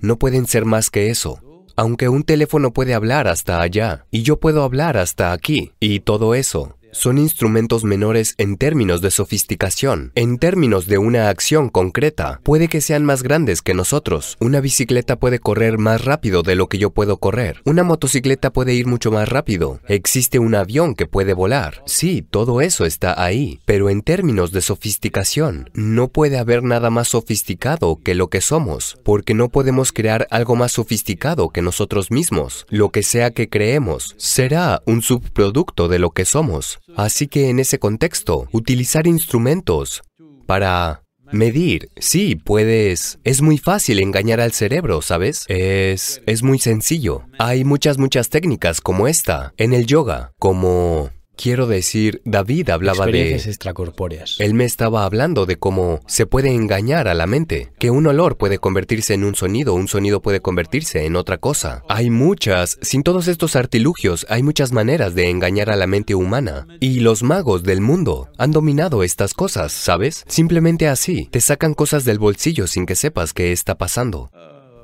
Speaker 1: No pueden ser más que eso. Aunque un teléfono puede hablar hasta allá, y yo puedo hablar hasta aquí, y todo eso, son instrumentos menores en términos de sofisticación, en términos de una acción concreta. Puede que sean más grandes que nosotros. Una bicicleta puede correr más rápido de lo que yo puedo correr. Una motocicleta puede ir mucho más rápido. Existe un avión que puede volar. Sí, todo eso está ahí. Pero en términos de sofisticación, no puede haber nada más sofisticado que lo que somos, porque no podemos crear algo más sofisticado que nosotros mismos. Lo que sea que creemos será un subproducto de lo que somos. Así que en ese contexto, utilizar instrumentos para medir, sí, puedes... Es muy fácil engañar al cerebro, ¿sabes? Es... es muy sencillo. Hay muchas, muchas técnicas como esta en el yoga, como Quiero decir, David hablaba de...
Speaker 2: extracorpóreas.
Speaker 1: Él me estaba hablando de cómo se puede engañar a la mente, que un olor puede convertirse en un sonido, un sonido puede convertirse en otra cosa. Hay muchas, sin todos estos artilugios, hay muchas maneras de engañar a la mente humana. Y los magos del mundo han dominado estas cosas, ¿sabes? Simplemente así, te sacan cosas del bolsillo sin que sepas qué está pasando.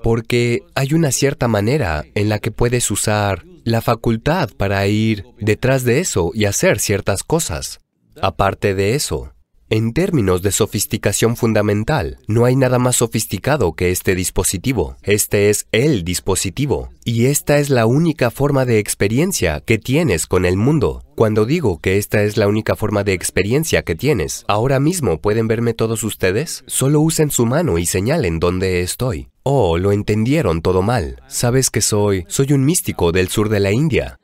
Speaker 1: Porque hay una cierta manera en la que puedes usar la facultad para ir detrás de eso y hacer ciertas cosas. Aparte de eso, En términos de sofisticación fundamental, no hay nada más sofisticado que este dispositivo. Este es el dispositivo. Y esta es la única forma de experiencia que tienes con el mundo. Cuando digo que esta es la única forma de experiencia que tienes, ahora mismo pueden verme todos ustedes, solo usen su mano y señalen dónde estoy. Oh, lo entendieron todo mal. Sabes que soy, soy un místico del sur de la India.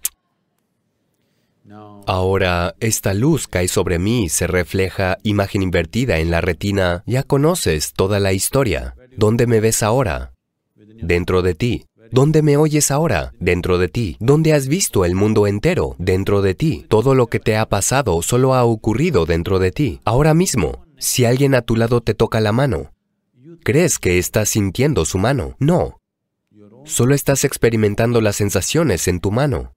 Speaker 1: Ahora, esta luz cae sobre mí, se refleja imagen invertida en la retina. Ya conoces toda la historia. ¿Dónde me ves ahora? Dentro de ti. ¿Dónde me oyes ahora? Dentro de ti. ¿Dónde has visto el mundo entero? Dentro de ti. Todo lo que te ha pasado solo ha ocurrido dentro de ti. Ahora mismo, si alguien a tu lado te toca la mano, ¿crees que estás sintiendo su mano? No. Solo estás experimentando las sensaciones en tu mano.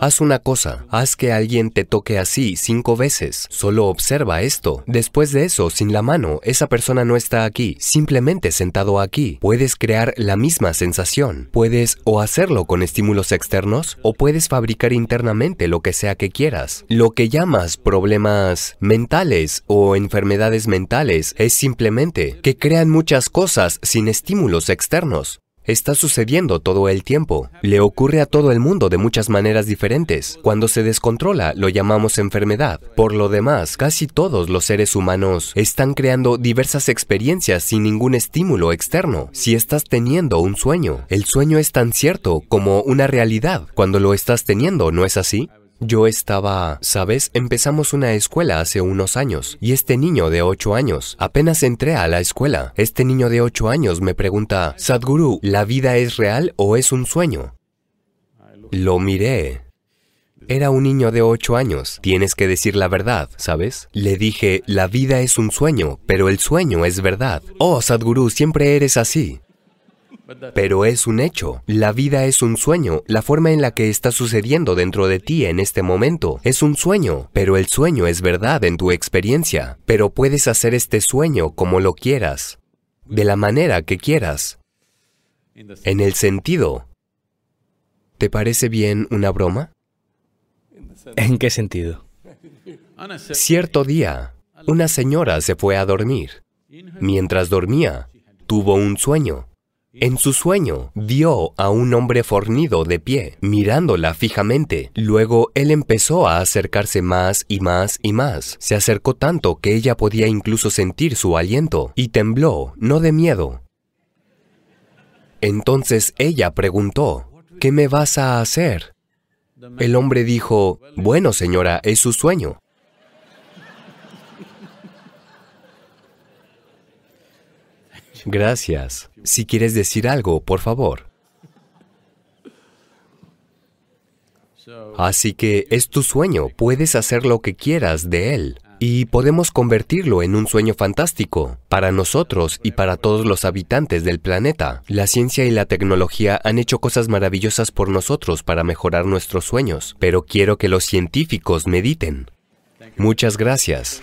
Speaker 1: Haz una cosa, haz que alguien te toque así cinco veces. Solo observa esto. Después de eso, sin la mano, esa persona no está aquí, simplemente sentado aquí. Puedes crear la misma sensación. Puedes o hacerlo con estímulos externos o puedes fabricar internamente lo que sea que quieras. Lo que llamas problemas mentales o enfermedades mentales es simplemente que crean muchas cosas sin estímulos externos. Está sucediendo todo el tiempo. Le ocurre a todo el mundo de muchas maneras diferentes. Cuando se descontrola, lo llamamos enfermedad. Por lo demás, casi todos los seres humanos están creando diversas experiencias sin ningún estímulo externo. Si estás teniendo un sueño, el sueño es tan cierto como una realidad cuando lo estás teniendo, ¿no es así? Yo estaba, ¿sabes? Empezamos una escuela hace unos años y este niño de 8 años, apenas entré a la escuela, este niño de 8 años me pregunta, Sadhguru, ¿la vida es real o es un sueño? Lo miré. Era un niño de 8 años. Tienes que decir la verdad, ¿sabes? Le dije, la vida es un sueño, pero el sueño es verdad. Oh, Sadhguru, siempre eres así. Pero es un hecho. La vida es un sueño. La forma en la que está sucediendo dentro de ti en este momento es un sueño. Pero el sueño es verdad en tu experiencia. Pero puedes hacer este sueño como lo quieras. De la manera que quieras. En el sentido. ¿Te parece bien una broma?
Speaker 2: ¿En qué sentido?
Speaker 1: Cierto día, una señora se fue a dormir. Mientras dormía, tuvo un sueño. En su sueño, vio a un hombre fornido de pie, mirándola fijamente. Luego él empezó a acercarse más y más y más. Se acercó tanto que ella podía incluso sentir su aliento, y tembló, no de miedo. Entonces ella preguntó, ¿qué me vas a hacer? El hombre dijo, bueno señora, es su sueño. Gracias. Si quieres decir algo, por favor. Así que es tu sueño, puedes hacer lo que quieras de él. Y podemos convertirlo en un sueño fantástico para nosotros y para todos los habitantes del planeta. La ciencia y la tecnología han hecho cosas maravillosas por nosotros para mejorar nuestros sueños, pero quiero que los científicos mediten. Muchas gracias.